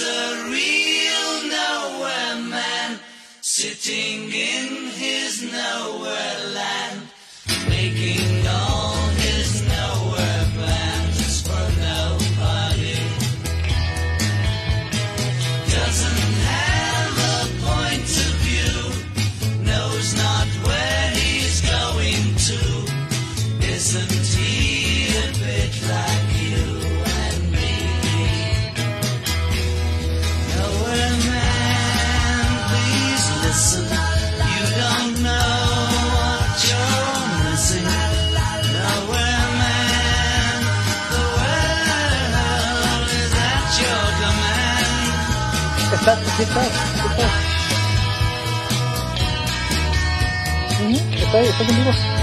A real nowhere man, sitting in his nowhere command. Está, sí está, sí está.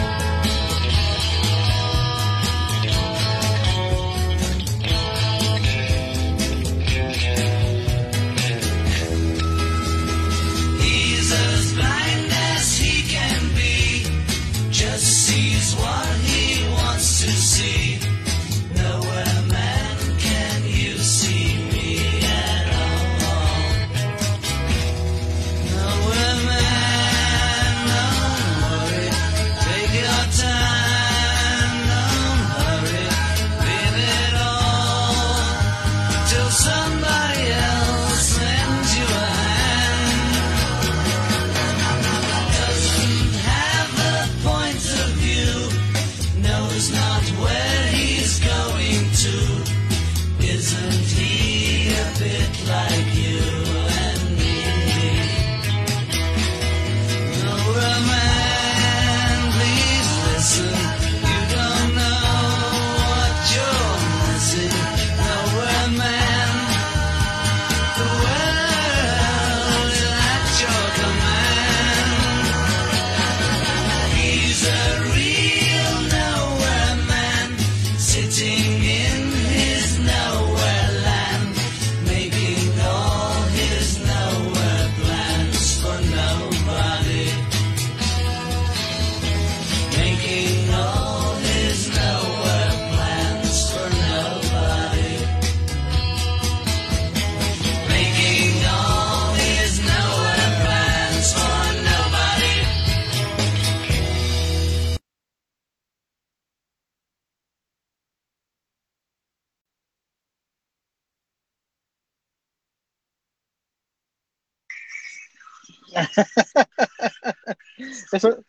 Eso,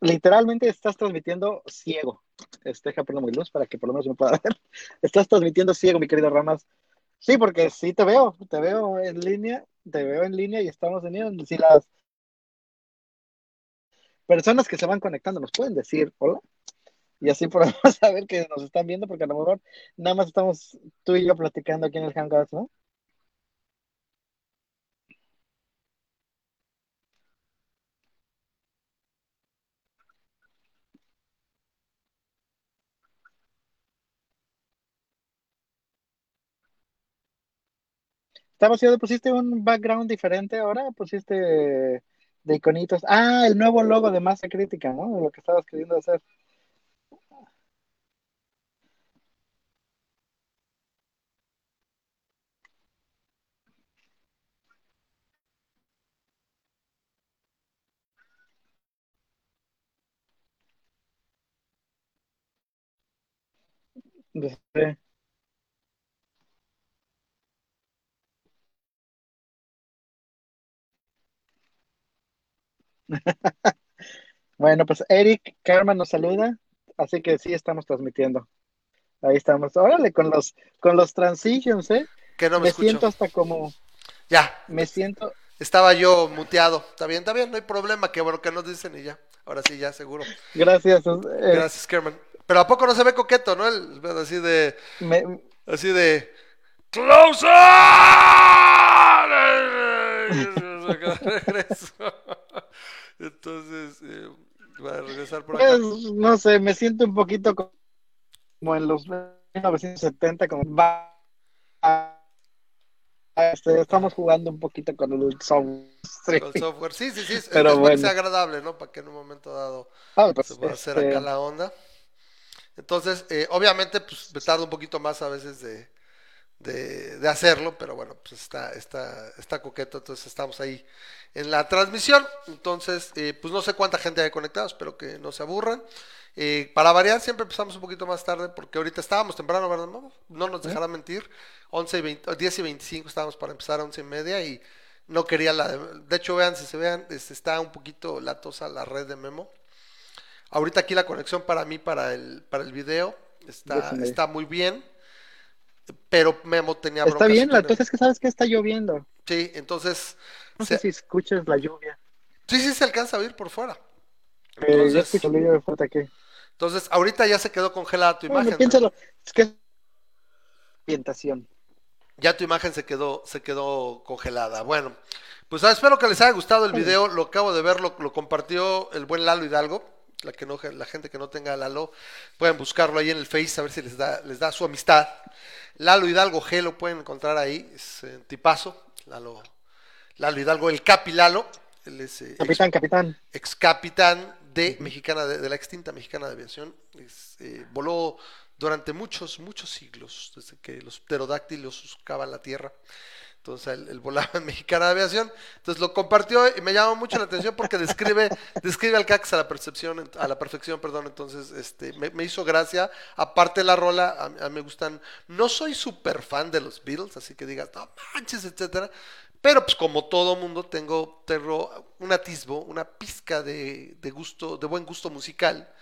literalmente estás transmitiendo ciego. Este, deja prendo mi luz para que por lo menos me pueda ver. Estás transmitiendo ciego, mi querido Ramas. Sí, porque sí te veo, te veo en línea, te veo en línea y estamos en línea. Si las personas que se van conectando nos pueden decir hola, y así podemos saber que nos están viendo, porque a lo mejor nada más estamos tú y yo platicando aquí en el Hangouts, ¿no? Estamos haciendo, pusiste un background diferente ahora, pusiste de iconitos. Ah, el nuevo logo de Masa Crítica, ¿no? Lo que estabas queriendo hacer. De- Bueno, pues Eric Karma nos saluda, así que sí estamos transmitiendo. Ahí estamos. Órale, con los, con los transitions, ¿eh? Que no me, Me escucho. siento hasta como, Ya, me siento, estaba yo muteado. Está bien, está bien, no hay problema. Qué bueno que nos dicen y ya. Ahora sí, ya, seguro. gracias. eh, Gracias, Kerman. Pero ¿a poco no se ve coqueto, no? El, así de. me- Así de. ¡Closer! Entonces, eh, va a regresar por acá. pues, no sé, me siento un poquito como en los 1970, como va. Este, estamos jugando un poquito con el software. Con software. Sí, sí, sí. Pero es para que bueno. agradable, ¿no? Para que en un momento dado Ah, pues, se pueda hacer este, acá la onda. Entonces, eh, obviamente, pues me tarda un poquito más a veces de, de, de hacerlo, pero bueno, pues está, está, está coqueto, entonces estamos ahí en la transmisión. Entonces, eh, pues no sé cuánta gente hay conectada, espero que no se aburran. Eh, para variar, siempre empezamos un poquito más tarde, porque ahorita estábamos temprano, ¿verdad? No, no nos dejará mentir. 11 y 20, 10 y 25 estábamos para empezar a 11 y media y no quería la... De, de hecho, vean, si se vean, este, está un poquito latosa la red de Memo. Ahorita aquí la conexión para mí, para el, para el video, está, está muy bien. Pero Memo tenía Está bien, entonces es que sabes que está lloviendo. Sí, entonces... No se- sé si escuchas la lluvia. Sí, sí se alcanza a oír por fuera. Eh, yo Entonces, escucho la lluvia fuerte aquí. entonces, ahorita ya se quedó congelada tu Bueno, imagen. piénsalo, es que orientación. Ya tu imagen se quedó, se quedó congelada. Bueno, pues ah, espero que les haya gustado el video. Lo acabo de ver, lo, lo compartió el buen Lalo Hidalgo. La, que no, la gente que no tenga a Lalo, pueden buscarlo ahí en el Face a ver si les da, les da su amistad. Lalo Hidalgo G lo pueden encontrar ahí, es eh, tipazo. Lalo, Lalo Hidalgo, el Capi Lalo. Él es eh, ex, Capitán, capitán. ex capitán de mexicana de, de la extinta mexicana de aviación. Es, eh, voló durante muchos, muchos siglos, desde que los pterodáctilos surcaban la tierra. Entonces él, él volaba en mexicana de aviación. Entonces lo compartió y me llamó mucho la atención porque describe, describe al CAX a la percepción, a la perfección, perdón. Entonces, este, me, me hizo gracia. Aparte la rola, a, a mí me gustan. No soy súper fan de los Beatles, así que digas, no manches, etcétera. Pero pues como todo mundo tengo, tengo un atisbo, una pizca de, de gusto, de buen gusto musical.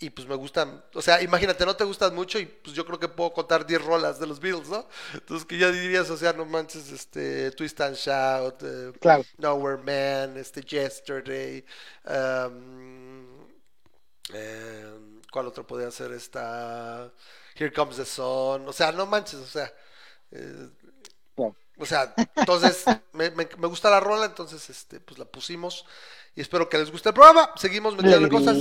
Y pues me gustan, o sea, imagínate, no te gustan mucho y pues yo creo que puedo contar 10 rolas de los Beatles, ¿no? Entonces que ya dirías, o sea, no manches, este, Twist and Shout, eh, Claro. Nowhere Man, este, Yesterday, um, eh, ¿cuál otro podría ser esta? Here Comes the Sun, o sea, no manches, o sea, eh. O sea, entonces me, me- me gusta la rola, entonces este, pues la pusimos y espero que les guste el programa. Seguimos metiendo cosas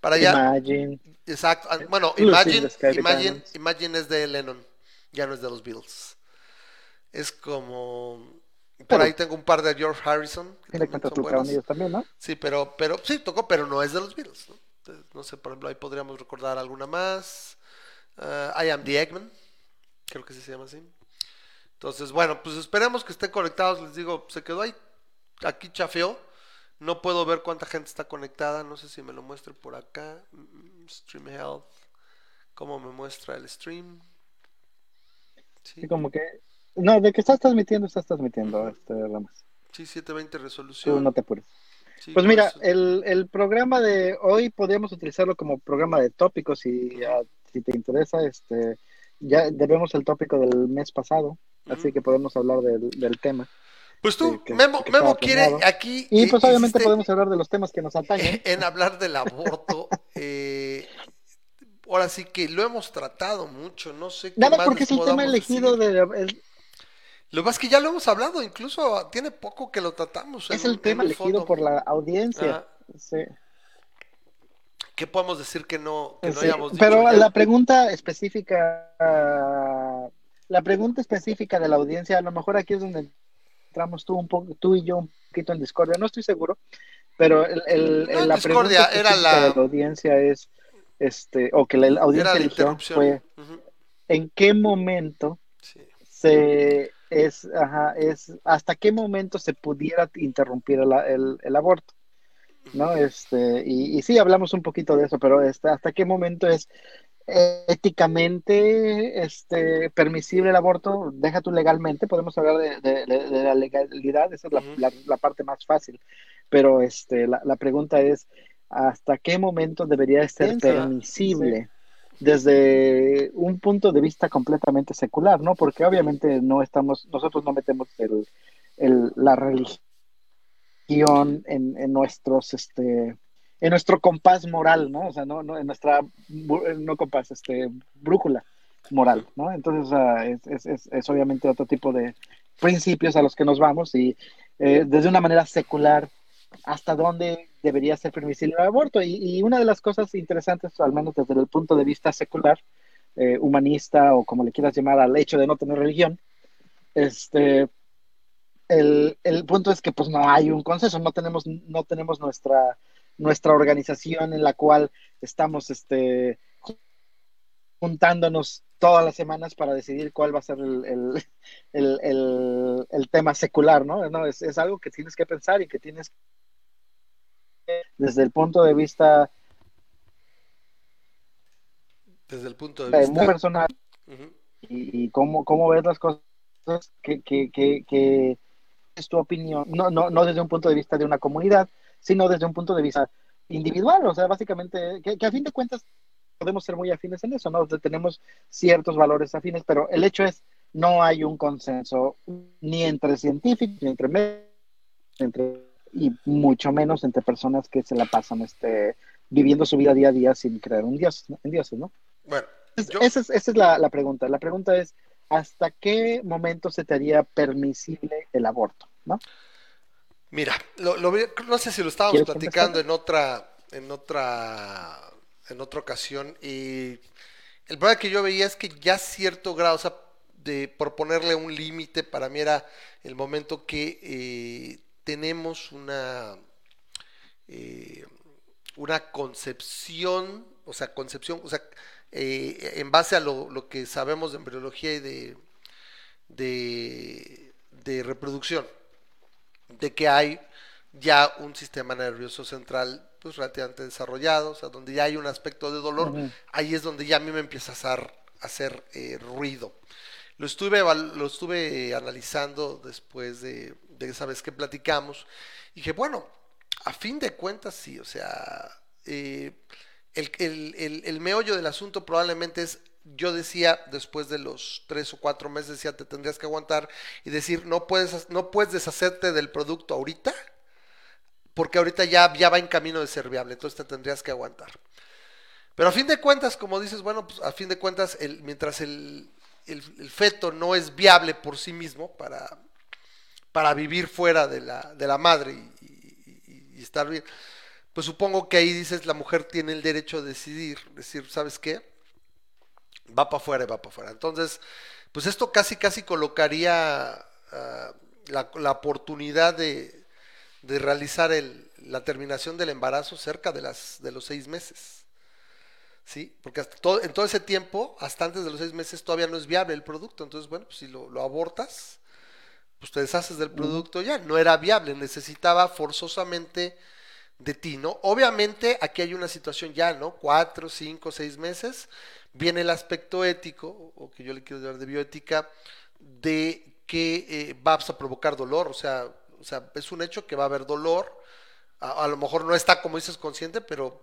para allá. Imagine. Exacto. ah, Bueno, Imagine, Imagine. Imagine es de Lennon, ya no es de los Beatles. Es como por Pero- ahí tengo un par de George Harrison. que también buenas. ellos también, ¿no? Sí, pero, pero sí tocó, pero no es de los Beatles. ¿no? Entonces, no sé, por ejemplo, ahí podríamos recordar alguna más. Ah, I am the Eggman, creo que sí se llama así. Entonces, bueno, pues esperemos que estén conectados. Les digo, se quedó ahí, aquí chafeó. No puedo ver cuánta gente está conectada. No sé si me lo muestre por acá. Mm, Stream Health. ¿Cómo me muestra el stream? Sí, Así como que. No, de que estás transmitiendo, estás transmitiendo, este, Ramas. sí 720 Tú resolución. no te apures. Sí, Pues mira, el, el programa de hoy podríamos utilizarlo como programa de tópicos y ah, si te interesa, este, ya debemos el tópico del mes pasado, así que podemos hablar del, del tema. Pues tú, que- Memo, que Memo quiere aquí. Y pues obviamente podemos hablar de los temas que nos atañen. en hablar del aborto. eh, ahora sí que lo hemos tratado mucho, no sé qué Nada más porque es el tema elegido decir. de, el- Lo más que ya lo hemos hablado, incluso tiene poco que lo tratamos. es en el tema elegido por la audiencia. Ah, Sí. ¿Qué podemos decir que no, que no Sí, hayamos dicho? pero ya? la pregunta específica, la pregunta específica de la audiencia, a lo mejor aquí es donde entramos tú un poco, tú y yo un poquito en discordia, no estoy seguro, pero el, el- No en la pregunta era la- de la audiencia es, este, o que la, la audiencia la eligió fue, ¿en qué momento sí. se es, ajá, es, hasta qué momento se pudiera interrumpir el, el- el aborto? ¿no? Este, y, y sí, hablamos un poquito de eso, pero este, hasta qué momento es éticamente este, permisible el aborto, deja tú legalmente, podemos hablar de, de- de- de la legalidad, esa es la, la- la parte más fácil, pero este, la, la pregunta es, ¿hasta qué momento debería ser Piensa, permisible? Desde un punto de vista completamente secular, ¿no? Porque obviamente no estamos, nosotros no metemos el, el- la religión en, en nuestros este en nuestro compás moral, ¿no? O sea, no, no en nuestra no compás, este brújula moral, ¿no? Entonces, sea, es, es, es, obviamente otro tipo de principios a los que nos vamos y eh, desde una manera secular hasta dónde debería ser permisible el aborto. Y, y una de las cosas interesantes, al menos desde el punto de vista secular, eh, humanista o como le quieras llamar al hecho de no tener religión, este, el, el punto es que pues no hay un consenso, no tenemos, no tenemos nuestra, nuestra organización en la cual estamos este, juntándonos todas las semanas para decidir cuál va a ser el, el, el, el, el tema secular, ¿no? no es, es, algo que tienes que pensar y que tienes que, desde el punto de vista desde el punto de vista muy personal uh -huh. y, y, cómo, cómo ves las cosas que, que, que, que, es tu opinión, no, no, no desde un punto de vista de una comunidad, sino desde un punto de vista individual, o sea, básicamente, que, que a fin de cuentas podemos ser muy afines en eso, ¿no? tenemos ciertos valores afines, pero el hecho es, no hay un consenso ni entre científicos, ni entre, entre y mucho menos entre personas que se la pasan este, viviendo su vida día a día sin creer un dios, en dioses, ¿no? Bueno, yo... esa es, esa es la, la, pregunta. La pregunta es, ¿hasta qué momento se te haría permisible el aborto, no? Mira, lo, lo, no sé si lo estábamos platicando en otra, en otra en otra ocasión y el problema que yo veía es que ya cierto grado, o sea, de proponerle un límite para mí era el momento que eh, tenemos una eh, una concepción, o sea, concepción, o sea, eh, en base a lo, lo, que sabemos de embriología y de, de, de reproducción, de que hay ya un sistema nervioso central pues relativamente desarrollado, o sea, donde ya hay un aspecto de dolor, uh -huh. ahí es donde ya a mí me empieza a hacer, a hacer eh, ruido. Lo estuve, lo estuve analizando después de, de esa vez que platicamos, y dije, bueno, a fin de cuentas sí, o sea, eh, el, el, el, el meollo del asunto probablemente es yo decía después de los tres o cuatro meses decía te tendrías que aguantar y decir no puedes no puedes deshacerte del producto ahorita porque ahorita ya, ya va en camino de ser viable, entonces te tendrías que aguantar. Pero a fin de cuentas, como dices, bueno, pues a fin de cuentas, el, mientras el, el, feto no es viable por sí mismo para, para vivir fuera de la, de la madre y, y, y, estar bien, pues supongo que ahí dices, la mujer tiene el derecho de decidir, decir, ¿sabes qué? Va para afuera y va para afuera. Entonces, pues esto casi, casi colocaría uh, la, la oportunidad de de realizar el, la terminación del embarazo cerca de, las, de los seis meses. ¿Sí? Porque hasta todo, en todo ese tiempo, hasta antes de los seis meses, todavía no es viable el producto. Entonces, bueno, pues si lo, lo abortas, pues te deshaces del producto ya. No era viable, necesitaba forzosamente de ti, ¿no? Obviamente aquí hay una situación ya, ¿no? Cuatro, cinco, seis meses. Viene el aspecto ético, o que yo le quiero dar de bioética, de que eh, vas a provocar dolor, o sea, o sea, es un hecho que va a haber dolor. A, lo mejor no está, como dices, consciente, pero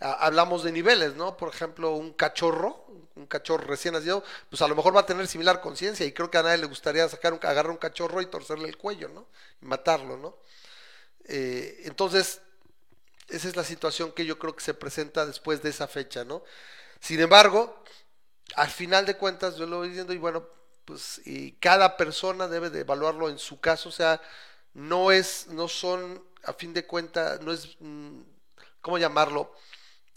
hablamos de niveles, ¿no? Por ejemplo, un cachorro, un cachorro recién nacido, pues a lo mejor va a tener similar conciencia y creo que a nadie le gustaría sacar un, agarrar un cachorro y torcerle el cuello, ¿no? Y matarlo, ¿no? Eh, entonces, esa es la situación que yo creo que se presenta después de esa fecha, ¿no? Sin embargo, al final de cuentas, yo lo voy diciendo, y bueno, pues y cada persona debe de evaluarlo en su caso, o sea, no es, no son, a fin de cuentas, no es, ¿cómo llamarlo?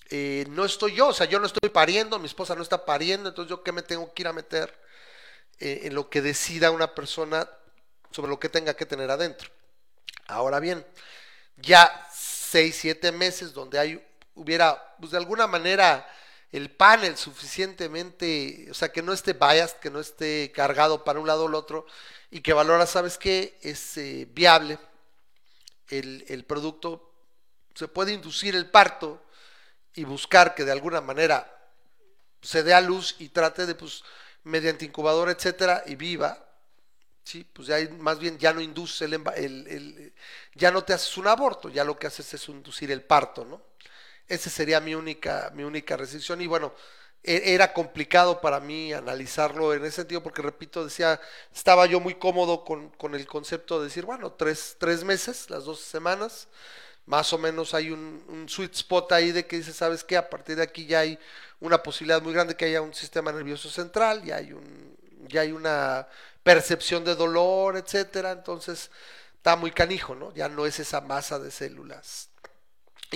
Eh, no estoy yo, o sea, yo no estoy pariendo, mi esposa no está pariendo, entonces yo qué me tengo que ir a meter eh, en lo que decida una persona sobre lo que tenga que tener adentro. Ahora bien, ya seis, siete meses donde hay, hubiera, pues de alguna manera, el panel suficientemente, o sea, que no esté biased, que no esté cargado para un lado o el otro, y que valora, ¿sabes qué? Es eh, viable el, el, producto, se puede inducir el parto y buscar que de alguna manera se dé a luz y trate de, pues, mediante incubador, etcétera, y viva, sí, pues ya más bien ya no induce el, el, el, ya no te haces un aborto, ya lo que haces es inducir el parto, ¿no? Esa sería mi única, mi única restricción. Y bueno, era complicado para mí analizarlo en ese sentido, porque repito, decía, estaba yo muy cómodo con, con el concepto de decir, bueno, tres, tres, meses, las dos semanas, más o menos hay un, un, sweet spot ahí de que dice, ¿sabes qué? A partir de aquí ya hay una posibilidad muy grande que haya un sistema nervioso central, ya hay, un, ya hay una percepción de dolor, etcétera. Entonces, está muy canijo, ¿no? Ya no es esa masa de células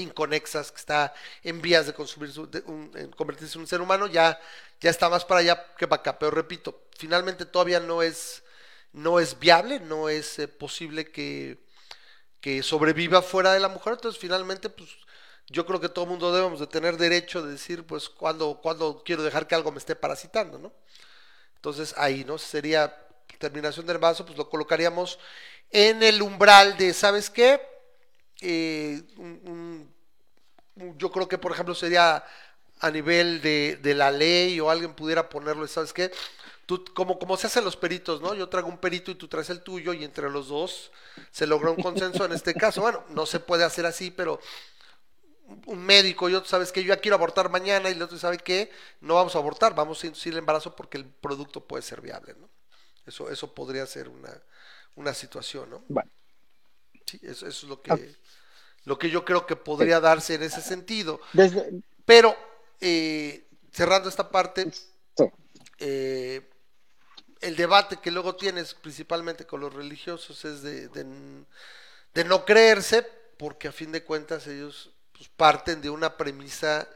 inconexas que está en vías de, consumir su, de convertirse en un ser humano ya ya está más para allá que para acá pero repito finalmente todavía no es no es viable no es eh, posible que que sobreviva fuera de la mujer entonces finalmente pues yo creo que todo el mundo debemos de tener derecho de decir, pues, cuando, cuando quiero dejar que algo me esté parasitando, ¿no? Entonces ahí, ¿no? Sería terminación del vaso, pues lo colocaríamos en el umbral de, ¿sabes qué? Eh, un- un- un- yo creo que, por ejemplo, sería a nivel de, de la ley o alguien pudiera ponerlo, ¿sabes qué? Tú, como, como se hacen los peritos, ¿no? Yo traigo un perito y tú traes el tuyo y entre los dos se logró un consenso en este caso. Bueno, no se puede hacer así, pero un médico y otro, ¿sabes qué? Yo ya quiero abortar mañana y el otro sabe que no vamos a abortar, vamos a inducir el embarazo porque el producto puede ser viable, ¿no? Eso, eso podría ser una, una situación, ¿no? Bueno, Sí, eso, eso es lo que. Lo que yo creo que podría darse en ese sentido. desde, Pero, eh, cerrando esta parte, sí. eh, el debate que luego tienes principalmente con los religiosos es de, de- de no creerse, porque a fin de cuentas ellos pues, parten de una premisa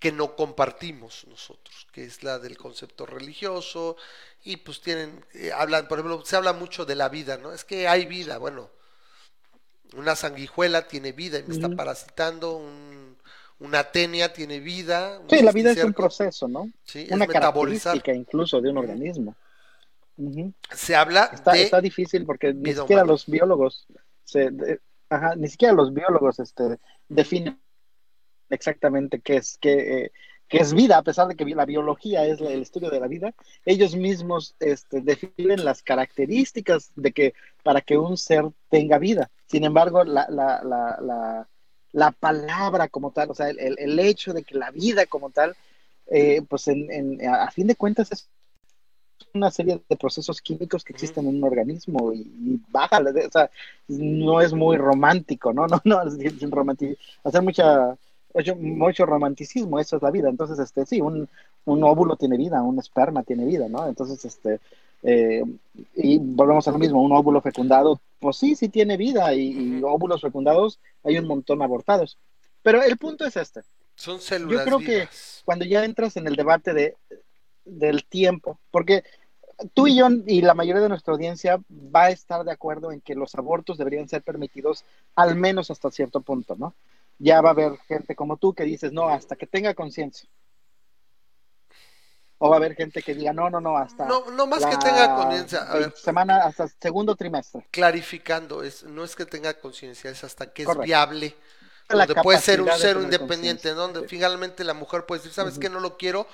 que no compartimos nosotros, que es la del concepto religioso, y pues tienen, eh, hablan, por ejemplo, se habla mucho de la vida, ¿no? Es que hay vida, bueno, una sanguijuela tiene vida y me está parasitando, un- una tenia tiene vida. un Sí, la vida es un proceso, ¿no? sí, es Una metabolizar. característica incluso de un organismo. Se habla Está, de está difícil porque ni siquiera los biólogos se, de- ajá, ni siquiera los biólogos este, definen exactamente qué es qué, eh, qué es vida, a pesar de que la biología es la- el estudio de la vida, ellos mismos este, definen las características de que para que un ser tenga vida. Sin embargo, la, la, la, la, la palabra como tal, o sea, el, el- hecho de que la vida como tal, eh, pues en, en- a, fin de cuentas es una serie de procesos químicos que existen en un organismo y, y bájale, o sea, no es muy romántico, ¿no? No, no, es sin romanti- hacer mucha, mucho, romanticismo, eso es la vida. Entonces, este, sí, un, un óvulo tiene vida, un esperma tiene vida, ¿no? Entonces, este, eh, y volvemos a lo mismo, un óvulo fecundado, pues sí, sí tiene vida y, y óvulos fecundados hay un montón abortados. Pero el punto es este, son células creo que- cuando ya entras en el debate de, del tiempo, porque tú y yo y la mayoría de nuestra audiencia va a estar de acuerdo en que los abortos deberían ser permitidos al menos hasta cierto punto, ¿no? Ya va a haber gente como tú que dices, no, hasta que tenga conciencia. O va a haber gente que diga, no, no, no, hasta No, no más que la tenga conciencia, semana, hasta segundo trimestre. clarificando, es, no es que tenga conciencia, es hasta que es viable, La donde puede ser un ser independiente, donde finalmente la mujer puede decir, ¿sabes Ujú. qué? No lo quiero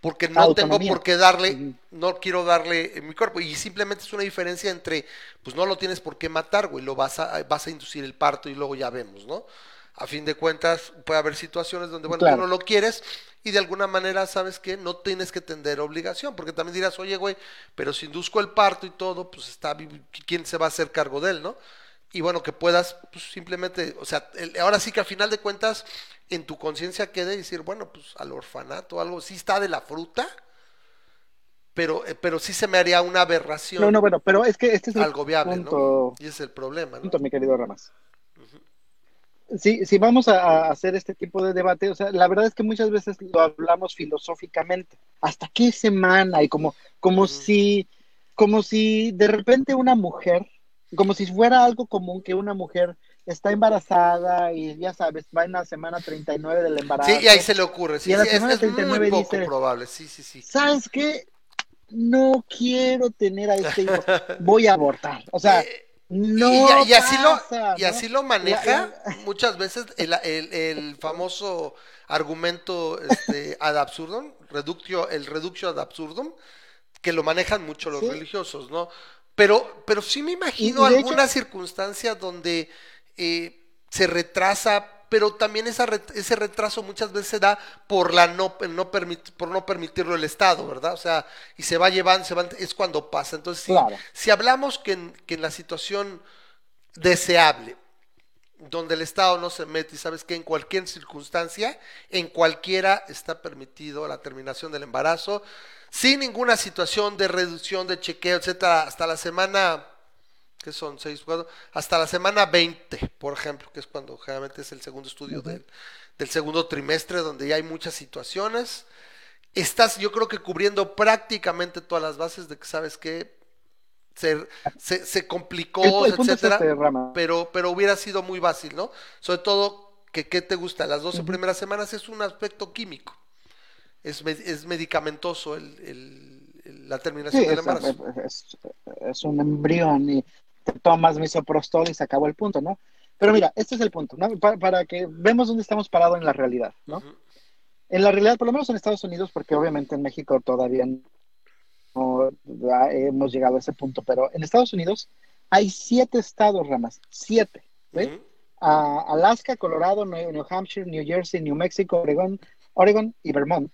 porque no tengo por qué darle, no quiero darle en mi cuerpo. Y simplemente es una diferencia entre, pues no lo tienes por qué matar, güey, lo vas a, vas a inducir el parto y luego ya vemos, ¿no? A fin de cuentas, puede haber situaciones donde, bueno, Claro. tú no lo quieres y de alguna manera, ¿sabes qué? No tienes que tender obligación, porque también dirás, oye, güey, pero si induzco el parto y todo, pues está, ¿quién se va a hacer cargo de él, no? Y bueno, que puedas, pues simplemente, o sea, el- ahora sí que al final de cuentas, en tu conciencia quede decir, bueno, pues al orfanato, algo, sí está de la fruta, pero, eh, pero sí se me haría una aberración No, no, bueno, pero es que este es el algo viable, punto, ¿no? Y es el problema, ¿no? punto, mi querido Ramas. Si, si vamos a, a hacer este tipo de debate, o sea, la verdad es que muchas veces lo hablamos filosóficamente. ¿Hasta qué semana? Y como, como Ujú. si, como si de repente una mujer, como si fuera algo común que una mujer está embarazada y ya sabes, va en la semana 39 del embarazo. Sí, y ahí se le ocurre, sí, Y a la sí, es, semana es muy 39 poco dice- probable, sí, sí, sí. ¿Sabes qué? No quiero tener a este hijo. Voy a abortar. O sea, Eh, no y, y así pasa, lo, y ¿no? así lo maneja La- muchas veces el, el- el famoso argumento este, ad absurdum, reductio, el reductio ad absurdum, que lo manejan mucho los Sí. religiosos, ¿no? Pero, pero sí me imagino alguna circunstancia donde eh, se retrasa, pero también esa ese retraso muchas veces se da por la no, no por no permitirlo el Estado, ¿verdad? O sea, y se va llevando, se va, es cuando pasa. Entonces, Claro. si hablamos que en, que en la situación deseable, donde el Estado no se mete y sabes que en cualquier circunstancia, en cualquiera está permitido la terminación del embarazo, sin ninguna situación de reducción, de chequeo, etcétera, hasta la semana, que son seis, cuatro, hasta la semana 20, por ejemplo, que es cuando generalmente es el segundo estudio del, del segundo trimestre, donde ya hay muchas situaciones. Estás, yo creo que cubriendo prácticamente todas las bases de que sabes que se, se, se complicó, El, el punto es etcétera este, pero, pero hubiera sido muy fácil, ¿no? Sobre todo ¿qué, qué te gusta? Las 12 primeras semanas es un aspecto químico. Es, es medicamentoso el, la terminación Sí, del es, embarazo. es- es un embrión y te tomas misoprostol y se acabó el punto, ¿no? Pero mira, este es el punto, ¿no? Pa- Para, que vemos dónde estamos parados en la realidad, ¿no? En la realidad, por lo menos en Estados Unidos, porque obviamente en México todavía no hemos llegado a ese punto, pero en Estados Unidos hay siete estados, Ramas, siete, Alaska, Colorado, New, New Hampshire, New Jersey, New Mexico, Oregon, Oregon y Vermont,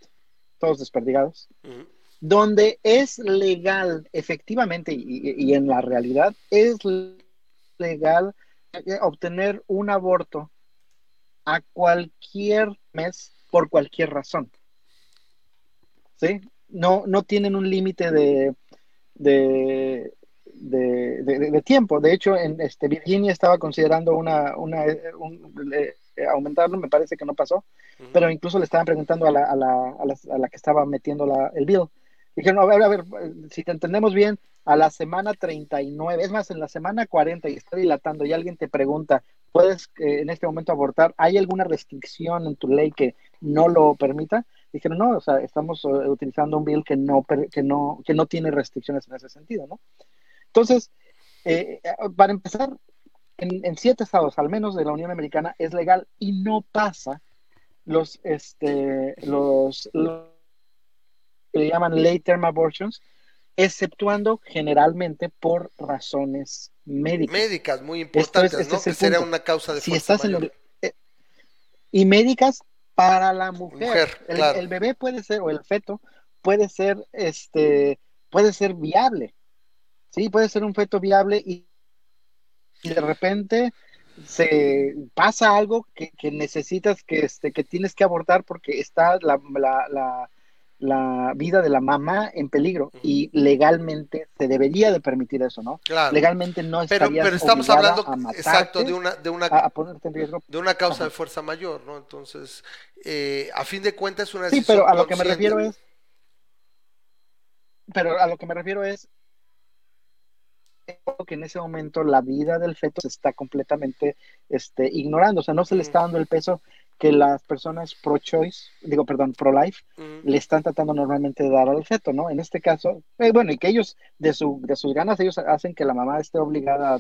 todos desperdigados. Donde es legal, efectivamente, y, y en la realidad, es legal eh, obtener un aborto a cualquier mes por cualquier razón. ¿Sí? No, no tienen un límite de, de, de, de- tiempo. De hecho, en este, Virginia estaba considerando una, una un- eh, aumentarlo, me parece que no pasó, pero incluso le estaban preguntando a la, a la, a la, a la que estaba metiendo la, el bill. Dijeron, a ver, a ver, si te entendemos bien, a la semana 39, es más, en la semana 40 y está dilatando y alguien te pregunta, ¿puedes eh, en este momento abortar? ¿Hay alguna restricción en tu ley que no lo permita? Dijeron, no, o sea, estamos eh, utilizando un bill que no, que no, que no tiene restricciones en ese sentido, ¿no? Entonces, eh, eh, para empezar, en, en siete estados, al menos de la Unión Americana, es legal y no pasa los, este, los que le llaman late term abortions, exceptuando generalmente por razones médicas. Médicas muy Esto es- importantes, este ¿no? es Que sería punto. una causa de si fuerza estás en el, eh, y médicas para la mujer. Mujer, el, claro. el bebé puede ser, o el feto, puede ser, este, puede ser viable. Sí, puede ser un feto viable y, y de repente se pasa algo que, que necesitas, que, este, que tienes que abortar porque está la, la, la, la vida de la mamá en peligro y legalmente se debería de permitir eso, ¿no? Claro. Legalmente no Pero, estarías pero estamos obligada hablando a matarte, exacto de una, de una, a, a ponerte en riesgo. de una causa Ajá. de fuerza mayor, ¿no? Entonces, eh, a fin de cuentas es una Sí, decisión pero a lo que me refiero es, pero a lo que me refiero es que en ese momento la vida del feto se está completamente este, ignorando, o sea, no se le está dando el peso que las personas pro-choice, digo, perdón, pro-life, le están tratando normalmente de dar al feto, ¿no? En este caso, eh, bueno, y que ellos, de, su, de sus ganas, ellos hacen que la mamá esté obligada a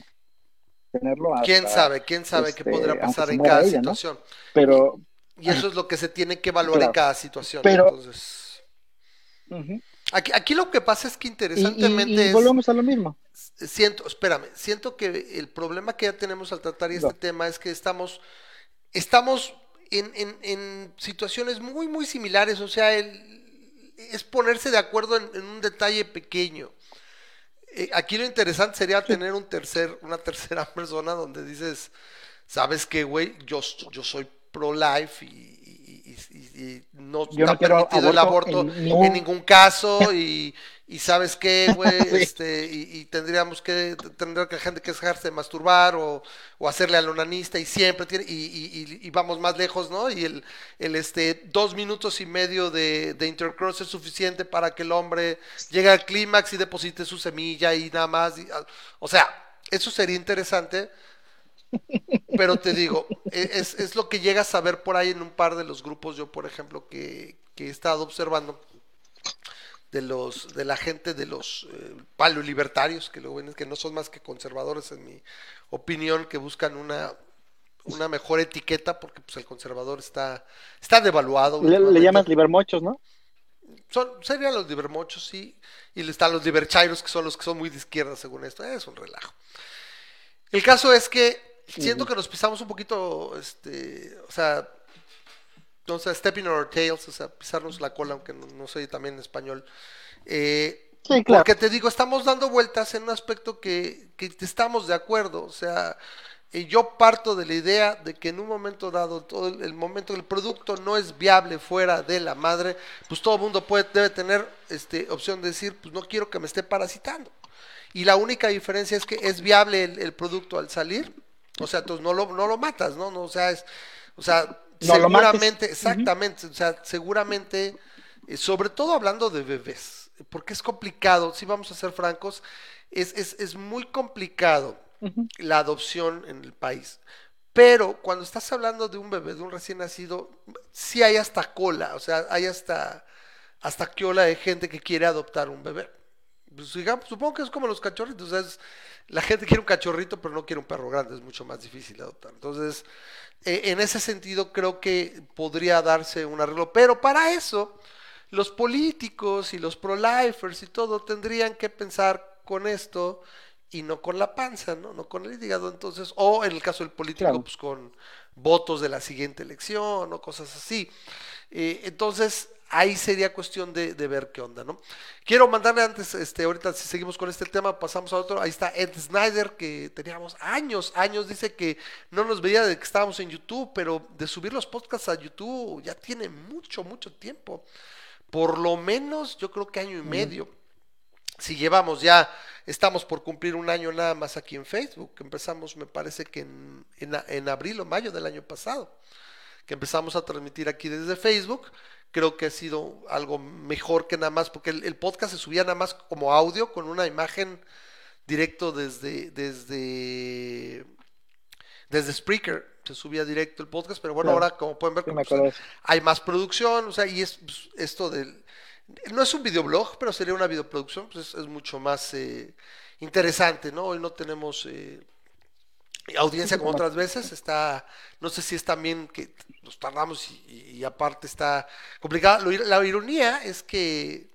tenerlo. hasta- ¿Quién sabe? ¿Quién sabe qué este, podrá pasar en cada ella, ¿no? situación? Pero, Y eso es lo que se tiene que evaluar en cada situación. Pero- Entonces, aquí, aquí lo que pasa es que y, y- interesantemente y es, volvemos a lo mismo. siento, espérame, siento que el problema que ya tenemos al tratar este No. tema es que estamos, estamos en, en- en situaciones muy, muy similares, o sea, el- es ponerse de acuerdo en, en un detalle pequeño. Eh, aquí lo interesante sería tener un tercer, una tercera persona donde dices, ¿sabes qué, güey? Yo, yo soy pro-life y, y- no Yo no está quiero permitido el aborto en en ningún- caso y, y ¿sabes qué, güey? Sí. este, y, tendríamos que, tendría que la gente que dejarse de masturbar o, o hacerle al onanista y siempre tiene, y, y- y- y vamos más lejos, ¿no? Y el, el este, dos minutos y medio de, de intercross es suficiente para que el hombre llegue al clímax y deposite su semilla y nada más. o sea, eso sería interesante. Pero te digo, e- es, es lo que llegas a ver por ahí en un par de los grupos, yo por ejemplo, que, que he estado observando de los de la gente de los eh, paleolibertarios, que lo ven que no son más que conservadores en mi opinión, que buscan una una mejor etiqueta porque pues el conservador está está devaluado. Le, le llamas libermochos, ¿no? Son, serían los libermochos, sí, y están los liberchairos, que son los que son muy de izquierda según esto, es un relajo. El caso es que siento que nos pisamos un poquito, este, o sea, sea, stepping on our tails, o sea, pisarnos la cola, aunque no, no soy también en español. Eh, Sí, claro. porque te digo, estamos dando vueltas en un aspecto que, que estamos de acuerdo, o sea, y yo parto de la idea de que en un momento dado, todo el, el momento que el producto no es viable fuera de la madre, pues todo el mundo puede, debe tener este, opción de decir, pues no quiero que me esté parasitando. Y la única diferencia es que es viable el, el producto al salir, o sea, entonces no lo, no lo matas, ¿no? no o sea, es, o sea, No lo mates. seguramente, exactamente, o sea, seguramente, eh, sobre todo hablando de bebés, porque es complicado, si vamos a ser francos, es, es, es muy complicado la adopción en el país. Pero cuando estás hablando de un bebé, de un recién nacido, sí hay hasta cola, o sea, hay hasta, hasta cola de gente que quiere adoptar un bebé. Pues, digamos, supongo que es como los cachorritos, o sea, la gente quiere un cachorrito, pero no quiere un perro grande, es mucho más difícil de adoptar. Entonces, eh, en ese sentido creo que podría darse un arreglo, pero para eso los políticos y los pro-lifers y todo tendrían que pensar con esto y no con la panza, ¿no? No con el hígado, entonces, o en el caso del político, Claro. pues con votos de la siguiente elección o cosas así. Eh, entonces, ahí sería cuestión de, de ver qué onda, ¿no? Quiero mandarle antes, este, ahorita si seguimos con este tema, pasamos a otro. Ahí está Ed Snyder, que teníamos años, años, dice que no nos veía de que estábamos en YouTube, pero de subir los podcasts a YouTube ya tiene mucho, mucho tiempo. Por lo menos, yo creo que año y medio. Si llevamos ya, estamos por cumplir un año nada más aquí en Facebook. Empezamos, me parece que en, en abril o mayo del año pasado que empezamos a transmitir aquí desde Facebook. Creo que ha sido algo mejor que nada más, porque el, el podcast se subía nada más como audio con una imagen directo desde, desde, desde Spreaker. Se subía directo el podcast, pero bueno, Claro. ahora como pueden ver, Sí, pues, hay más producción, o sea, y es pues, esto del... No es un videoblog, pero sería una videoproducción, pues es, es mucho más eh, interesante, ¿no? Hoy no tenemos eh, audiencia como otras veces, está, no sé si es también que nos tardamos y, aparte está complicado. La ironía es que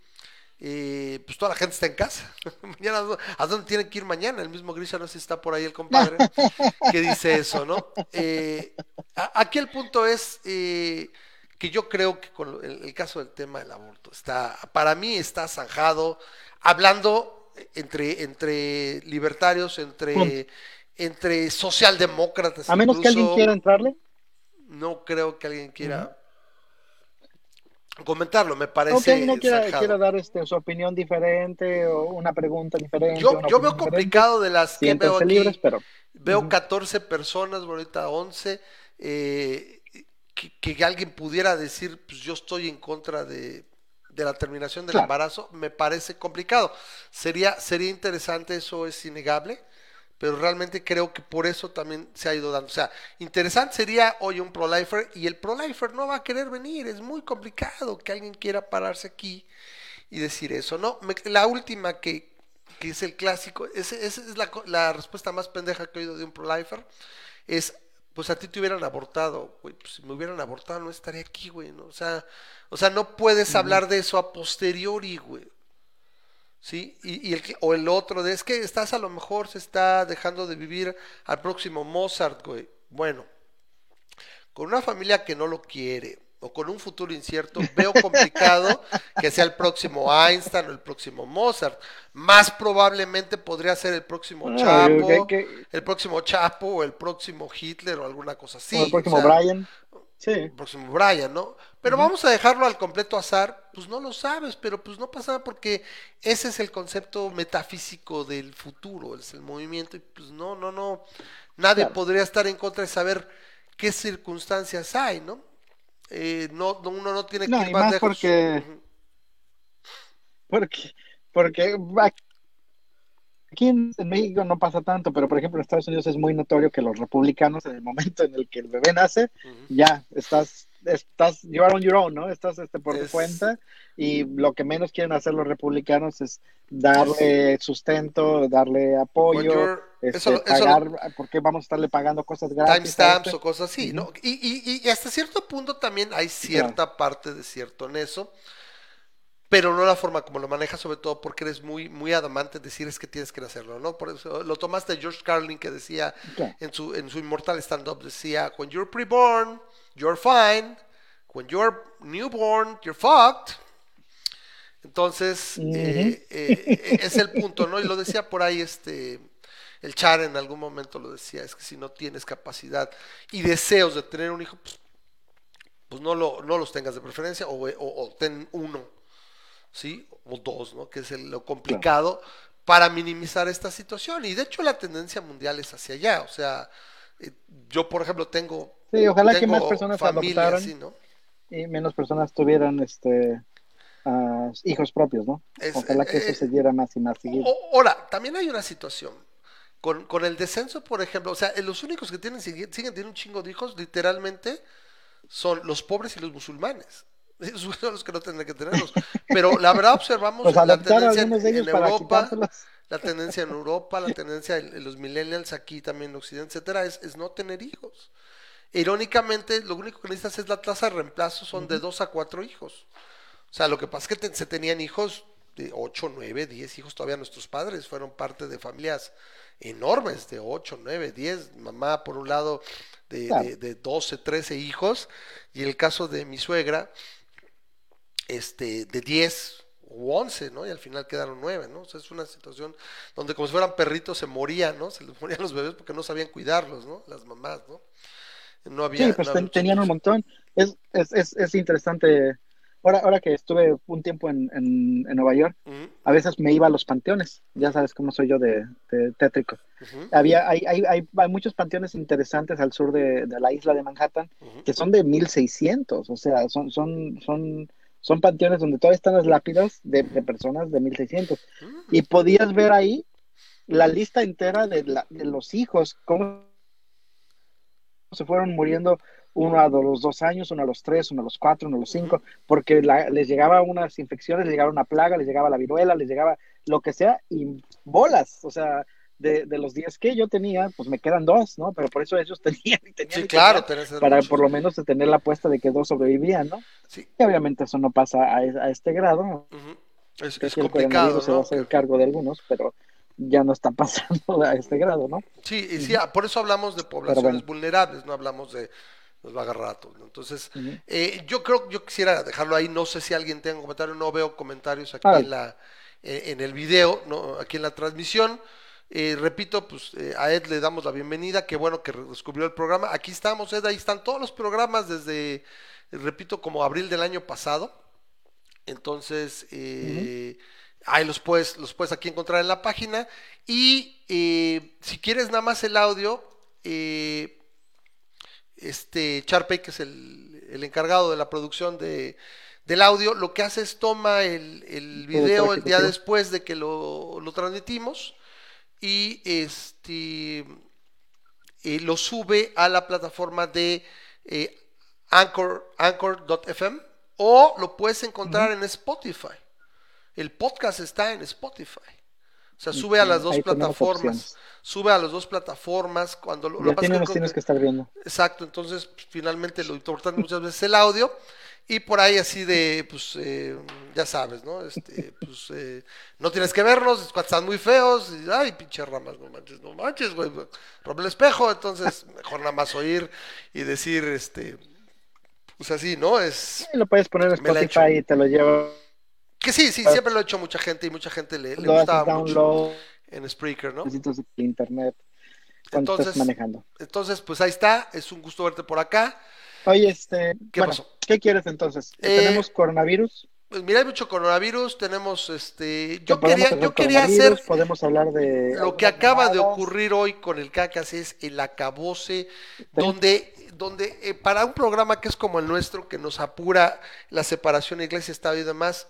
eh, pues toda la gente está en casa. mañana, ¿a dónde tienen que ir mañana? El mismo Grisha, no sé si está por ahí el compadre, que dice eso, ¿no? Eh, aquí el punto es eh, que yo creo que con el, el caso del tema del aborto está, para mí está zanjado, hablando entre, entre libertarios, entre. Entre socialdemócratas. A menos que alguien quiera entrarle. No creo que alguien quiera comentarlo, me parece no quiera, quiera dar este, su opinión diferente o una pregunta diferente. Yo, veo diferente, complicado de las que veo aquí. libres, pero Veo Ujú. 14 personas, ahorita 11, eh, que, que alguien pudiera decir, pues yo estoy en contra de, de la terminación del Claro. embarazo, me parece complicado. Sería, sería interesante, eso es innegable, pero realmente creo que por eso también se ha ido dando. O sea, interesante sería hoy un pro-lifer y el pro-lifer no va a querer venir, es muy complicado que alguien quiera pararse aquí y decir eso, ¿no? Me- la última que, que es el clásico, esa esa es la, la respuesta más pendeja que he oído de un pro-lifer, es, pues a ti te hubieran abortado, güey, pues si me hubieran abortado no estaría aquí, güey, ¿no? O sea, o sea, no puedes hablar de eso a posteriori, güey. ¿Sí? Y, y el o el otro de es que estás a lo mejor se está dejando de vivir al próximo Mozart, güey. Bueno, con una familia que no lo quiere o con un futuro incierto, veo complicado que sea el próximo Einstein o el próximo Mozart. Más probablemente podría ser el próximo Ah, Chapo, que- el próximo Chapo o el próximo Hitler o alguna cosa así. o el próximo o sea, Brian. Sí, el próximo Brian, ¿no? Pero vamos a dejarlo al completo azar, pues no lo sabes, pero pues no pasa nada porque ese es el concepto metafísico del futuro, es el movimiento, y pues no, no, no, nadie Claro. podría estar en contra de saber qué circunstancias hay, ¿no? Eh, no, no, uno no tiene No, que ir y más más lejos. porque- porque, porque aquí en, México no pasa tanto, pero por ejemplo en Estados Unidos es muy notorio que los republicanos en el momento en el que el bebé nace, ya estás, estás, you are on your own, ¿no? Estás este, por Es- cuenta y lo que menos quieren hacer los republicanos es darle sustento, darle apoyo, este, eso, pagar, porque vamos a estarle pagando cosas gratis. timestamps este. o cosas así, ¿no? Y, y- y hasta cierto punto también hay cierta parte de cierto en eso, pero no la forma como lo manejas, sobre todo porque eres muy, muy adamante en decir es que tienes que hacerlo, ¿no? Por eso lo tomaste de George Carlin que decía en su, en su inmortal stand-up, decía, when you're preborn, you're fine, when you're newborn, you're fucked. Entonces, eh, eh, es el punto, ¿no? Y lo decía por ahí este el Char en algún momento lo decía, es que si no tienes capacidad y deseos de tener un hijo, pues, pues no, lo, no los tengas de preferencia o, o- o ten uno, ¿sí? O dos, ¿no? Que es lo complicado para minimizar esta situación. Y de hecho la tendencia mundial es hacia allá, o sea, eh, yo por ejemplo tengo, Sí, ojalá que más personas familia adoptaran ¿no? y menos personas tuvieran este hijos propios, ¿no? Es- Ojalá que eh, eso se diera más y más seguido. Ahora, también hay una situación. Con, con el descenso, por ejemplo, o sea, eh, los únicos que tienen, siguen, siguen teniendo un chingo de hijos, literalmente, son los pobres y los musulmanes. Esos son los que no tendrían que tenerlos. Pero la verdad observamos Pues la tendencia en, Europa, la tendencia en Europa, la tendencia en, en los millennials aquí también en Occidente, etcétera, es, es no tener hijos. Irónicamente, lo único que necesitas es la tasa de reemplazo, son de dos a cuatro hijos. O sea, lo que pasa es que te- se tenían hijos de 8, 9, 10 hijos. Todavía nuestros padres fueron parte de familias enormes, de 8, 9, 10. Mamá, por un lado, de, Claro. de, de 12, 13 hijos. Y el caso de mi suegra, este, de 10 o 11, ¿no? Y al final quedaron 9, ¿no? O sea, es una situación donde como si fueran perritos se morían, ¿no? Se les morían los bebés porque no sabían cuidarlos, ¿no? Las mamás, ¿no? No había... Sí, pues no ten- había tenían un montón. Es, es, es, es interesante. Ahora, ahora que estuve un tiempo en, en, en Nueva York, a veces me iba a los panteones. Ya sabes cómo soy yo de, de tétrico. Había, hay, hay, hay, hay muchos panteones interesantes al sur de, de la isla de Manhattan que son de 1600. O sea, son, son, son, son panteones donde todavía están las lápidas de, de personas de 1600. Mm, Y podías ver ahí la lista entera de, la, de los hijos, cómo se fueron muriendo uno a los dos años, uno a los tres, uno a los cuatro, uno a los cinco, porque la- les llegaba unas infecciones, les llegaba una plaga, les llegaba la viruela, les llegaba lo que sea, y bolas, o sea, de, de los días que yo tenía, pues me quedan dos, ¿no? Pero por eso ellos tenían y tenían Sí, y claro, tenían, para muchos. por lo menos tener la apuesta de que dos sobrevivían, ¿no? Sí, Y obviamente eso no pasa a, a este grado, ujú. Es, que es complicado, coronavirus se va a ¿no? hacer cargo de algunos, pero ya no está pasando a este grado, ¿no? Sí, y sí, ah, por eso hablamos de poblaciones bueno. vulnerables, no hablamos de nos va a agarrar a todos, ¿no? Entonces, eh, yo creo, yo quisiera dejarlo ahí, no sé si alguien tenga un comentario, no veo comentarios aquí Ah. en la eh, en el video, no, aquí en la transmisión. Eh, repito, pues eh, a Ed le damos la bienvenida, qué bueno que descubrió el programa. Aquí estamos, Ed, ahí están todos los programas desde, eh, repito, como abril del año pasado. Entonces, eh, ahí los puedes, los puedes aquí encontrar en la página. Y eh, si quieres nada más el audio, este Charpey, que es el, el encargado de la producción de, del audio, lo que hace es toma el, el video el día después de que lo, lo transmitimos y este eh, lo sube a la plataforma de eh, Anchor, Anchor.fm o lo puedes encontrar en Spotify. El podcast está en Spotify. O sea, sube a las dos Ahí plataformas. Sube a las dos plataformas cuando lo, Ya tienes, que estar viendo. Exacto, entonces pues, finalmente lo importante muchas veces es el audio y por ahí así de, pues eh, ya sabes, ¿no? Este, pues eh, no tienes que cuando están muy feos, y, ay, pinche ramas, no manches, no manches, güey, rompe el espejo, entonces mejor nada más oír y decir, este, pues así, ¿no? Es Y lo puedes poner en Spotify y te lo lleva. que sí, sí, siempre lo ha hecho mucha gente y mucha gente le, le gustaba mucho en Spreaker, ¿no? internet Entonces, estás manejando. entonces, pues ahí está, es un gusto verte por acá. Oye, este, ¿Qué bueno, pasó? ¿qué quieres entonces? Eh, Tenemos coronavirus. Pues mira, hay mucho coronavirus, tenemos este, yo quería, yo quería hacer Podemos hablar de. lo que acaba de ocurrir hoy con el cacas es el acabose, donde, donde eh, para un programa que es como el nuestro, que nos apura la separación iglesia-estado y demás,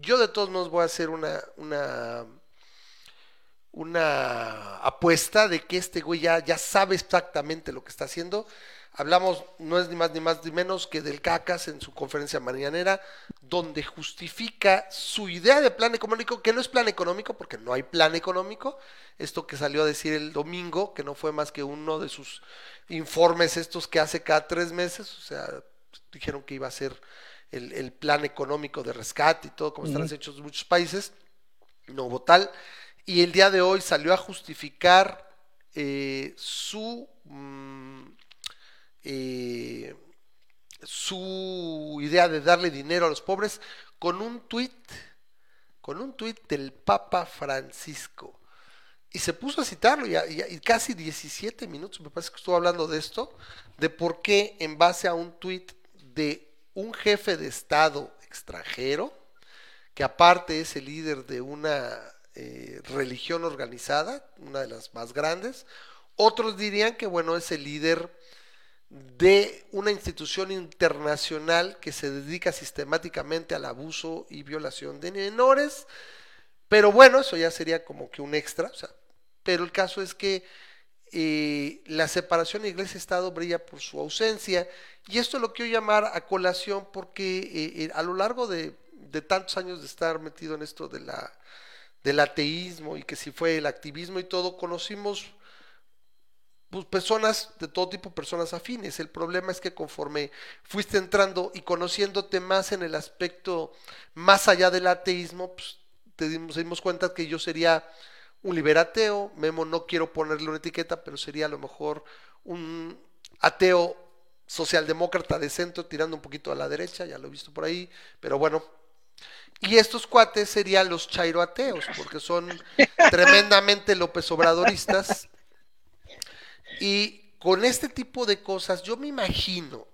yo de todos modos voy a hacer una, una, una apuesta de que este güey ya, ya sabe exactamente lo que está haciendo. Hablamos, no es ni más ni más ni menos que del cacas en su conferencia mañanera, donde justifica su idea de plan económico, que no es plan económico, porque no hay plan económico. Esto que salió a decir el domingo, que no fue más que uno de sus informes estos que hace cada tres meses, o sea, dijeron que iba a ser el, el plan económico de rescate y todo, como están Ujú. hechos en muchos países. No hubo tal. Y el día de hoy salió a justificar eh, su, mm, eh, su idea de darle dinero a los pobres con un tuit, con un tuit del Papa Francisco. Y se puso a citarlo y, y casi 17 minutos, me parece que estuvo hablando de esto, de por qué en base a un tuit de un jefe de Estado extranjero, que aparte es el líder de una eh, religión organizada, una de las más grandes. Otros dirían que, bueno, es el líder de una institución internacional que se dedica sistemáticamente al abuso y violación de menores. Pero bueno, eso ya sería como que un extra. Pero el caso es que eh, la separación iglesia-estado brilla por su ausencia y esto lo quiero llamar a colación porque eh, eh, a lo largo de, de tantos años de estar metido en esto de la, del ateísmo y que si fue el activismo y todo, conocimos pues, personas de todo tipo, personas afines. El problema es que conforme fuiste entrando y conociéndote más en el aspecto más allá del ateísmo, pues, te dimos, dimos cuenta que yo sería un liberateo. Memo, no quiero ponerle una etiqueta, pero sería a lo mejor un ateo socialdemócrata de centro, tirando un poquito a la derecha, ya lo he visto por ahí, pero bueno. Y estos cuates serían los chairoateos, porque son tremendamente López Obradoristas y con este tipo de cosas, yo me imagino,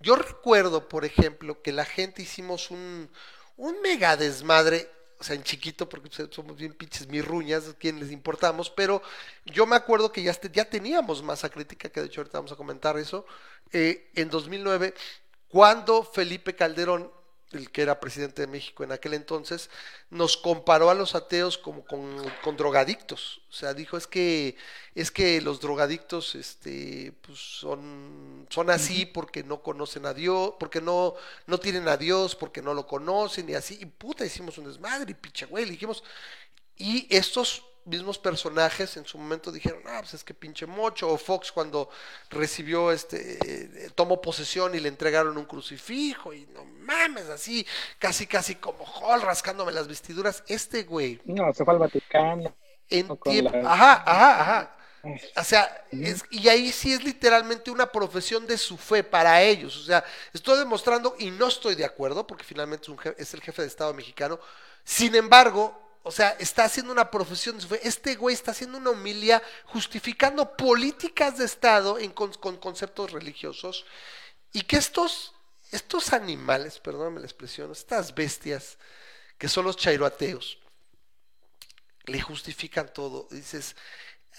yo recuerdo, por ejemplo, que la gente hicimos un, un mega desmadre, o sea, en chiquito, porque pues, somos bien pinches mirruñas, quien les importamos, pero yo me acuerdo que ya, este, ya teníamos masa crítica, que de hecho ahorita vamos a comentar eso, eh, en 2009, cuando Felipe Calderón el que era presidente de México en aquel entonces, nos comparó a los ateos como con, con, drogadictos. O sea, dijo es que es que los drogadictos este, pues son, son así porque no conocen a Dios, porque no, no tienen a Dios, porque no lo conocen y así. Y puta, hicimos un desmadre y picha, güey, dijimos. Y estos mismos personajes en su momento dijeron, ah, pues es que pinche mocho, o Fox cuando recibió este, eh, tomó posesión y le entregaron un crucifijo, y no mames, así, casi, casi como Hall rascándome las vestiduras, este güey. No, se fue al Vaticano. En tiempo, la... ajá, ajá, ajá. O sea, es, y ahí sí es literalmente una profesión de su fe para ellos. O sea, estoy demostrando, y no estoy de acuerdo, porque finalmente es, un jefe, es el jefe de Estado mexicano. Sin embargo, o sea, está haciendo una profesión. Este güey está haciendo una homilia justificando políticas de Estado con, conceptos religiosos. Y que estos, estos animales, perdóname la expresión, estas bestias, que son los chairoateos, le justifican todo. Dices,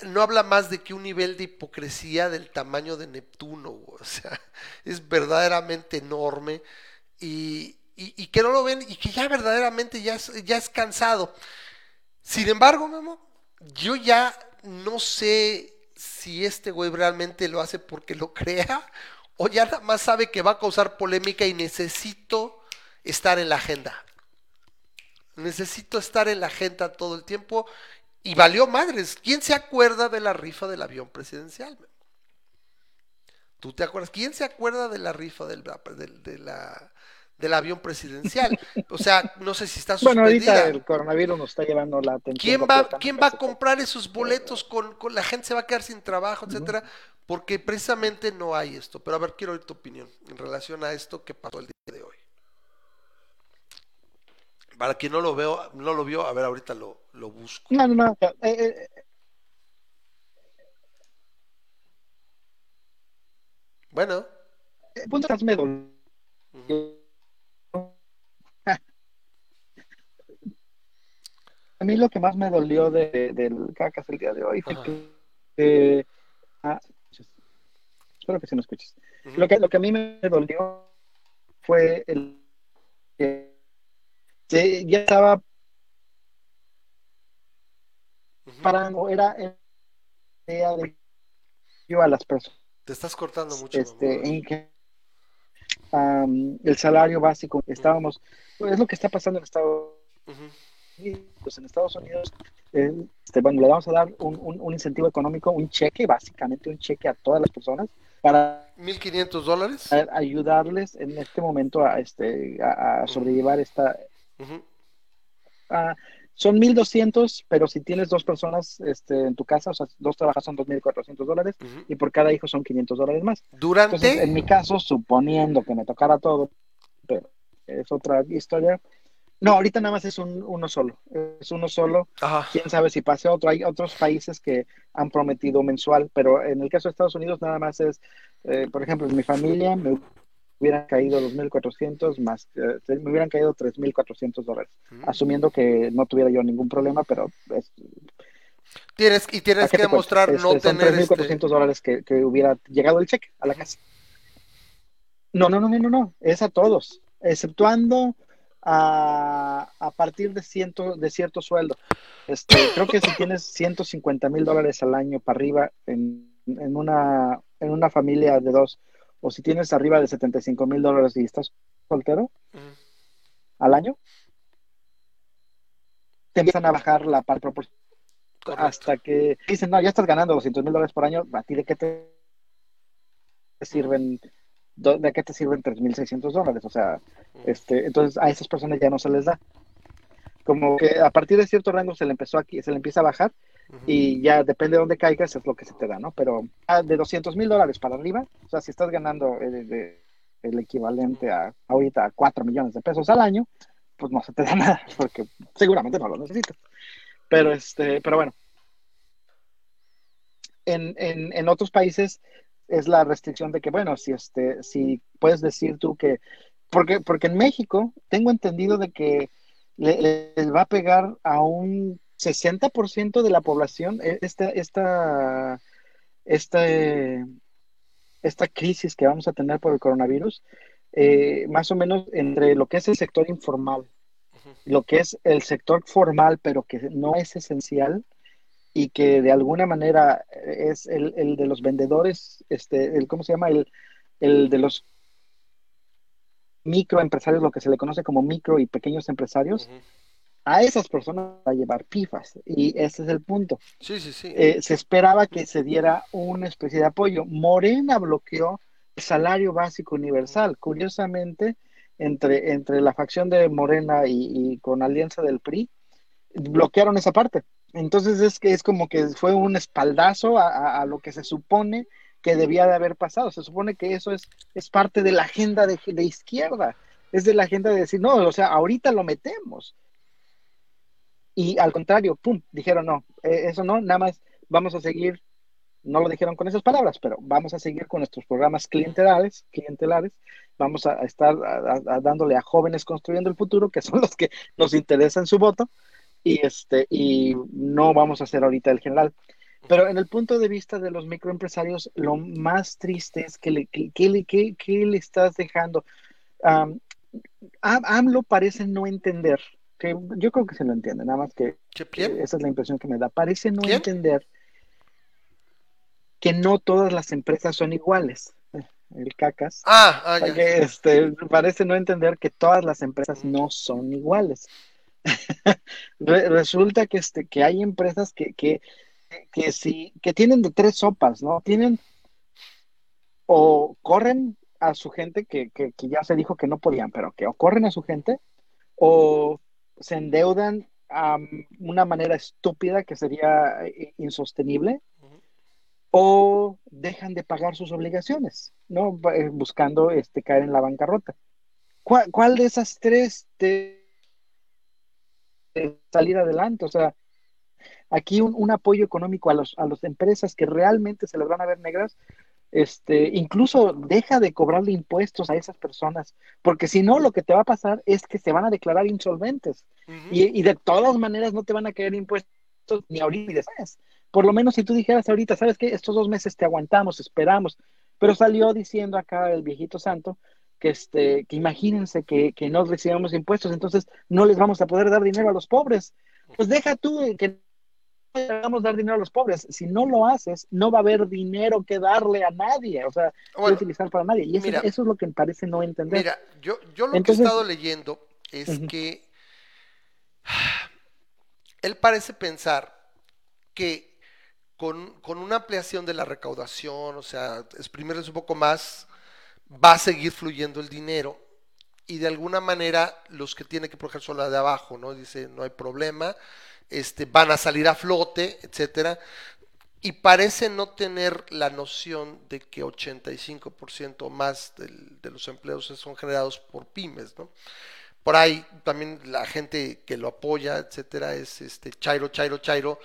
no habla más de que un nivel de hipocresía del tamaño de Neptuno, o sea, es verdaderamente enorme y, y, que no lo ven y que ya verdaderamente ya es, ya es cansado. Sin embargo, Memo, yo ya no sé si este güey realmente lo hace porque lo crea o ya nada más sabe que va a causar polémica y necesito estar en la agenda. Necesito estar en la agenda todo el tiempo y valió madres. ¿Quién se acuerda de la rifa del avión presidencial? ¿Tú te acuerdas? ¿Quién se acuerda de la rifa del, de, de la del avión presidencial. O sea, no sé si está suspendida. Bueno, ahorita el coronavirus nos está llevando la atención. ¿Quién va, ¿quién va a comprar esos boletos con, con, la gente se va a quedar sin trabajo, etcétera? Porque precisamente no hay esto. Pero a ver, quiero oír tu opinión en relación a esto que pasó el día de hoy. Para quien no lo veo, no lo vio, a ver, ahorita lo, lo busco. No, no, no. Eh, eh, bueno. Eh, punto uh -huh. A mí lo que más me dolió de, del cacas el día de hoy fue que. Eh, ah, espero que sí me escuches. Uh -huh. lo, que, lo que a mí me dolió fue el que ya estaba uh -huh. parando, era idea de yo a las personas. Te estás cortando mucho. Este, en que um, el salario básico, estábamos, pues, es lo que está pasando en Estados Unidos. Pues en Estados Unidos, eh, este, bueno, le vamos a dar un, un, un, incentivo económico, un cheque, básicamente un cheque a todas las personas para 1.500 dólares. ayudarles en este momento a, este, a, a sobrellevar esta... Uh -huh. uh, son 1.200, pero si tienes dos personas este, en tu casa, o sea, dos trabajas son 2.400 dólares uh -huh. y por cada hijo son 500 dólares más. Durante... Entonces, en mi caso, suponiendo que me tocara todo, pero es otra historia, no, ahorita nada más es un, uno solo. Es uno solo. Ajá. Quién sabe si pase otro. Hay otros países que han prometido mensual, pero en el caso de Estados Unidos nada más es, eh, por ejemplo, en mi familia me hubieran caído 2.400 más, eh, me hubieran caído 3.400 dólares, mm. asumiendo que no tuviera yo ningún problema, pero es, Tienes, y tienes que demostrar no este, tener. 3.400 este... dólares que, que, hubiera llegado el cheque a la casa. No, no, no, no, no, es a todos, exceptuando a, a partir de, ciento, de cierto sueldo. Este, creo que si tienes 150 mil dólares al año para arriba en, en una, en una familia de dos, o si tienes arriba de 75 mil dólares y estás soltero al año, te empiezan a bajar la par proporción Correcto. hasta que dicen, no, ya estás ganando 200 mil dólares por año, ¿a ti de qué te sirven? ¿De qué te sirven 3.600 dólares? O sea, este, entonces a esas personas ya no se les da. Como que a partir de cierto rango se le empezó aquí, se le empieza a bajar Ujú. y ya depende de dónde caigas es lo que se te da, ¿no? Pero ah, de 200 mil dólares para arriba, o sea, si estás ganando el, de- el equivalente a ahorita a 4 millones de pesos al año, pues no se te da nada, porque seguramente no lo necesitas. Pero este, pero bueno. En, en, en otros países es la restricción de que, bueno, si este, si puedes decir tú que, porque, porque en México tengo entendido de que le, le- les va a pegar a un 60% de la población eh, esta, esta, este, esta crisis que vamos a tener por el coronavirus, eh, más o menos entre lo que es el sector informal, lo que es el sector formal, pero que no es esencial y que de alguna manera es el, el de los vendedores, este, el, ¿cómo se llama? El, el de los microempresarios, lo que se le conoce como micro y pequeños empresarios, a esas personas va a llevar pifas. Y ese es el punto. Sí, sí, sí. Eh, se esperaba que se diera una especie de apoyo. Morena bloqueó el salario básico universal. Curiosamente, entre, entre la facción de Morena y, y con alianza del PRI, bloquearon esa parte. Entonces es que es como que fue un espaldazo a, lo que se supone que debía de haber pasado. Se supone que eso es, es parte de la agenda de, izquierda. Es de la agenda de decir, no, o sea, ahorita lo metemos. Y al contrario, pum, dijeron, no, eh, eso no, nada más vamos a seguir, no lo dijeron con esas palabras, pero vamos a seguir con nuestros programas clientelares, clientelares, vamos a, estar dándole a jóvenes construyendo el futuro, que son los que nos interesan su voto, y este, y no vamos a hacer ahorita el general. Pero en el punto de vista de los microempresarios, lo más triste es que le, que, que le, que- que le estás dejando. Am, Am- AMLO parece no entender, que yo creo que se lo entiende, nada más que ¿Qué que quién? esa es la impresión que me da. Parece no ¿Quién? entender que no todas las empresas son iguales. El cacas. Ah, ah, ya. Este, parece no entender que todas las empresas no son iguales. Re- Resulta que, este, que hay empresas que, que, que, sí, que tienen de tres sopas, ¿no? Tienen o corren a su gente que, que, ya se dijo que no podían, pero que o corren a su gente o se endeudan a una manera estúpida que sería eh, insostenible o dejan de pagar sus obligaciones, ¿no? Eh, Buscando este, caer en la bancarrota. ¿Cuál, de esas tres te salir adelante? O sea, aquí un, un apoyo económico a, los, a las empresas que realmente se les van a ver negras, este, incluso deja de cobrarle impuestos a esas personas, porque si no, lo que te va a pasar es que se van a declarar insolventes. Y, y de todas maneras no te van a caer impuestos ni ahorita ni después. Por lo menos si tú dijeras ahorita, ¿sabes qué? Estos dos meses te aguantamos, esperamos. Pero salió diciendo acá el viejito santo que, este, que imagínense que, que no recibamos impuestos, entonces no les vamos a poder dar dinero a los pobres. Pues deja tú que vamos a dar dinero a los pobres. Si no lo haces, no va a haber dinero que darle a nadie, o sea, Bueno, utilizar para nadie. Y eso, mira. eso es lo que me parece no entender. Mira, yo, yo lo que he estado leyendo es que él parece pensar que con, con una ampliación de la recaudación, o sea, exprimirles un poco más, va a seguir fluyendo el dinero y de alguna manera los que tienen que proteger son la de abajo, ¿no? Dice, no hay problema, este, van a salir a flote, etcétera. Y parece no tener la noción de que 85% más del- de los empleos son generados por pymes, ¿no? Por ahí también la gente que lo apoya, etcétera, es este Chairo, Chairo, Chairo,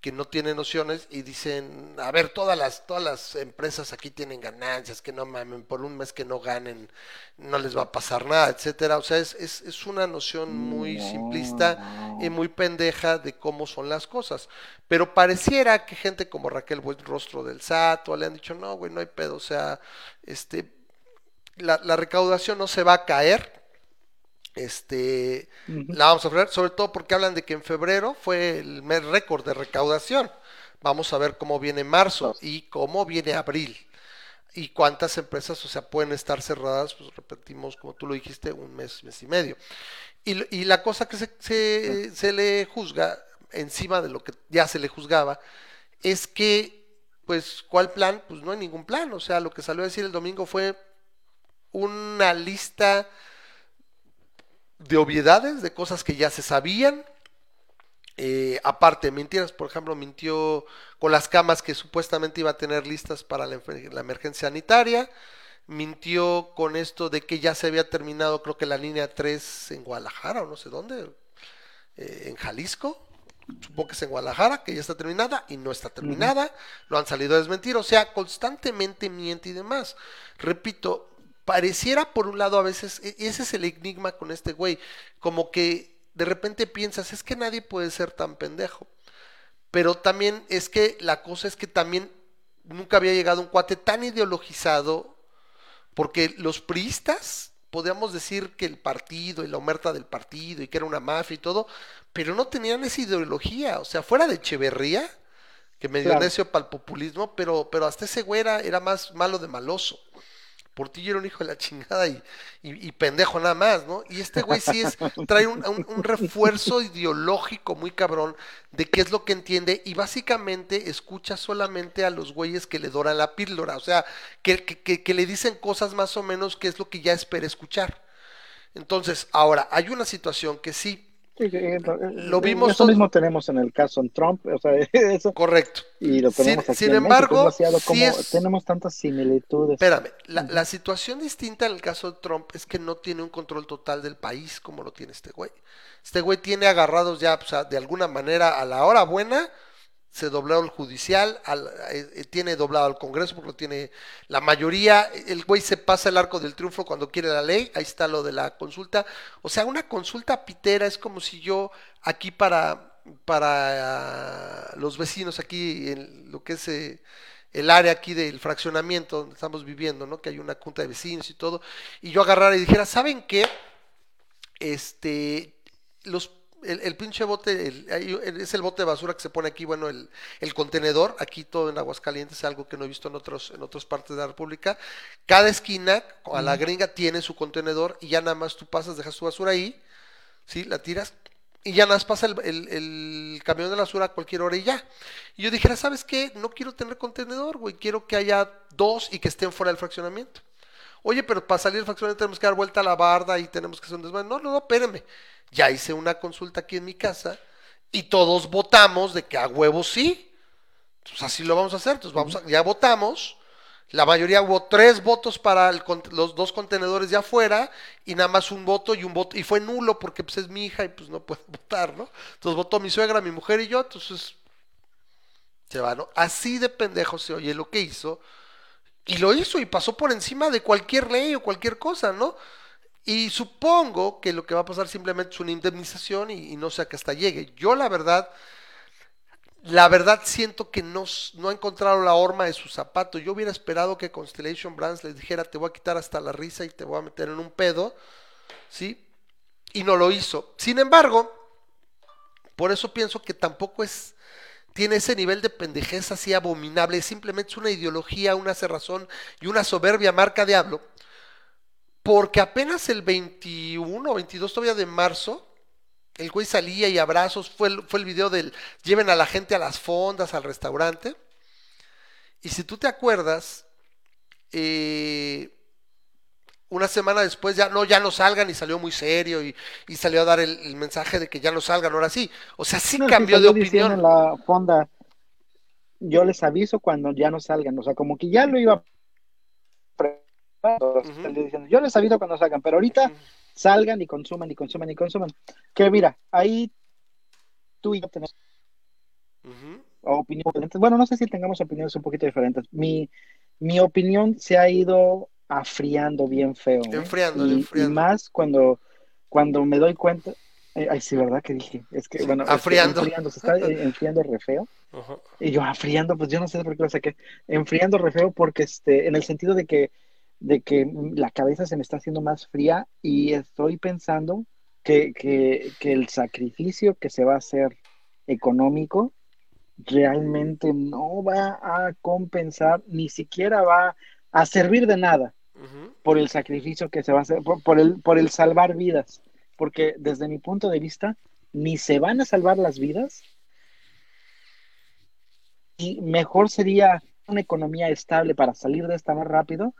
que no tiene nociones y dicen, a ver, todas las, todas las empresas aquí tienen ganancias, que no mamen, por un mes que no ganen, no les va a pasar nada, etcétera. O sea, es, es, es una noción muy simplista y muy pendeja de cómo son las cosas. Pero pareciera que gente como Raquel Buenrostro del SAT o le han dicho, no, güey, no hay pedo, o sea, este, la, la recaudación no se va a caer, este, la vamos a ver, sobre todo porque hablan de que en febrero fue el mes récord de recaudación. Vamos a ver cómo viene marzo y cómo viene abril. Y cuántas empresas, o sea, pueden estar cerradas, pues repetimos, como tú lo dijiste, un mes, mes y medio. Y, la cosa que se, se- se le juzga, encima de lo que ya se le juzgaba, es que, pues, ¿cuál plan? Pues no hay ningún plan. O sea, lo que salió a decir el domingo fue una lista de obviedades, de cosas que ya se sabían. Eh, aparte, mentiras, por ejemplo, mintió con las camas que supuestamente iba a tener listas para la, emergencia sanitaria. Mintió con esto de que ya se había terminado, creo que la línea 3 en Guadalajara o no sé dónde, eh, en Jalisco. Supongo que es en Guadalajara, que ya está terminada y no está terminada. Lo han salido a desmentir. O sea, constantemente miente y demás. Repito, pareciera por un lado a veces, e- ese es el enigma con este güey, como que de repente piensas, es que nadie puede ser tan pendejo. Pero también es que la cosa es que también nunca había llegado un cuate tan ideologizado, porque los priistas, podríamos decir que el partido y la omerta del partido y que era una mafia y todo, pero no tenían esa ideología, o sea, fuera de Echeverría, que medio Claro. necio para el populismo, pero, pero hasta ese güey era, era más malo de maloso. Portillo era un hijo de la chingada y, y- pendejo nada más, ¿no? Y este güey sí es, trae un, un- un refuerzo ideológico muy cabrón de qué es lo que entiende y básicamente escucha solamente a los güeyes que le doran la píldora, o sea, que, que- que- que le dicen cosas más o menos que es lo que ya espera escuchar. Entonces, ahora, hay una situación que sí, Sí, Lo vimos Eso mismo tenemos en el caso en Trump, o sea, eso, correcto. y lo Sin- tenemos aquí sin en México, embargo, sí es- tenemos tantas similitudes. Espérame, la, la situación distinta en el caso de Trump es que no tiene un control total del país como lo tiene este güey. Este güey tiene agarrados ya, o sea, de alguna manera a la hora buena, se dobló el judicial, al- eh, eh, tiene doblado al Congreso porque lo tiene la mayoría, el güey se pasa el arco del triunfo cuando quiere la ley, ahí está lo de la consulta, o sea, una consulta pitera es como si yo aquí para, para ah, los vecinos aquí en lo que es... eh, el área aquí del fraccionamiento donde estamos viviendo, ¿no? Que hay una junta de vecinos y todo, y yo agarrara y dijera, ¿saben qué? Este, los, el, el pinche bote, el- es el bote de basura que se pone aquí, bueno, el, el contenedor, aquí todo en Aguascalientes, algo que no he visto en otros, en otras partes de la República. Cada esquina, a la gringa, tiene su contenedor y ya nada más tú pasas, dejas tu basura ahí, ¿sí? La tiras y ya nada más pasa el, el- el camión de la basura a cualquier hora y ya. Y yo dijera, ¿sabes qué? No quiero tener contenedor, güey, quiero que haya dos y que estén fuera del fraccionamiento. Oye, pero para salir del fraccionamiento tenemos que dar vuelta a la barda y tenemos que hacer un desmadre. No, no, no, espérenme. Ya hice una consulta aquí en mi casa y todos votamos de que a huevo sí. Pues así lo vamos a hacer. Entonces vamos a- ya votamos. La mayoría hubo tres votos para los dos contenedores de afuera y nada más un voto y un voto. Y fue nulo porque pues es mi hija y pues no puede votar, ¿no? Entonces votó mi suegra, mi mujer y yo. Entonces se va, ¿no? Así de pendejo se oye lo que hizo. Y lo hizo y pasó por encima de cualquier ley o cualquier cosa, ¿no? Y supongo que lo que va a pasar simplemente es una indemnización y, no sé a qué hasta llegue. Yo la verdad, la verdad siento que no, no ha encontrado la horma de su zapato. Yo hubiera esperado que Constellation Brands les dijera, te voy a quitar hasta la risa y te voy a meter en un pedo, ¿sí? Y no lo hizo. Sin embargo, por eso pienso que tampoco es tiene ese nivel de pendejez así abominable, simplemente es una ideología, una cerrazón y una soberbia marca diablo, porque apenas el 21 o 22 todavía de marzo, el güey salía y abrazos, fue el, fue el video del lleven a la gente a las fondas, al restaurante, y si tú te acuerdas, eh, una semana después ya no, ya no salgan y salió muy serio y, y salió a dar el, el mensaje de que ya no salgan, ahora sí. O sea, sí No, cambió de salió diciendo opinión. en la fonda, yo les aviso cuando ya no salgan, o sea, como que ya lo iba Ujú. salió diciendo, yo les aviso cuando salgan, pero ahorita salgan y consuman y consuman y consuman. Que mira, ahí tú y yo tenemos Ujú. opiniones diferentes. Bueno, no sé si tengamos opiniones un poquito diferentes. Mi, mi opinión se ha ido afriando bien feo. ¿eh? Enfriando, y, enfriando. y más cuando, cuando me doy cuenta. eh, Ay, sí, ¿verdad? que dije? Es que, bueno, es que afriando. enfriando, se está eh, enfriando re feo. Ajá. Y yo, enfriando, pues yo no sé por qué lo saqué. Enfriando re feo porque, este, en el sentido de que de que la cabeza se me está haciendo más fría y estoy pensando que, que, que el sacrificio que se va a hacer económico realmente no va a compensar, ni siquiera va a servir de nada por el sacrificio que se va a hacer, por, por el, por el salvar vidas, porque desde mi punto de vista, ni se van a salvar las vidas, y mejor sería una economía estable para salir de esta más rápido,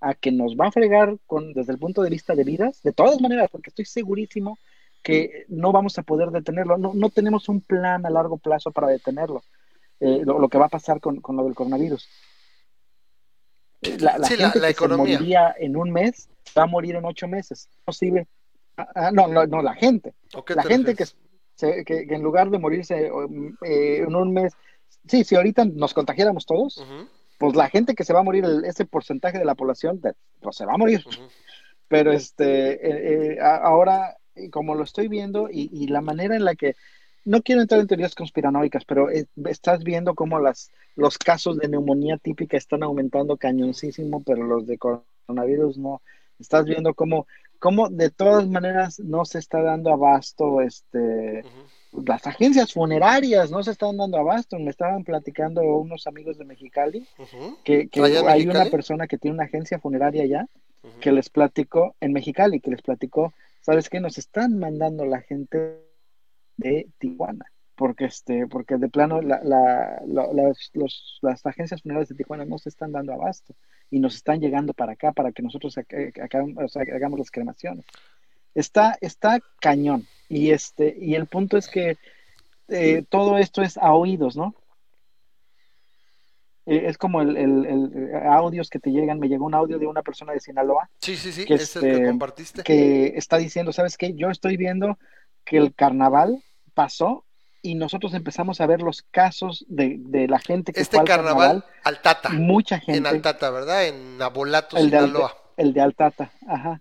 a que nos va a fregar con, desde el punto de vista de vidas, de todas maneras, porque estoy segurísimo que no vamos a poder detenerlo, no, no tenemos un plan a largo plazo para detenerlo, eh, lo, lo que va a pasar con, con lo del coronavirus. Eh, La, la Sí, gente la que economía. se moriría en un mes va a morir en ocho meses. Posible. Ah, ah, no, no, no, la gente. ¿O qué La te gente que, se- que, que en lugar de morirse eh, en un mes, sí, si ahorita nos contagiáramos todos, pues la gente que se va a morir, el- ese porcentaje de la población, pues se va a morir. Pero este, eh, eh, ahora, como lo estoy viendo y, y la manera en la que, no quiero entrar en teorías conspiranoicas, pero eh, estás viendo cómo las, los casos de neumonía típica están aumentando cañoncísimo, pero los de coronavirus no. Estás viendo cómo, cómo de todas maneras no se está dando abasto, este. Las agencias funerarias no se están dando abasto. Me estaban platicando unos amigos de Mexicali que, que ¿Allá en hay una persona que tiene una agencia funeraria allá que les platicó en Mexicali, que les platicó, ¿sabes qué? Nos están mandando la gente de Tijuana, porque este, porque de plano la, la- la- las, los- las agencias funerarias de Tijuana no se están dando abasto y nos están llegando para acá para que nosotros acá- acá- o sea, hagamos las cremaciones. Está, está cañón. Y este, y el punto es que eh, todo esto es a oídos, ¿no? Eh, es como el, el- el- audios que te llegan. Me llegó un audio de una persona de Sinaloa Sí, sí, sí, que es el que este, compartiste. que está diciendo, ¿sabes qué? Yo estoy viendo que el carnaval pasó y nosotros empezamos a ver los casos de, de la gente que Este fue al carnaval, Altata, mucha en gente, Altata, ¿verdad? En Abolato, el de, Sinaloa. el de Altata, ajá.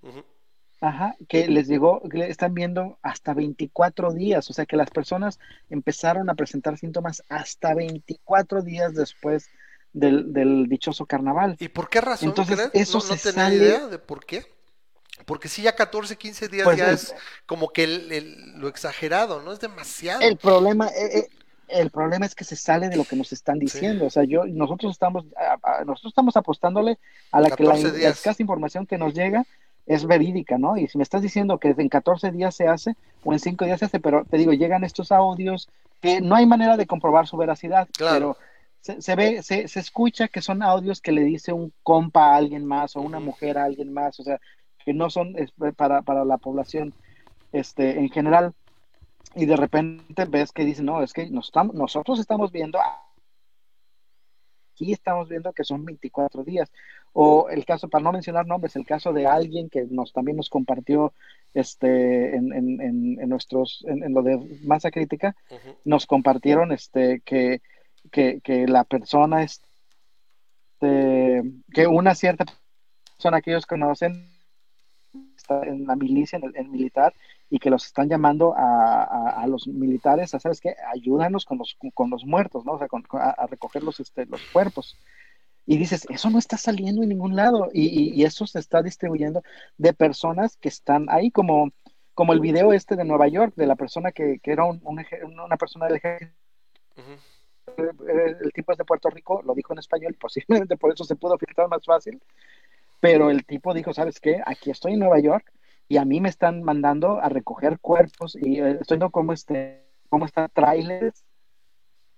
Ajá, que les llegó, que están viendo hasta 24 días, o sea que las personas empezaron a presentar síntomas hasta 24 días después del, del dichoso carnaval. ¿Y por qué razón Entonces, crees? eso no, no se tenía sale- idea de por qué. Porque si ya 14, 15 días Pues ya el- es como que el- el- lo exagerado, ¿no? Es demasiado. El problema, eh, eh, el problema es que se sale de lo que nos están diciendo. O sea, yo, nosotros estamos, nosotros estamos apostándole a la que la, 14 la días. escasa información que nos llega es verídica, ¿no? Y si me estás diciendo que en 14 días se hace o en 5 días se hace, pero te digo, llegan estos audios que no hay manera de comprobar su veracidad, Claro. pero se, se ve, se, se escucha que son audios que le dice un compa a alguien más o una mujer a alguien más, o sea, que no son es, para, para la población este, en general y de repente ves que dicen, no, es que nos estamos, nosotros estamos viendo, aquí estamos viendo que son 24 días. O el caso, para no mencionar nombres, el caso de alguien que nos también nos compartió este, en, en, en, en nuestros, en, lo de masa crítica, nos compartieron este, que, que, que la persona, este, que una cierta persona que ellos conocen está en la milicia, en el, en militar, y que los están llamando a, a, a los militares a, ¿sabes qué? Ayúdanos con los, con los muertos, ¿no? O sea, con, a, a recoger los, este, los cuerpos. Y dices, eso no está saliendo en ningún lado. Y, y- y eso se está distribuyendo de personas que están ahí, como, como el video este de Nueva York, de la persona que, que era un- un una persona del ejército Ujú. eh, el tipo es de Puerto Rico, lo dijo en español, posiblemente por eso se pudo filtrar más fácil, pero el tipo dijo, ¿sabes qué? Aquí estoy en Nueva York y a mí me están mandando a recoger cuerpos y eh, estoy viendo cómo, este, cómo están trailers,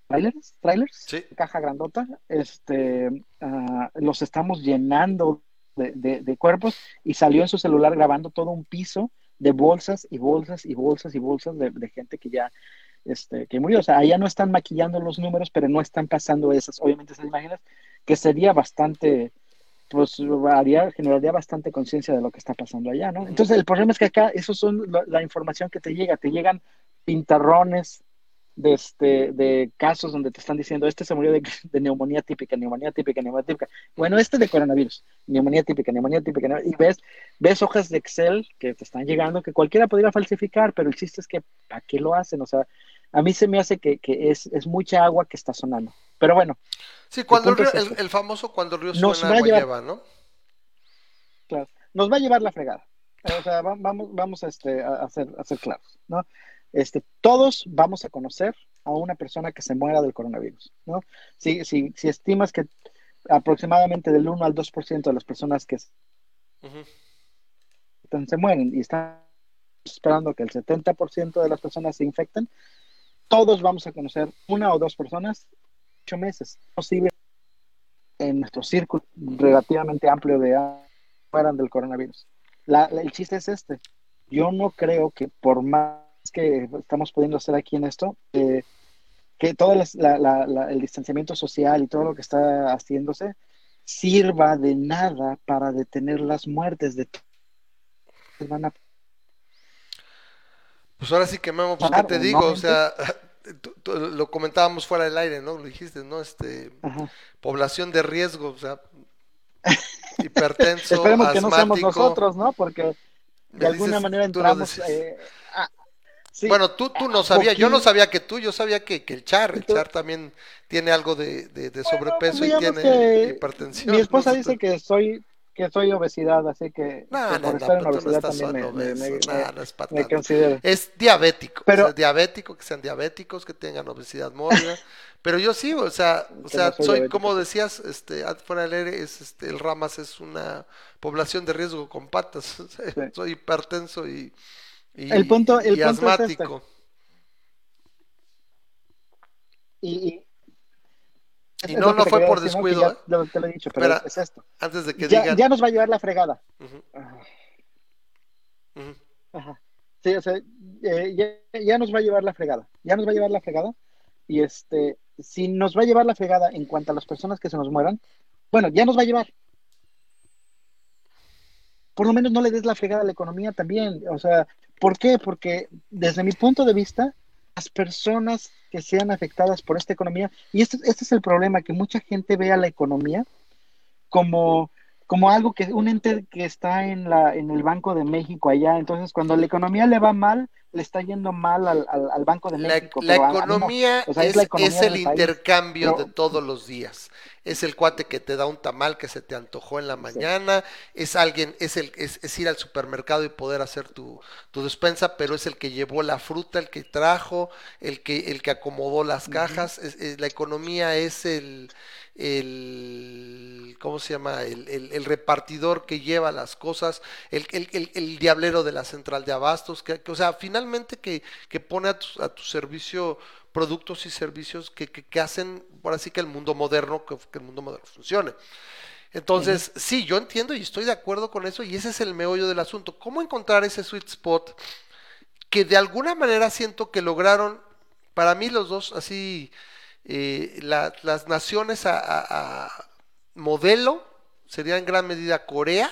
trailers, trailers, Sí. caja grandota, este, ah, los estamos llenando de, de- de cuerpos y salió en su celular grabando todo un piso de bolsas y bolsas y bolsas y bolsas de, de gente que ya este, que murió. O sea, allá no están maquillando los números, pero no están pasando esas, obviamente esas imágenes, que sería bastante, pues haría, generaría bastante conciencia de lo que está pasando allá, ¿no? Entonces el problema es que acá, esos son la, la información que te llega, te llegan pintarrones de, este, de casos donde te están diciendo, este se murió de, de neumonía típica, neumonía típica, neumonía típica. Bueno, este de coronavirus, neumonía típica, neumonía típica, neumonía- y ves, ves hojas de Excel que te están llegando que cualquiera podría falsificar, pero el chiste es que, ¿para qué lo hacen? O sea, a mí se me hace que, que es, es mucha agua que está sonando, Pero bueno, Sí, cuando el, río, es el, este. el famoso cuando el río Nos suena va a llevar- lleva, ¿no? claro, nos va a llevar la fregada. O sea, va- vamos, vamos este, a, ser, a ser claros, ¿no? Este, todos vamos a conocer a una persona que se muera del coronavirus, ¿no? Si, si, si estimas que aproximadamente del 1 al 2% de las personas que se mueren y están esperando que el 70% de las personas se infecten, todos vamos a conocer una o dos personas ocho meses. Posible en nuestro círculo relativamente amplio de a- mueran del coronavirus. La- la- el chiste es este. Yo no creo que por más que estamos pudiendo hacer aquí en esto, eh, que todo las- la- el distanciamiento social y todo lo que está haciéndose sirva de nada para detener las muertes de todos. Van a Pues ahora sí que Memo, pues Claro, qué te digo, o ¿no? sea, tú- tú- lo comentábamos fuera del aire, ¿no? Lo dijiste, ¿no? Este, Ajá. población de riesgo, o sea, hipertenso, Esperemos que no seamos nosotros, ¿no? Porque Me de alguna dices, manera entramos. eh, sí, Bueno, tú, tú no sabías, yo no sabía que tú, yo sabía que, que el Char, el Char también tiene algo de, de- sobrepeso y tiene hipertensión. Mi esposa ¿no? dice que soy que soy obesidad, así que, No, no, por no, estar en no obesidad estás también me, me- obeso, me- no, no es me considero. Es diabético, Pero- o sea, diabético, que sean diabéticos, que tengan obesidad mórbida. Pero yo sí, o sea, o sea, no soy soy, como decías, este, fuera del aire, es, este, el Ramas es una población de riesgo con patas. o sea, Soy hipertenso y, y, El punto- el y punto es este. asmático. Y, y- no, no fue por descuido, ya ¿eh? lo- te lo he dicho, pero Espera. es, es esto. Antes de que Ya, digan. ya nos va a llevar la fregada. Ajá. Sí, o sea, eh, ya, ya nos va a llevar la fregada. Ya nos va a llevar la fregada. Y este, si nos va a llevar la fregada en cuanto a las personas que se nos mueran, bueno, ya nos va a llevar. Por lo menos no le des la fregada a la economía también. O sea, ¿por qué? Porque desde mi punto de vista, las personas que sean afectadas por esta economía, y este, este es el problema, que mucha gente ve a la economía como, como algo que, un ente que está en la, en el Banco de México allá. Entonces, cuando la economía le va mal, le está yendo mal al, al, al Banco de México. la no. economía O sea, es es, la economía es el intercambio Pero- de todos los días. Es el cuate que te da un tamal que se te antojó en la mañana, es alguien, es el, es, es ir al supermercado y poder hacer tu, tu despensa, pero es el que llevó la fruta, el que trajo, el que, el que acomodó las cajas. La economía es el, el ¿cómo se llama? El, el- el repartidor que lleva las cosas, el, el- el- diablero de la central de abastos, que, que, o sea, que, que pone a tu, a tu servicio productos y servicios que, que- que hacen, por así que el mundo moderno, que, que el mundo moderno funcione. Entonces, sí, yo entiendo y estoy de acuerdo con eso y ese es el meollo del asunto. ¿Cómo encontrar ese sweet spot que de alguna manera siento que lograron, para mí los dos, así, eh, la- las naciones a, a- a modelo sería en gran medida Corea,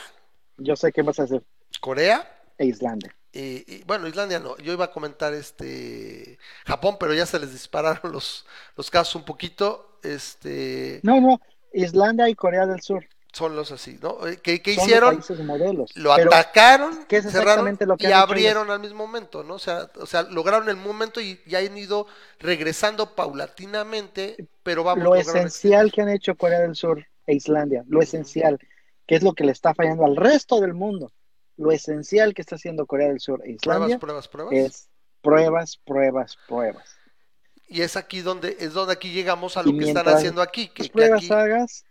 Yo sé qué vas a hacer. Corea, E Islandia. Eh, y, bueno, Islandia no, yo iba a comentar este Japón, pero ya se les dispararon los, los casos un poquito, este, No, no. Islandia y Corea del Sur. son los así, ¿no? Eh, ¿Qué, qué hicieron? modelos. Lo atacaron, ¿qué es cerraron exactamente lo que y abrieron al mismo momento, ¿no? O sea, o sea, lograron el momento y ya han ido regresando paulatinamente, pero vamos, lo lograron esencial que han hecho Corea del Sur e Islandia, lo esencial, que es lo que le está fallando al resto del mundo, lo esencial que está haciendo Corea del Sur e Islandia Pruebas, pruebas, pruebas. es pruebas, pruebas, pruebas. Y es aquí donde es donde aquí llegamos a Y lo que están haciendo aquí, que, pruebas aquí hagas,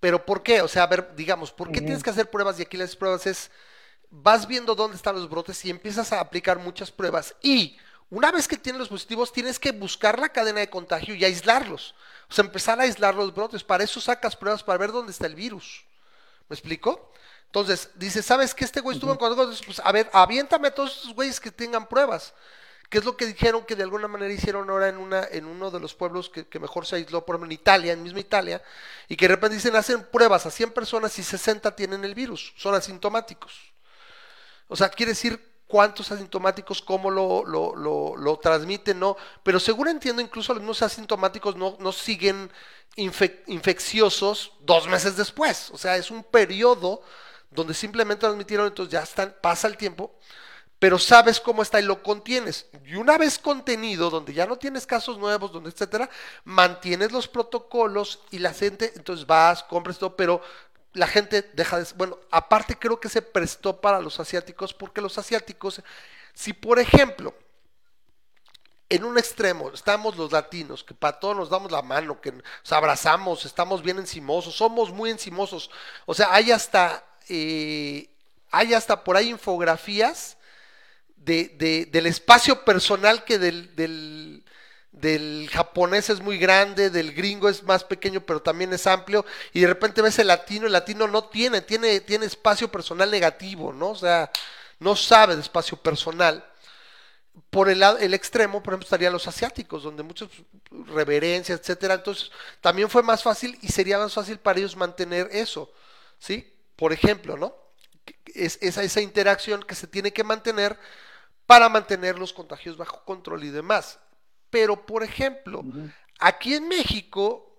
Pero ¿por qué? O sea, a ver, digamos, ¿por qué tienes que hacer pruebas? Y aquí las pruebas es, vas viendo dónde están los brotes y empiezas a aplicar muchas pruebas. Y una vez que tienes los positivos, tienes que buscar la cadena de contagio y aislarlos. O sea, empezar a aislar los brotes. Para eso sacas pruebas para ver dónde está el virus. ¿Me explico? Entonces, dices, ¿sabes que este güey estuvo en contacto? Pues, a ver, aviéntame a todos esos güeyes que tengan pruebas. ¿Qué es lo que dijeron que de alguna manera hicieron ahora en una en uno de los pueblos que, que mejor se aisló, por ejemplo, en Italia, en misma Italia, y que de repente dicen, hacen pruebas a 100 personas y 60 tienen el virus, son asintomáticos. O sea, quiere decir cuántos asintomáticos, cómo lo, lo, lo, lo transmiten, ¿no? Pero seguro entiendo, incluso los mismos asintomáticos no, no siguen infe- infecciosos dos meses después. O sea, es un periodo donde simplemente transmitieron, entonces ya están, pasa el tiempo, pero sabes cómo está y lo contienes. Y una vez contenido, donde ya no tienes casos nuevos, donde etcétera, mantienes los protocolos y la gente, entonces vas, compras todo, pero la gente deja de... Bueno, aparte creo que se prestó para los asiáticos, porque los asiáticos, si por ejemplo, en un extremo estamos los latinos, que para todos nos damos la mano, que nos abrazamos, estamos bien encimosos, somos muy encimosos. O sea, hay hasta, hay hasta por ahí infografías de, de- del espacio personal que del, japonés es muy grande, del gringo es más pequeño, pero también es amplio, y de repente ves el latino, el latino no tiene, tiene, tiene espacio personal negativo, ¿no? O sea, no sabe de espacio personal por el, el extremo, por ejemplo, estarían los asiáticos, donde muchas reverencias, etcétera. Entonces, también fue más fácil y sería más fácil para ellos mantener eso, ¿sí? Por ejemplo, ¿no? Es esa, esa interacción que se tiene que mantener para mantener los contagios bajo control y demás. Pero, por ejemplo, aquí en México,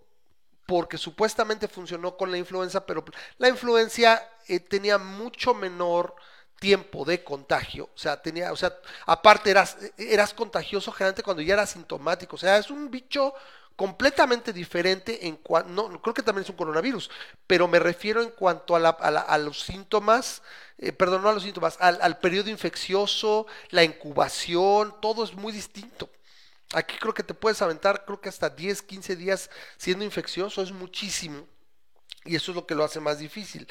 porque supuestamente funcionó con la influenza, pero la influencia eh, tenía mucho menor tiempo de contagio, o sea, tenía, o sea, aparte eras, eras contagioso generalmente cuando ya eras sintomático, o sea, es un bicho completamente diferente en cuanto, no, creo que también es un coronavirus, pero me refiero en cuanto a, la- a la- a los síntomas, eh, perdón, no a los síntomas, al, al periodo infeccioso, la incubación, todo es muy distinto. Aquí creo que te puedes aventar, creo que hasta 10, 15 días siendo infeccioso, es muchísimo. Y eso es lo que lo hace más difícil.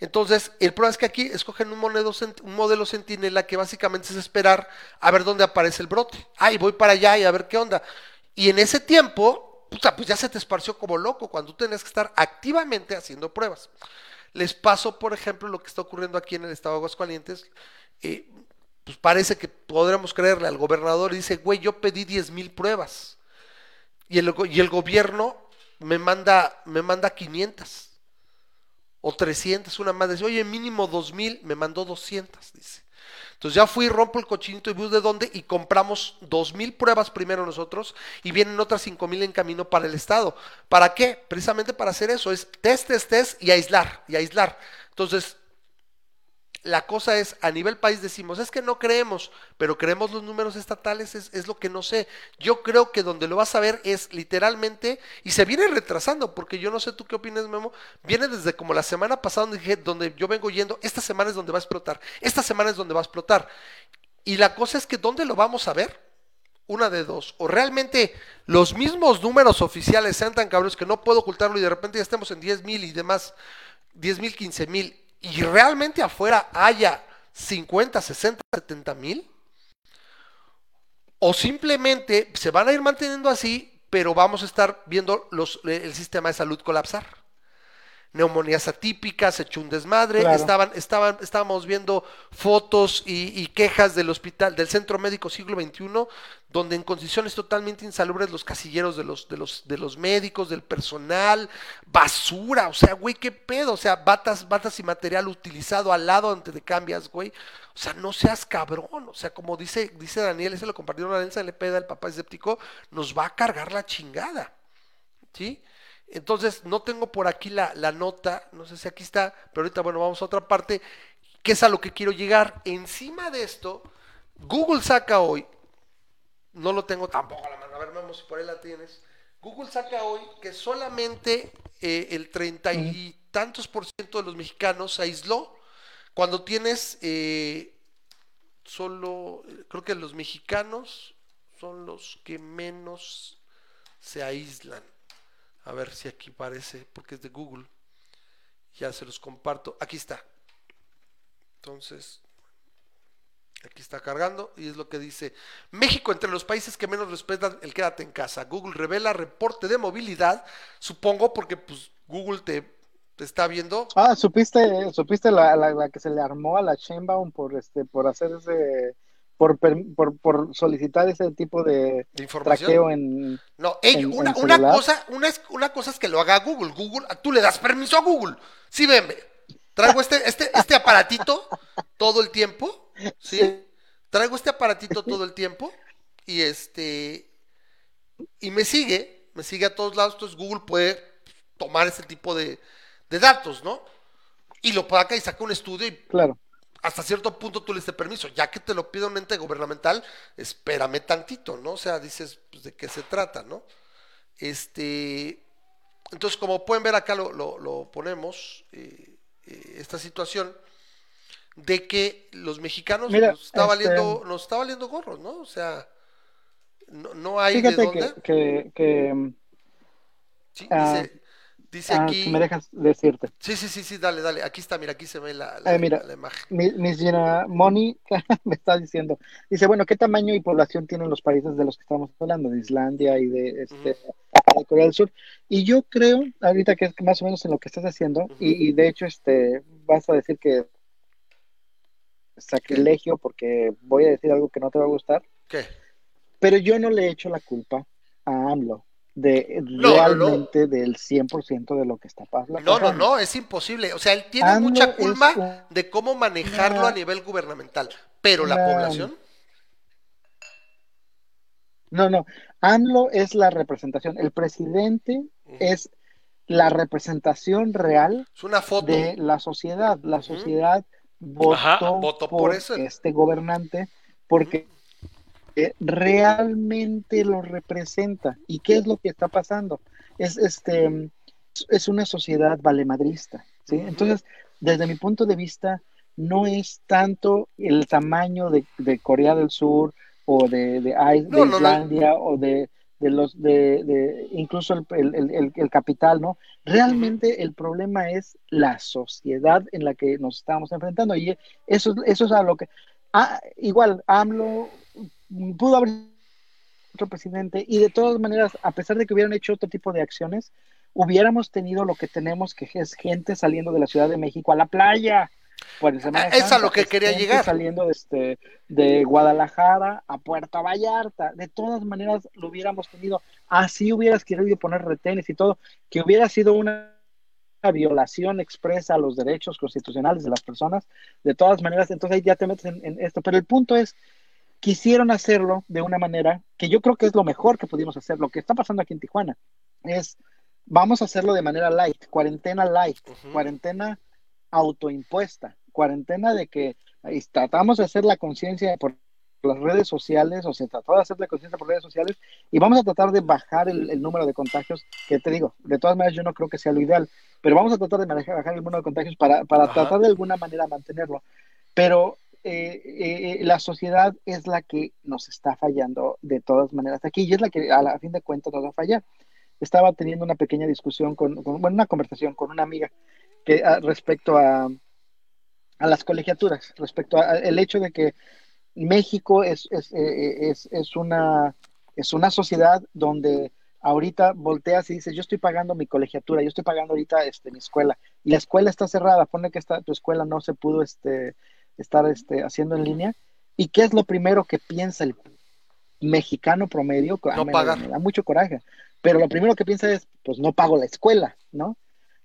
Entonces, el problema es que aquí escogen un, monedo un modelo centinela que básicamente es esperar a ver dónde aparece el brote. Ay, voy para allá y a ver qué onda. Y en ese tiempo, puta, pues ya se te esparció como loco cuando tú tenías que estar activamente haciendo pruebas. Les paso, por ejemplo, lo que está ocurriendo aquí en el estado de Aguascalientes. Eh, pues parece que podremos creerle al gobernador y dice, güey, yo pedí 10 mil pruebas. Y el, gobierno me manda, me manda 500 o 300, una más dice, oye, mínimo 2000, me mandó 200, dice. Entonces ya fui, rompo el cochinito y veo de dónde y compramos 2000 pruebas primero nosotros y vienen otras 5000 en camino para el Estado. ¿Para qué? Precisamente para hacer eso, es test, test, test y aislar, y aislar. Entonces, la cosa es, a nivel país decimos, es que no creemos, pero creemos los números estatales, es, es lo que no sé. Yo creo que donde lo vas a ver es literalmente, y se viene retrasando, porque yo no sé tú qué opinas, Memo, viene desde como la semana pasada donde dije, donde yo vengo yendo, esta semana es donde va a explotar, esta semana es donde va a explotar. Y la cosa es que, ¿dónde lo vamos a ver? Una de dos, o realmente los mismos números oficiales sean tan cabros que no puedo ocultarlo y de repente ya estemos en 10 mil y demás, 10 mil, 15 mil, y realmente afuera haya 50, 60, 70 mil, o simplemente se van a ir manteniendo así, pero vamos a estar viendo los, el sistema de salud colapsar. Neumonías atípicas, hecho un desmadre, Claro. estaban, estaban, estábamos viendo fotos y, y quejas del hospital, del centro médico siglo XXI, donde en condiciones totalmente insalubres los casilleros de los, de los, de los médicos, del personal, basura, o sea, güey, qué pedo, o sea, batas, batas y material utilizado al lado donde te cambias, güey. O sea, no seas cabrón, o sea, como dice, dice Daniel, ese lo compartieron a Elsa Lepeda, el papá escéptico, nos va a cargar la chingada. ¿sí? Entonces, no tengo por aquí la, la nota, no sé si aquí está, pero ahorita, bueno, vamos a otra parte, que es a lo que quiero llegar. Encima de esto, Google saca hoy, no lo tengo tampoco a la mano, a ver, vamos si por ahí la tienes. Google saca hoy que solamente eh, el treinta y tantos por ciento de los mexicanos se aisló cuando tienes eh, solo, creo que los mexicanos son los que menos se aíslan. A ver si aquí parece, porque es de Google. Ya se los comparto. Aquí está. Entonces, aquí está cargando y es lo que dice. México entre los países que menos respetan el quédate en casa. Google revela reporte de movilidad. Supongo porque pues Google te, te está viendo. Ah, supiste, supiste la, la, la que se le armó a la Sheinbaum por este, por hacer ese, por, por, por solicitar ese tipo de De información. traqueo en, No, ey, en- una, en una cosa, una, es, una cosa es que lo haga Google. Google, tú le das permiso a Google. Sí, ven, ve. Traigo este, este, este aparatito todo el tiempo. ¿Sí? Traigo este aparatito todo el tiempo. Y este. Y me sigue, me sigue a todos lados. Entonces Google puede tomar ese tipo de, de datos, ¿no? Y lo puede acá y saca un estudio y claro. hasta cierto punto tú le diste permiso, ya que te lo pide un ente gubernamental, espérame tantito, ¿no? O sea, dices, pues, ¿de qué se trata, no? Este, entonces, como pueden ver acá lo, lo- lo ponemos, eh, eh, esta situación de que los mexicanos Mira, nos está este- valiendo, nos está valiendo gorros, ¿no? O sea, no, no hay de Fíjate dónde. que, que, que, Sí, ah, dice, dice ah, aquí. si me dejas decirte. Sí, sí, sí, sí, dale, dale. Aquí está, mira, aquí se ve la, la, Eh, mira. la imagen. Mi- Miss Gina Moni me está diciendo, dice, bueno, ¿qué tamaño y población tienen los países de los que estamos hablando? De Islandia y de, este, de Corea del Sur. Y yo creo, ahorita que es más o menos en lo que estás haciendo, y, y de hecho este, vas a decir que sacrilegio porque voy a decir algo que no te va a gustar, ¿Qué? pero yo no le echo la culpa a AMLO de no, no. realmente del 100% de lo que está pasando. No, no, no, es imposible. O sea, él tiene AMLO mucha culpa un- de cómo manejarlo a nivel gubernamental. Pero la población, No, no. AMLO es la representación. El presidente es la representación real es una foto. de la sociedad. La sociedad votó, Ajá, votó por por eso. este gobernante porque realmente lo representa. ¿Y qué es lo que está pasando? Es este es una sociedad valemadrista, ¿sí? Entonces, desde mi punto de vista, no es tanto el tamaño de, de Corea del Sur o de, de, Is- de No, no, no. Islandia o de, de los de, de- incluso el, el- el- el- capital, ¿no? Realmente el problema es la sociedad en la que nos estamos enfrentando y eso, es- eso es a lo que ah, igual AMLO pudo haber otro presidente y de todas maneras, a pesar de que hubieran hecho otro tipo de acciones, hubiéramos tenido lo que tenemos, que es gente saliendo de la Ciudad de México a la playa. Semana Ah, es a lo que quería llegar. Saliendo de, este, de Guadalajara a Puerto Vallarta. De todas maneras, lo hubiéramos tenido. Así hubieras querido poner retenes y todo, que hubiera sido una violación expresa a los derechos constitucionales de las personas. De todas maneras, entonces ahí ya te metes en, en esto. Pero el punto es, quisieron hacerlo de una manera que yo creo que es lo mejor que pudimos hacer. Lo que está pasando aquí en Tijuana es, vamos a hacerlo de manera light, cuarentena light, cuarentena autoimpuesta, cuarentena de que tratamos de hacer la conciencia por las redes sociales, o se trató de hacer la conciencia por redes sociales, y vamos a tratar de bajar el, el número de contagios, que te digo, de todas maneras yo no creo que sea lo ideal, pero vamos a tratar de manejar, bajar el número de contagios para, para tratar de alguna manera mantenerlo. Pero eh, eh, la sociedad es la que nos está fallando de todas maneras aquí, y es la que a, la, a fin de cuentas nos va a fallar. Estaba teniendo una pequeña discusión con, con bueno, una conversación con una amiga que a, respecto a, a las colegiaturas, respecto al hecho de que México es, es, eh, es, es, una, es una sociedad donde ahorita volteas y dices, yo estoy pagando mi colegiatura, yo estoy pagando ahorita este, mi escuela, y la escuela está cerrada, pone que esta, tu escuela no se pudo este, estar este, haciendo en línea, ¿y qué es lo primero que piensa el mexicano promedio? No me, pagar. me da mucho coraje, pero lo primero que piensa es, pues no pago la escuela, ¿no?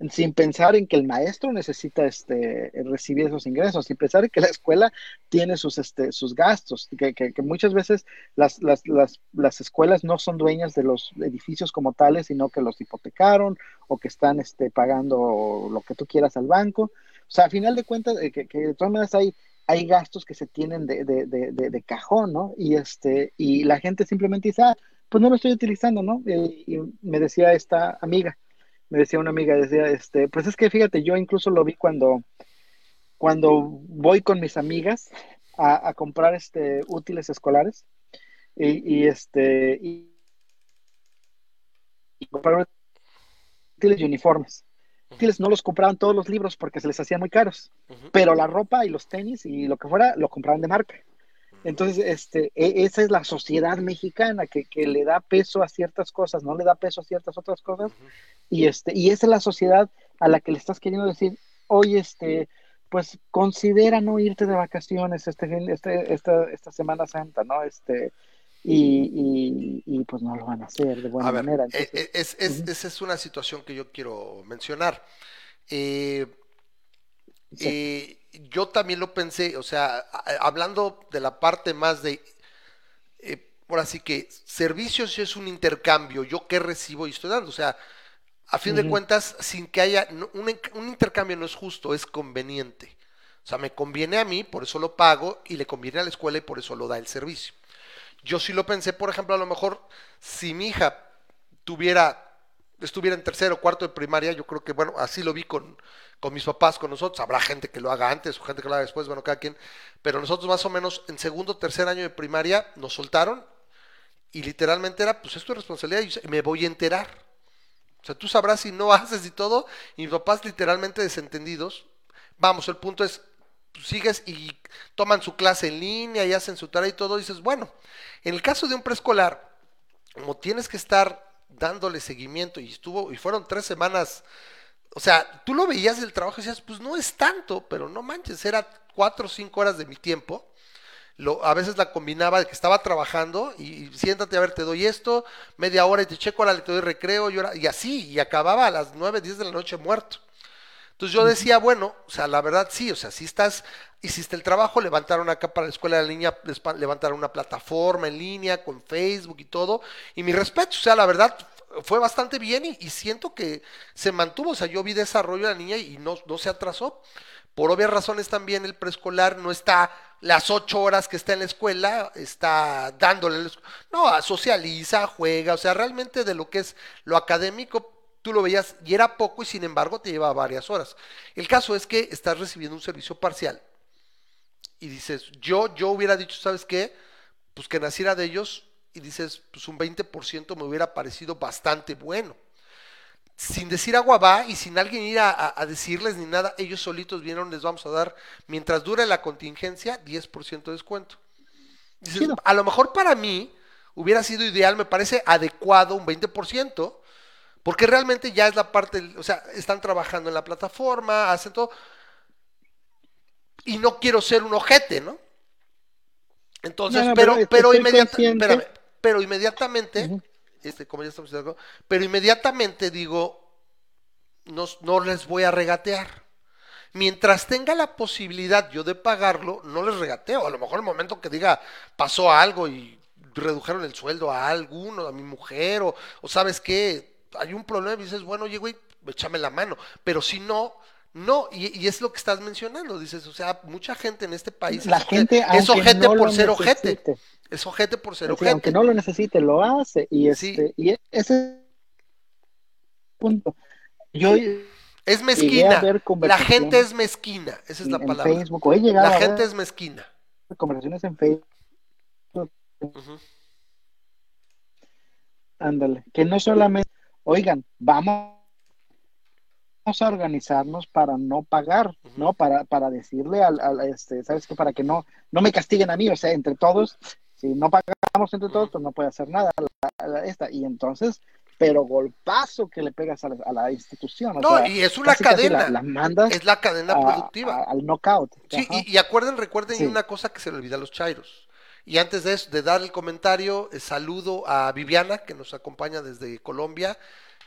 Sin pensar en que el maestro necesita este, recibir esos ingresos, sin pensar en que la escuela tiene sus, este, sus gastos, que, que, que muchas veces las, las, las, las, escuelas no son dueñas de los edificios como tales, sino que los hipotecaron o que están este, pagando lo que tú quieras al banco. O sea, a final de cuentas, eh, que, que, de todas maneras hay, hay gastos que se tienen de, de, de, de, cajón, ¿no? Y, este, y la gente simplemente dice, ah, pues no lo estoy utilizando, ¿no? Y, y me decía esta amiga, me decía una amiga, decía, este, pues es que fíjate, yo incluso lo vi cuando, cuando voy con mis amigas a, a comprar este útiles escolares y, y este y, y comprar útiles y uniformes. Útiles no los compraban todos los libros porque se les hacían muy caros, uh -huh. pero la ropa y los tenis y lo que fuera lo compraban de marca. Entonces, este, e, esa es la sociedad mexicana que, que, le da peso a ciertas cosas, no le da peso a ciertas otras cosas. Uh -huh. Y este, y esa es la sociedad a la que le estás queriendo decir, oye, este, pues considera no irte de vacaciones este, este, esta, esta Semana Santa, ¿no? Este, y, y, y, pues no lo van a hacer de buena a ver, manera. Entonces, es, es, uh -huh. esa es una situación que yo quiero mencionar. Eh, sí. eh, yo también lo pensé, o sea, hablando de la parte más de, eh, ahora sí que servicios es un intercambio, yo qué recibo y estoy dando, o sea, a fin uh -huh. de cuentas, sin que haya, un, un, intercambio no es justo, es conveniente. O sea, me conviene a mí, por eso lo pago, y le conviene a la escuela y por eso lo da el servicio. Yo sí lo pensé, por ejemplo, a lo mejor si mi hija tuviera, estuviera en tercero o cuarto de primaria, yo creo que, bueno, así lo vi con, con mis papás, con nosotros. Habrá gente que lo haga antes o gente que lo haga después, bueno, cada quien. Pero nosotros más o menos en segundo, tercer año de primaria nos soltaron y literalmente era, pues es responsabilidad y me voy a enterar. O sea, tú sabrás si no haces y todo. Y mis papás literalmente desentendidos. Vamos, el punto es, pues, sigues y toman su clase en línea y hacen su tarea y todo. dices, bueno, en el caso de un preescolar, como tienes que estar dándole seguimiento y estuvo, y fueron tres semanas, o sea, tú lo veías del trabajo y decías, pues no es tanto, pero no manches, era cuatro o cinco horas de mi tiempo. Lo, a veces la combinaba de que estaba trabajando y, siéntate a ver, te doy esto, media hora y te checo, ahora le te doy recreo y, y así, y acababa a las nueve, diez de la noche muerto. Entonces yo decía, bueno, o sea, la verdad sí, o sea, si estás, hiciste el trabajo, levantaron acá para la escuela de línea, despa- levantaron una plataforma en línea con Facebook y todo, y mi respeto, o sea, la verdad fue bastante bien y, y siento que se mantuvo, o sea, yo vi desarrollo de la niña y no, no se atrasó. Por obvias razones también el preescolar no está las ocho horas que está en la escuela, está dándole, no, socializa, juega, o sea, realmente de lo que es lo académico, tú lo veías y era poco y sin embargo te lleva varias horas. El caso es que estás recibiendo un servicio parcial y dices, yo, yo hubiera dicho, ¿sabes qué? Pues que naciera de ellos y dices, pues un 20% me hubiera parecido bastante bueno. Sin decir agua va y sin alguien ir a, a- a decirles ni nada, ellos solitos vieron, les vamos a dar, mientras dure la contingencia, 10% de descuento. Dices, a lo mejor para mí hubiera sido ideal, me parece adecuado un 20%, porque realmente ya es la parte, o sea, están trabajando en la plataforma, hacen todo, y no quiero ser un ojete, ¿no? Entonces, No, no, pero, pero pero, inmediata- espérame, pero inmediatamente, este, como ya estamos de acuerdo, pero inmediatamente digo, no, no les voy a regatear. Mientras tenga la posibilidad yo de pagarlo, no les regateo. A lo mejor el momento que diga, pasó algo y redujeron el sueldo a alguno, a mi mujer, o, o sabes qué, hay un problema y dices, bueno, oye, güey, échame la mano. Pero si no, no, y, y es lo que estás mencionando, dices, o sea, mucha gente en este país La es gente, es ojete no por ser ojete. necesite. Es ojete por ser Sí, ojete. aunque no lo necesite, lo hace. Y, Sí. este, y ese es punto. Yo Es mezquina. La gente es mezquina. Esa es la en palabra. Facebook, La gente es mezquina. conversaciones en Facebook, ándale, que no solamente, oigan, vamos a organizarnos para no pagar. ¿no? Para, para decirle al, al, este, ¿sabes qué? Para que no, no me castiguen a mí, o sea, entre todos, si no pagamos entre todos, pues no puede hacer nada la- la- esta. Y entonces, pero golpazo que le pegas a la, a la institución, o No, sea, y es una casi, cadena. La, la mandas Es la cadena productiva. a- al knockout. Sí, y, y acuerden, recuerden Sí. una cosa que se le olvida a los chairos. Y antes de eso, de dar el comentario, eh, saludo a Viviana, que nos acompaña desde Colombia.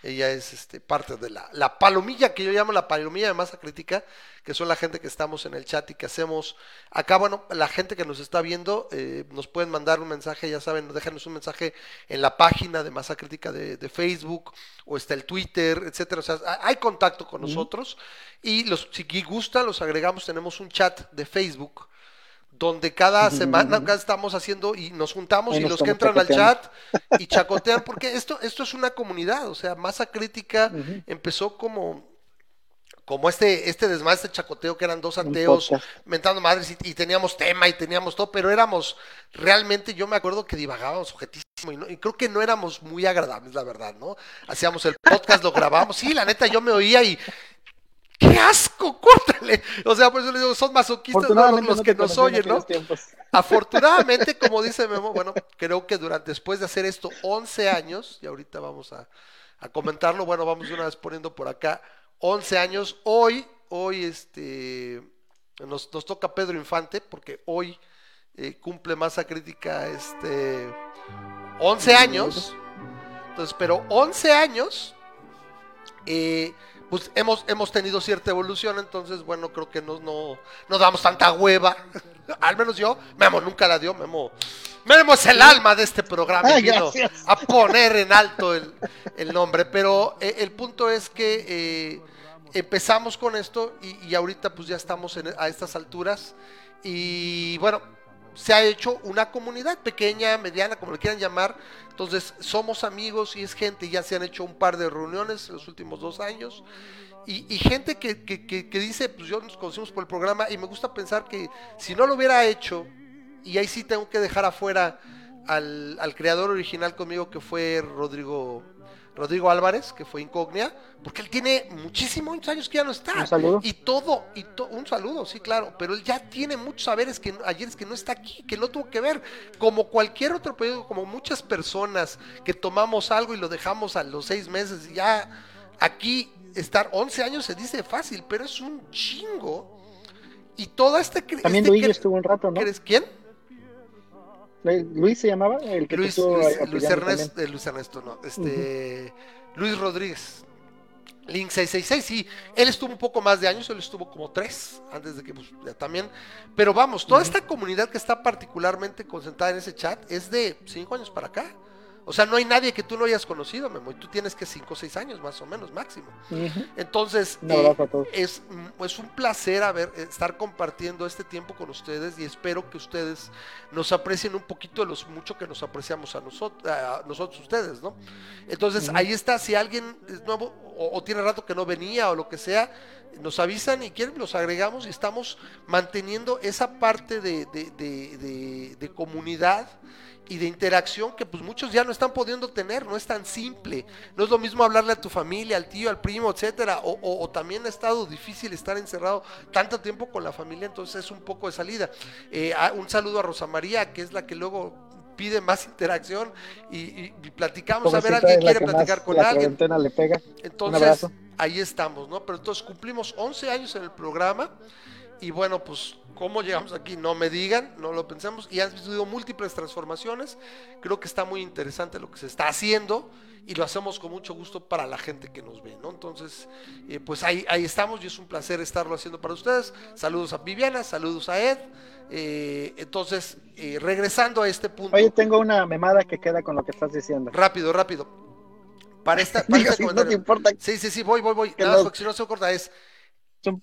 Ella es este, parte de la, la palomilla, que yo llamo la palomilla de masa crítica, que son la gente que estamos en el chat y que hacemos. Acá, bueno, la gente que nos está viendo, eh, nos pueden mandar un mensaje, ya saben, déjanos un mensaje en la página de masa crítica de, de Facebook, o está el Twitter, etcétera. O sea, hay contacto con nosotros. Y los, si gustan, los agregamos, tenemos un chat de Facebook donde cada semana acá estamos haciendo y nos juntamos y los que entran al chat y chacotean, porque esto, esto es una comunidad, o sea, masa crítica empezó como, como este, este desmadre, este chacoteo que eran dos ateos mentando madres y, y teníamos tema y teníamos todo, pero éramos realmente, yo me acuerdo que divagábamos objetísimo y, no- y creo que no éramos muy agradables, la verdad, ¿no? Hacíamos el podcast, lo grabábamos, sí, la neta, yo me oía y ¡qué asco! ¡Córtale! O sea, por eso les digo, son masoquistas ¿no? los, los no que nos oyen, ¿no? Afortunadamente, como dice Memo, bueno, creo que durante, después de hacer esto 11 años, y ahorita vamos a, a comentarlo, bueno, vamos de una vez poniendo por acá, 11 años, hoy, hoy, este, nos, nos toca Pedro Infante, porque hoy eh, cumple masa crítica, este, 11 años, entonces, pero 11 años, eh, pues hemos, hemos tenido cierta evolución, entonces, bueno, creo que no, no, no damos tanta hueva. Al menos yo, Memo nunca la dio, Memo. Memo es el alma de este programa. Y vino gracias. a poner en alto el, el nombre. Pero eh, el punto es que, eh, empezamos con esto y, y ahorita pues ya estamos en- a estas alturas y bueno, se ha hecho una comunidad pequeña, mediana, como le quieran llamar. Entonces somos amigos y es gente, ya se han hecho un par de reuniones en los últimos dos años. Y, gente que, que- que- que dice, pues yo nos conocimos por el programa y me gusta pensar que si no lo hubiera hecho, y ahí sí tengo que dejar afuera al, al creador original conmigo que fue Rodrigo Rodrigo Álvarez, que fue Incognia, porque él tiene muchísimos años que ya no está. Un saludo. Y todo, y to- un saludo, sí, claro, pero él ya tiene muchos saberes que ayer es que no está aquí, que no tuvo que ver, como cualquier otro periódico, como muchas personas que tomamos algo y lo dejamos a los seis meses, y ya aquí estar 11 años se dice fácil, pero es un chingo. Y toda esta... También este Luis estuvo un rato, ¿no? ¿Crees quién? Luis se llamaba, el que Luis, Luis, Luis. Ernesto, eh, Luis Ernesto, no, este, Luis Rodríguez. Link 666, sí, él estuvo un poco más de años, él estuvo como tres, antes de que pues, ya también, pero vamos, toda esta comunidad que está particularmente concentrada en ese chat es de cinco años para acá. O sea, no hay nadie que tú no hayas conocido, Memo, y tú tienes que cinco o seis años más o menos máximo. Entonces, eh, abrazo a todos. es, mm, es un placer haber, eh, estar compartiendo este tiempo con ustedes y espero que ustedes nos aprecien un poquito de los mucho que nos apreciamos a nosotros, a nosotros ustedes, ¿no? Entonces, ahí está, si alguien es nuevo o, o tiene rato que no venía o lo que sea, nos avisan y quieren, los agregamos y estamos manteniendo esa parte de, de- de- comunidad y de interacción que pues muchos ya no están pudiendo tener, no es tan simple, no es lo mismo hablarle a tu familia, al tío, al primo, etcétera, o también ha estado difícil estar encerrado tanto tiempo con la familia, entonces es un poco de salida. Eh, ah, un saludo a Rosa María, que es la que luego pide más interacción y, y- y platicamos a ver alguien quiere platicar con la alguien. cuarentena le pega. Entonces, ahí estamos, ¿no? Pero entonces cumplimos 11 años en el programa y bueno, pues cómo llegamos aquí, no me digan, no lo pensemos y han sido múltiples transformaciones. Creo que está muy interesante lo que se está haciendo y lo hacemos con mucho gusto para la gente que nos ve, ¿no? Entonces, eh, pues ahí, ahí estamos y es un placer estarlo haciendo para ustedes. Saludos a Viviana, saludos a Ed. Eh, entonces, eh, regresando a este punto. Oye, tengo una memada que queda con lo que estás diciendo. Rápido, rápido. Para esta, para Diga, este si no te importa. Sí, sí, sí, voy, voy, voy. Que Nada porque si no se corta es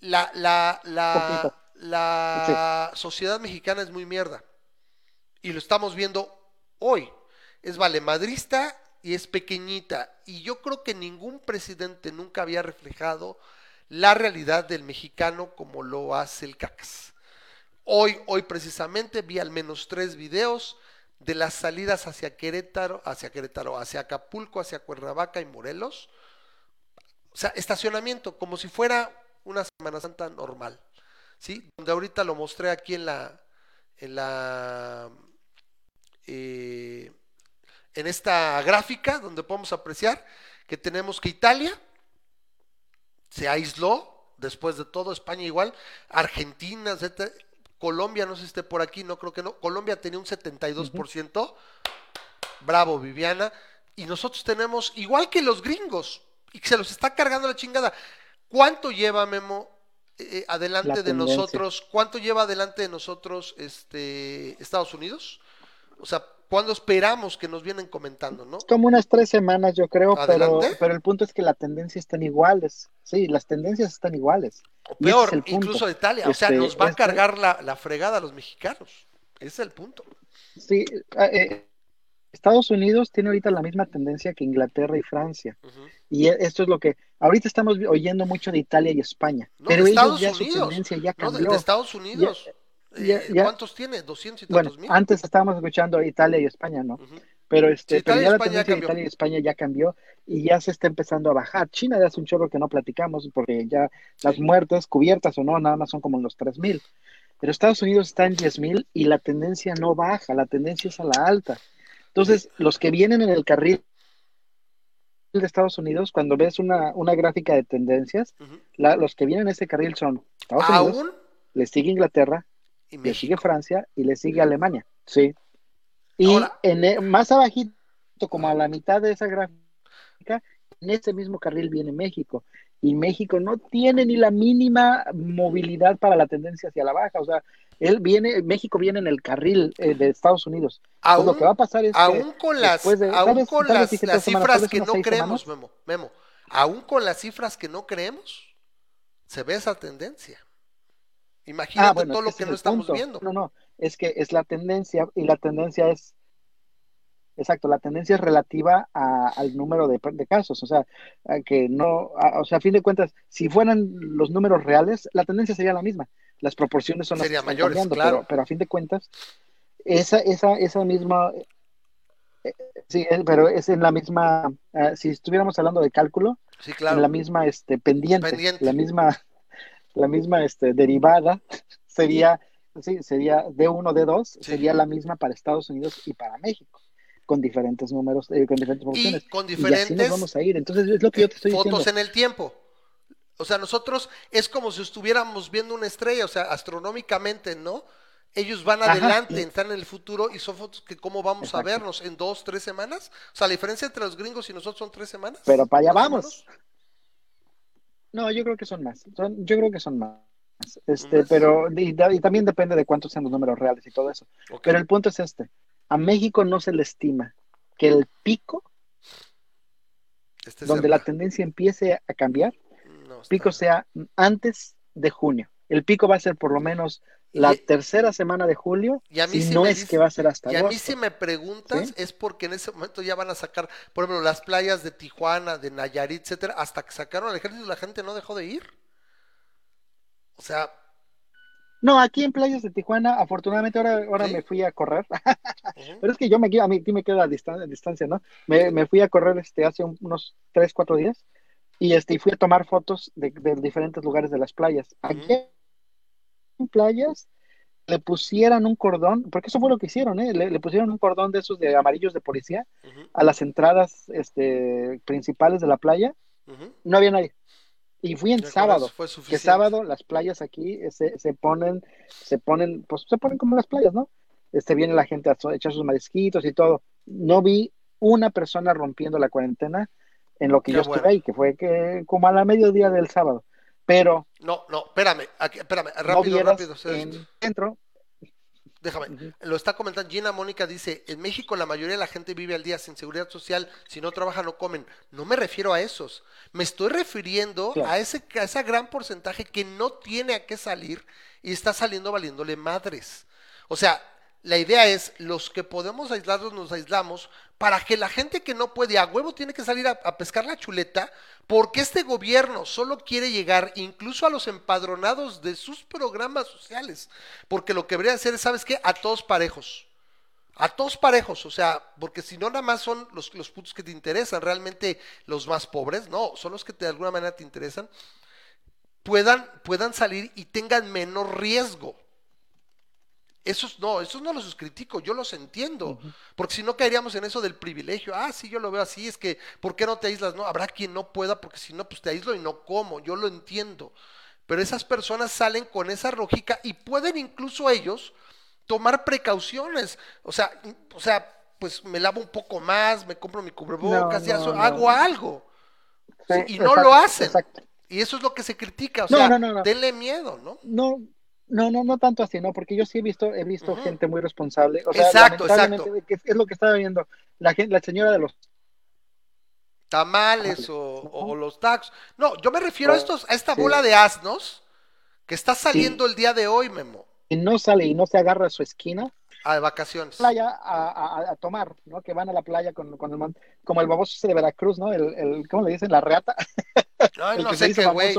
La, la, la, la sociedad mexicana es muy mierda. Y lo estamos viendo hoy. Es valemadrista y es pequeñita. Y yo creo que ningún presidente nunca había reflejado la realidad del mexicano como lo hace el CACAS. Hoy, hoy precisamente vi al menos tres videos de las salidas hacia Querétaro, hacia Querétaro, hacia Acapulco, hacia Cuernavaca y Morelos. O sea, estacionamiento, como si fuera una Semana Santa normal. ¿Sí? Donde ahorita lo mostré aquí en la. En la. eh, en esta gráfica, donde podemos apreciar que tenemos que Italia se aisló después de todo, España igual, Argentina, etcétera. Colombia, no sé si esté por aquí, no creo que no. Colombia tenía un 72%. Bravo, Viviana. Y nosotros tenemos, igual que los gringos, y se los está cargando la chingada. ¿Cuánto lleva, Memo, eh, adelante La de nosotros? ¿Cuánto lleva adelante de nosotros este, Estados Unidos? O sea, ¿cuándo esperamos que nos vienen comentando, no? Como unas tres semanas, yo creo, pero, Adelante. pero el punto es que la tendencia están iguales. Sí, las tendencias están iguales. O peor, es incluso de Italia. o sea, Este, nos va a este- cargar la, la fregada a los mexicanos. Ese es el punto. Sí, eh, eh, Estados Unidos tiene ahorita la misma tendencia que Inglaterra y Francia. Y e- esto es lo que ahorita estamos oyendo mucho de Italia y España. No, pero de ellos Estados ya su Unidos. tendencia ya No, de, cambió. de Estados Unidos. ya- Eh, ya- ¿Cuántos tiene? 200 y Bueno, tantos mil. antes estábamos escuchando Italia y España, ¿no? Pero este, Sí, pero ya la tendencia de. Italia y España ya cambió y ya se está empezando a bajar. China ya hace un chorro que no platicamos porque ya las muertes, cubiertas o no, nada más son como en los 3000. Pero Estados Unidos está en 10000 y la tendencia no baja, la tendencia es a la alta. Entonces, los que vienen en el carril de Estados Unidos, cuando ves una, una gráfica de tendencias, la- los que vienen en ese carril son Estados Unidos, Aún le sigue Inglaterra, y le sigue. Francia y le sigue Alemania. Sí. Y en e- más abajito, como a la mitad de esa gráfica, en ese mismo carril viene México. Y México no tiene ni la mínima movilidad para la tendencia hacia la baja. O sea, él viene, México viene en el carril eh, de Estados Unidos. Aún, lo que va a pasar es que aún con las, de- aún ¿sabes- con las, semanas, cifras que no creemos, semanas? Memo, Memo, aún con las cifras que no creemos, se ve esa tendencia. Imagínate Ah, bueno, todo lo que no estamos punto. viendo. No, no, es que es la tendencia y la tendencia es, exacto, la tendencia es relativa a- al número de, de casos, o sea, a que no, a- o sea, a fin de cuentas, si fueran los números reales, la tendencia sería la misma. Las proporciones son las que Serían están mayores, cambiando, claro. pero, pero a fin de cuentas, esa, esa, esa misma, eh, sí, eh, pero es en la misma, eh, si estuviéramos hablando de cálculo, Sí, en claro. la misma este, pendiente, Pendiente. la misma, la misma este, derivada sería, sí, sería D1, D2, Sí. sería la misma para Estados Unidos y para México, con diferentes números, eh, con diferentes Y con Y así nos diferentes vamos a ir. Entonces, es lo que yo te estoy fotos diciendo. en el tiempo. O sea, nosotros es como si estuviéramos viendo una estrella, o sea, astronómicamente, ¿no? Ellos van Ajá. adelante, están en el futuro y son fotos que cómo vamos Exacto. a vernos en dos, tres semanas. O sea, la diferencia entre los gringos y nosotros son tres semanas. Pero para allá vamos. No, yo creo que son más. Son, yo creo que son más. Este, ¿Más? pero y, y también depende de cuántos sean los números reales y todo eso. Pero el punto es este. A México no se le estima que el pico, Este donde la tendencia empiece a cambiar, No, pico sea antes de junio. El pico va a ser por lo menos la Y- tercera semana de julio, y a mí sí no es dice- que va a ser hasta Y a mí si me preguntas ¿Sí? es porque en ese momento ya van a sacar, por ejemplo, las playas de Tijuana, de Nayarit, etcétera, hasta que sacaron al ejército la gente no dejó de ir. O sea, No, aquí en playas de Tijuana, afortunadamente ahora, ahora ¿Sí? me fui a correr, pero es que yo me a mí me queda a distan- a distancia, ¿no? Me, me fui a correr este hace un- unos 3, 4 días y este y fui a tomar fotos de, de diferentes lugares de las playas. Aquí en playas le pusieran un cordón, porque eso fue lo que hicieron, ¿eh? Le, le pusieron un cordón de esos de amarillos de policía a las entradas este, principales de la playa, no había nadie. Y fui en sábado, fue que sábado las playas aquí eh, se, se ponen, se ponen, pues se ponen como las playas, ¿no? Este viene la gente a echar sus marisquitos y todo. No vi una persona rompiendo la cuarentena en lo que Qué yo estuve ahí, que fue que como a la mediodía del sábado. Pero No, no, espérame, aquí- espérame, no rápido, vieras rápido. en. Déjame, lo está comentando Gina Mónica, dice, en México la mayoría de la gente vive al día sin seguridad social, si no trabajan no comen. No me refiero a esos, me estoy refiriendo Claro. a ese a ese gran porcentaje que no tiene a qué salir y está saliendo valiéndole madres. O sea, la idea es, los que podemos aislarnos nos aislamos para que la gente que no puede a huevo tiene que salir a, pescar la chuleta porque este gobierno solo quiere llegar incluso a los empadronados de sus programas sociales. Porque lo que debería hacer es, ¿sabes qué? A todos parejos. A todos parejos, o sea, porque si no nada más son los, los que te interesan, realmente los más pobres, no, son los que de alguna manera te interesan, puedan, puedan salir y tengan menor riesgo. Esos no, esos no los critico, yo los entiendo, porque si no caeríamos en eso del privilegio. Ah, sí, yo lo veo así, es que, ¿por qué no te aíslas? No, habrá quien no pueda, porque si no, pues te aíslo y no como, yo lo entiendo. Pero esas personas salen con esa lógica y pueden incluso ellos tomar precauciones. O sea, o sea, pues me lavo un poco más, me compro mi cubrebocas, No, ya no, so- no. hago algo. Sí, y no exacto, lo hacen. Exacto. Y eso es lo que se critica. O No, sea, no, no, no. denle miedo, ¿no? No, no, no, no tanto así, ¿no? Porque yo sí he visto, he visto gente muy responsable. O sea, Exacto, que es lo que estaba viendo. La gente, la señora de los tamales o, o- o los tacos. No, yo me refiero a Oh, estos, a esta bola de asnos que está saliendo el día de hoy, Memo, que no sale y no se agarra a su esquina, a vacaciones. playa a, a- a tomar, ¿no? Que van a la playa con, con el mon- como el baboso ese de Veracruz, ¿no? El, el ¿cómo le dicen? La reata. No se sé qué, güey.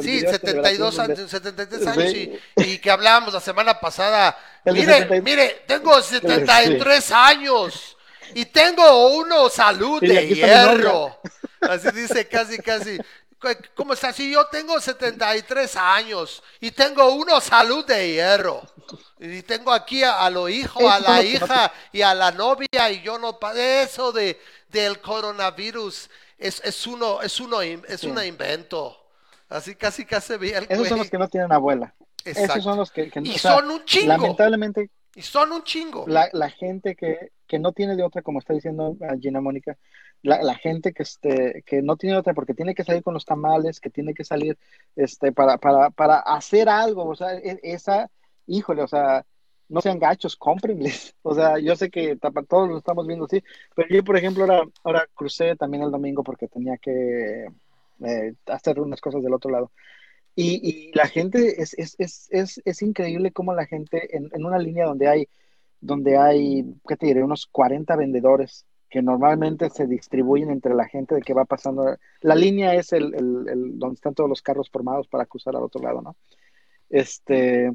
Sí, video este de 72 Veracruz, años, 73 Sí. años y, y que hablábamos la semana pasada. El de Mire, 70 mire, tengo 73 años y tengo uno salud de hierro. Así dice casi, casi. ¿Cómo está? Sí, yo tengo 73 años y tengo uno salud de hierro. Y tengo aquí a, a lo hijo, Esos a la los no hija y a la novia y yo no eso de del coronavirus es, es uno es uno es Sí. un invento. Así casi casi veía el Esos son los que no tienen abuela. Exacto. Esos son los que, que Y o sea, son un chingo. Lamentablemente, Y son un chingo. la, la gente que, que no tiene de otra, como está diciendo Gina Mónica, la, la gente que, este, que no tiene de otra porque tiene que salir con los tamales, que tiene que salir este, para, para, para hacer algo, o sea, e- esa, híjole, o sea, no sean gachos, cómprenles. O sea, yo sé que todos lo estamos viendo así, pero yo, por ejemplo, ahora, ahora crucé también el domingo porque tenía que eh, hacer unas cosas del otro lado. Y, y la gente, es, es, es, es, increíble cómo la gente en, en una línea donde hay, donde hay, ¿qué te diré? Unos 40 vendedores que normalmente se distribuyen entre la gente de que va pasando. La línea es el, el, el donde están todos los carros formados para cruzar al otro lado, ¿no? Este,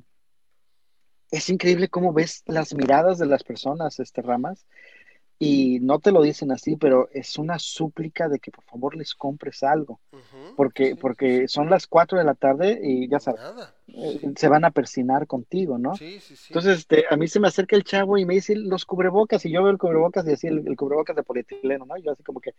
es increíble cómo ves las miradas de las personas, este Ramas, y no te lo dicen así, pero es una súplica de que por favor les compres algo, porque, sí, porque son las 4 de la tarde y ya sabes, Nada. eh, Sí, se van a persinar contigo, ¿no? sí, sí. sí. Entonces, este, a mí se me acerca el chavo y me dice los cubrebocas, y yo veo el cubrebocas y así el, el cubrebocas de polietileno, ¿no? Y yo así como que,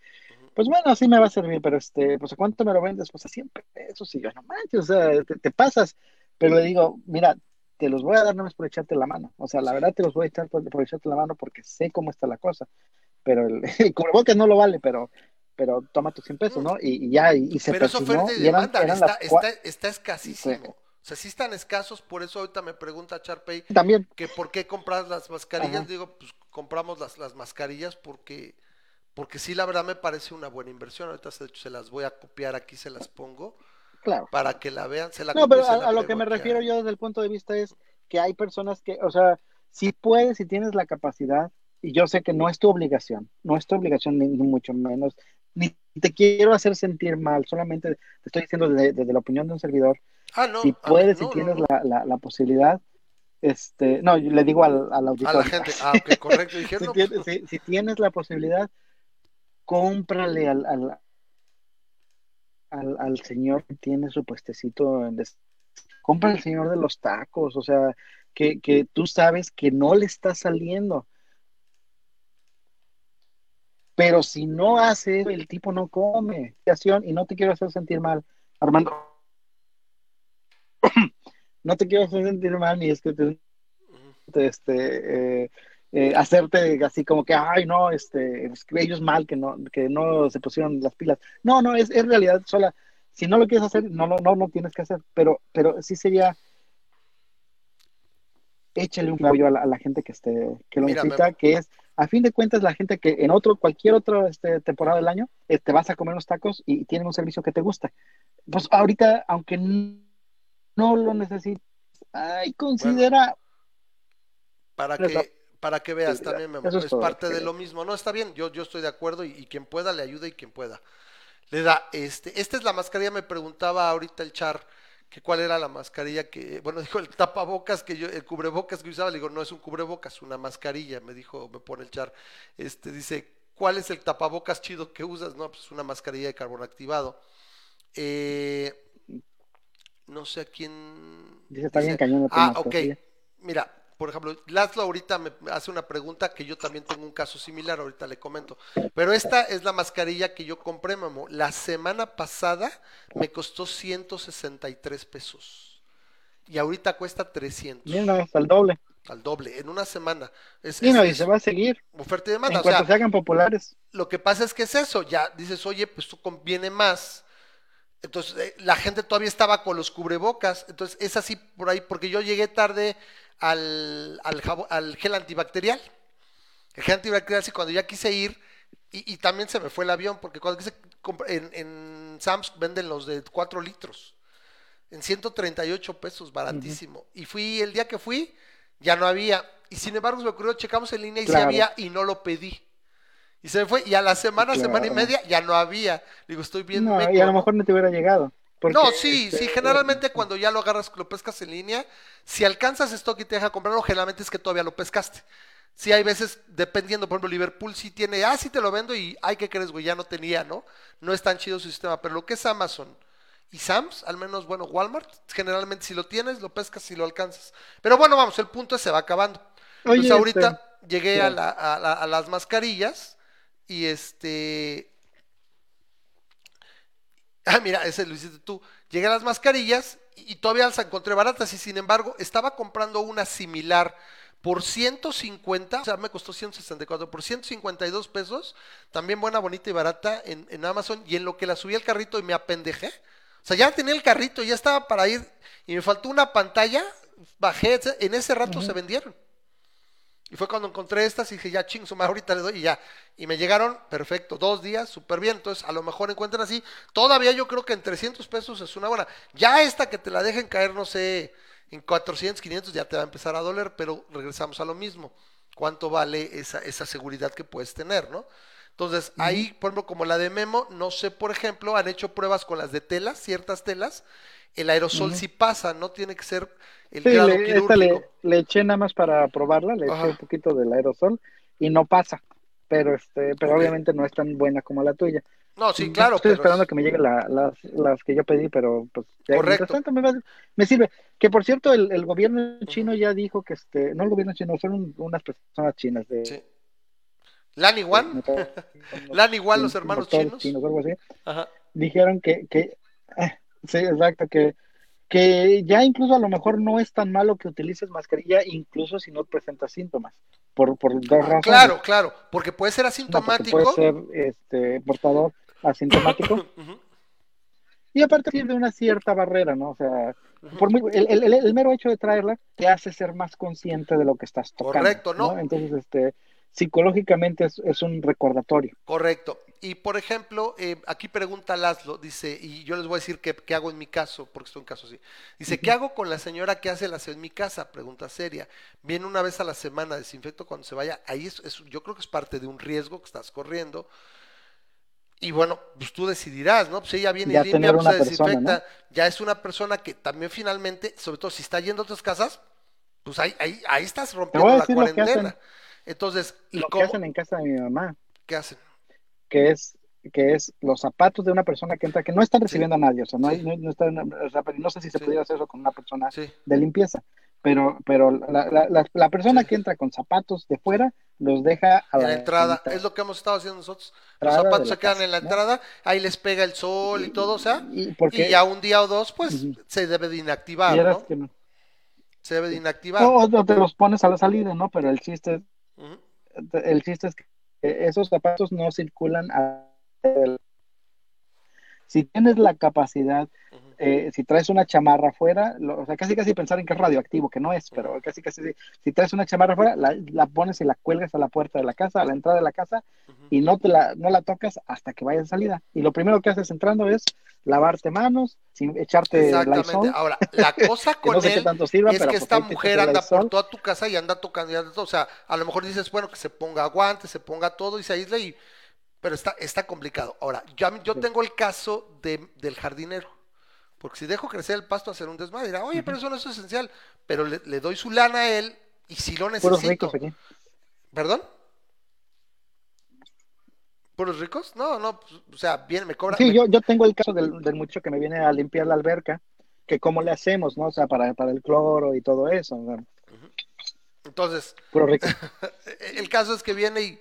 pues bueno, así me va a servir, pero este, pues ¿a cuánto me lo vendes? Pues a 100 pesos, y yo, no manches, o sea, te, te pasas, pero le digo, mira, te los voy a dar no más por echarte la mano, o sea, la verdad te los voy a echar por, por echarte la mano porque sé cómo está la cosa, pero el, el cubrebocas no lo vale, pero, pero toma tus 100 pesos, ¿no? Y, y ya, y, y se Pero es persinó, oferta y eran, demanda, eran está, está, está escasísimo. O sea, sí están escasos, por eso ahorita me pregunta Charpey también, que por qué compras las mascarillas. Ajá. Digo, pues compramos las, las mascarillas porque, porque sí, la verdad me parece una buena inversión. Ahorita se, se las voy a copiar aquí, se las pongo claro. para que la vean. Se la No, pero a, a lo que me refiero a- yo desde el punto de vista es que hay personas que, o sea, si puedes, si tienes la capacidad, y yo sé que no es tu obligación, no es tu obligación ni, ni mucho menos, ni te quiero hacer sentir mal, solamente te estoy diciendo desde, desde la opinión de un servidor, Ah, no, si a puedes, no, si tienes no. La, la, la posibilidad, este, no, yo le digo al, al A auditorio, la gente. Ah, ok, correcto. Si, no, tienes, pues, si- si tienes la posibilidad, cómprale al, al, al, al señor que tiene su puestecito en des- compra al señor de los tacos, o sea, que, que tú sabes que no le está saliendo. Pero si no hace, el tipo no come. Y no te quiero hacer sentir mal, Armando. No te quiero hacer sentir mal, ni es que te, este, eh, eh, hacerte así como que, ay, no, este, ellos mal que no, que no se pusieron las pilas. No, no, es, es realidad sola. Si no lo quieres hacer, no, no, no, no tienes que hacer. Pero, pero sí sería, échale un apoyo a la, a la gente que esté, que lo Mira, necesita, que es, a fin de cuentas, la gente que en otro, cualquier otra este, temporada del año, eh, te vas a comer unos tacos y tienen un servicio que te gusta. Pues ahorita, aunque no lo necesites, ay, considera, para que para que veas también Memo, Eso es, parte de lo mismo no está bien yo yo estoy de acuerdo y, y quien pueda le ayuda y quien pueda le da este esta es la mascarilla me preguntaba ahorita el char que cuál era la mascarilla que bueno dijo el tapabocas que yo el cubrebocas que usaba le digo no es un cubrebocas una mascarilla me dijo me pone el char este dice cuál es el tapabocas chido que usas no pues una mascarilla de carbón activado eh, no sé a quién dice, está bien cañón Ah, ok. Mira, por ejemplo, Laszlo ahorita me hace una pregunta que yo también tengo un caso similar, ahorita le comento. Pero esta es la mascarilla que yo compré, Memo. La semana pasada me costó 163 pesos. Y ahorita cuesta 300. Mira, hasta el doble. Al doble, en una semana. Es, Sí, no, es- y se va a seguir. oferta y En demanda. O cuanto sea, se hagan populares. lo que pasa es que es eso, ya dices, oye, pues tú conviene más. Entonces, eh, la gente todavía estaba con los cubrebocas. Entonces, es así por ahí, porque yo llegué tarde al, al, al gel antibacterial. El gel antibacterial, sí, cuando ya quise ir, y, y también se me fue el avión, porque cuando quise comprar, en, en Sam's venden los de 4 litros, en 138 pesos, baratísimo. Y fui, el día que fui, ya no había. Y sin embargo, se me ocurrió, checamos en línea y sí Claro. había, y no lo pedí. Y se me fue, y a la semana, Claro. semana y media, ya no había. Digo, estoy No, meco, y a lo mejor no te hubiera llegado. Porque, No, sí, este, sí, generalmente cuando ya lo agarras, lo pescas en línea, si alcanzas stock y te deja comprarlo, generalmente es que todavía lo pescaste. Sí, hay veces, dependiendo, por ejemplo, Liverpool sí tiene, ah, sí te lo vendo y, ay, ¿qué crees, güey? Ya no tenía, ¿no? No es tan chido su sistema, pero lo que es Amazon y Sam's, al menos, bueno, Walmart, generalmente si lo tienes, lo pescas si lo alcanzas. Pero bueno, vamos, el punto es se va acabando. Oye, Entonces ahorita este, llegué a, la- a la- a las mascarillas y este... Ah, mira, ese lo hiciste tú. Llegué a las mascarillas y, y todavía las encontré baratas y sin embargo estaba comprando una similar por 150, o sea, me costó 164, por 152 pesos, también buena, bonita y barata en, en Amazon y en lo que la subí al carrito y me apendejé. O sea, ya tenía el carrito, ya estaba para ir y me faltó una pantalla, bajé, en ese rato se vendieron. Y fue cuando encontré estas y dije, ya ching, su madre, ahorita le doy y ya. Y me llegaron, perfecto, dos días, súper bien. Entonces, a lo mejor encuentran así. Todavía yo creo que en 300 pesos es una buena. Ya esta que te la dejen caer, no sé, en 400, 500 ya te va a empezar a doler, pero regresamos a lo mismo. ¿Cuánto vale esa, esa seguridad que puedes tener, no? Entonces, ahí, por ejemplo, como la de Memo, no sé, por ejemplo, han hecho pruebas con las de telas, ciertas telas. El aerosol sí pasa, no tiene que ser el Sí, grado le, esta le, le eché nada más para probarla, le Ajá. eché un poquito del aerosol y no pasa. Pero este, pero obviamente no es tan buena como la tuya. No, sí, claro, Estoy pero esperando es- que me lleguen la- las, las que yo pedí, pero pues ya Correcto. tanto me, va- me sirve. Que por cierto, el, el gobierno chino ya dijo que este, no el gobierno chino, son un- unas personas chinas de, sí. Lan Iguan, de- Lan Iguan, los hermanos chinos. o algo así, Ajá. dijeron que, que ah, sí, exacto, que, que ya incluso a lo mejor no es tan malo que utilices mascarilla, incluso si no presentas síntomas, por, por dos razones. Claro, claro, porque puede ser asintomático. puede ser este, portador asintomático y aparte sirve una cierta barrera, ¿no? O sea, por muy- el, el- el- el mero hecho de traerla te hace ser más consciente de lo que estás tocando. Correcto, ¿no? Entonces, este, psicológicamente es, es un recordatorio. Correcto. Y por ejemplo, eh, aquí pregunta Laszlo, dice, y yo les voy a decir qué, qué hago en mi caso, porque estoy en caso así. Dice, ¿qué hago con la señora que hace el aseo en mi casa? Pregunta seria. Viene una vez a la semana, desinfecto cuando se vaya. Ahí es, es- yo creo que es parte de un riesgo que estás corriendo. Y bueno, pues tú decidirás, ¿no? Pues ella viene Ya y limpia, pues se persona, desinfecta. Ya es una persona que también finalmente, sobre todo si está yendo a otras casas, pues ahí, ahí, ahí estás rompiendo la cuarentena. Entonces, ¿y Lo que cómo? hacen en casa de mi mamá, ¿Qué hacen? Que es que es los zapatos de una persona que entra, que no están recibiendo a nadie, o sea, no, hay, no, no están, o sea, pero no sé si se Sí. pudiera hacer eso con una persona Sí. de limpieza, pero, pero la, la, la, la persona que entra con zapatos de fuera los deja a en la entrada, es lo que hemos estado haciendo nosotros. Los Entrada zapatos se quedan casa, en la ¿no? entrada, ahí les pega el sol y todo, o sea, y, porque y ya un día o dos, pues se debe de inactivar. Se debe de inactivar. O, o te los pones a la salida, ¿no? Pero el chiste, Ujú. el chiste es que esos zapatos no circulan si tienes la capacidad. Eh, si traes una chamarra afuera, lo- o sea, casi casi pensar en que es radioactivo, que no es, pero casi casi si, si traes una chamarra afuera, la, la pones y la cuelgas a la puerta de la casa, a la entrada de la casa, y no te la, no la tocas hasta que vayas de salida. Y lo primero que haces entrando es lavarte manos, sin echarte Exactamente. Lysol, Ahora, la cosa con no sé él tanto sirva, es que pues esta mujer anda por toda tu casa y anda tocando y anda todo. O sea, a lo mejor dices, bueno, que se ponga guantes, se ponga todo y se aísle y... Pero está, está complicado. Ahora, yo, yo tengo el caso de, del jardinero. Porque si dejo crecer el pasto, hacer un desmadre, dirá, oye, pero eso no es esencial. Pero le, le doy su lana a él y si lo Puros necesito. ricos aquí. ¿Perdón? ¿Puros ricos? No, no, pues, o sea, bien, me cobra. Sí, me- yo, yo tengo el caso del, del muchacho que me viene a limpiar la alberca, que cómo le hacemos, ¿no? O sea, para, para el cloro y todo eso, ¿no? Entonces, Puro rico. el caso es que viene y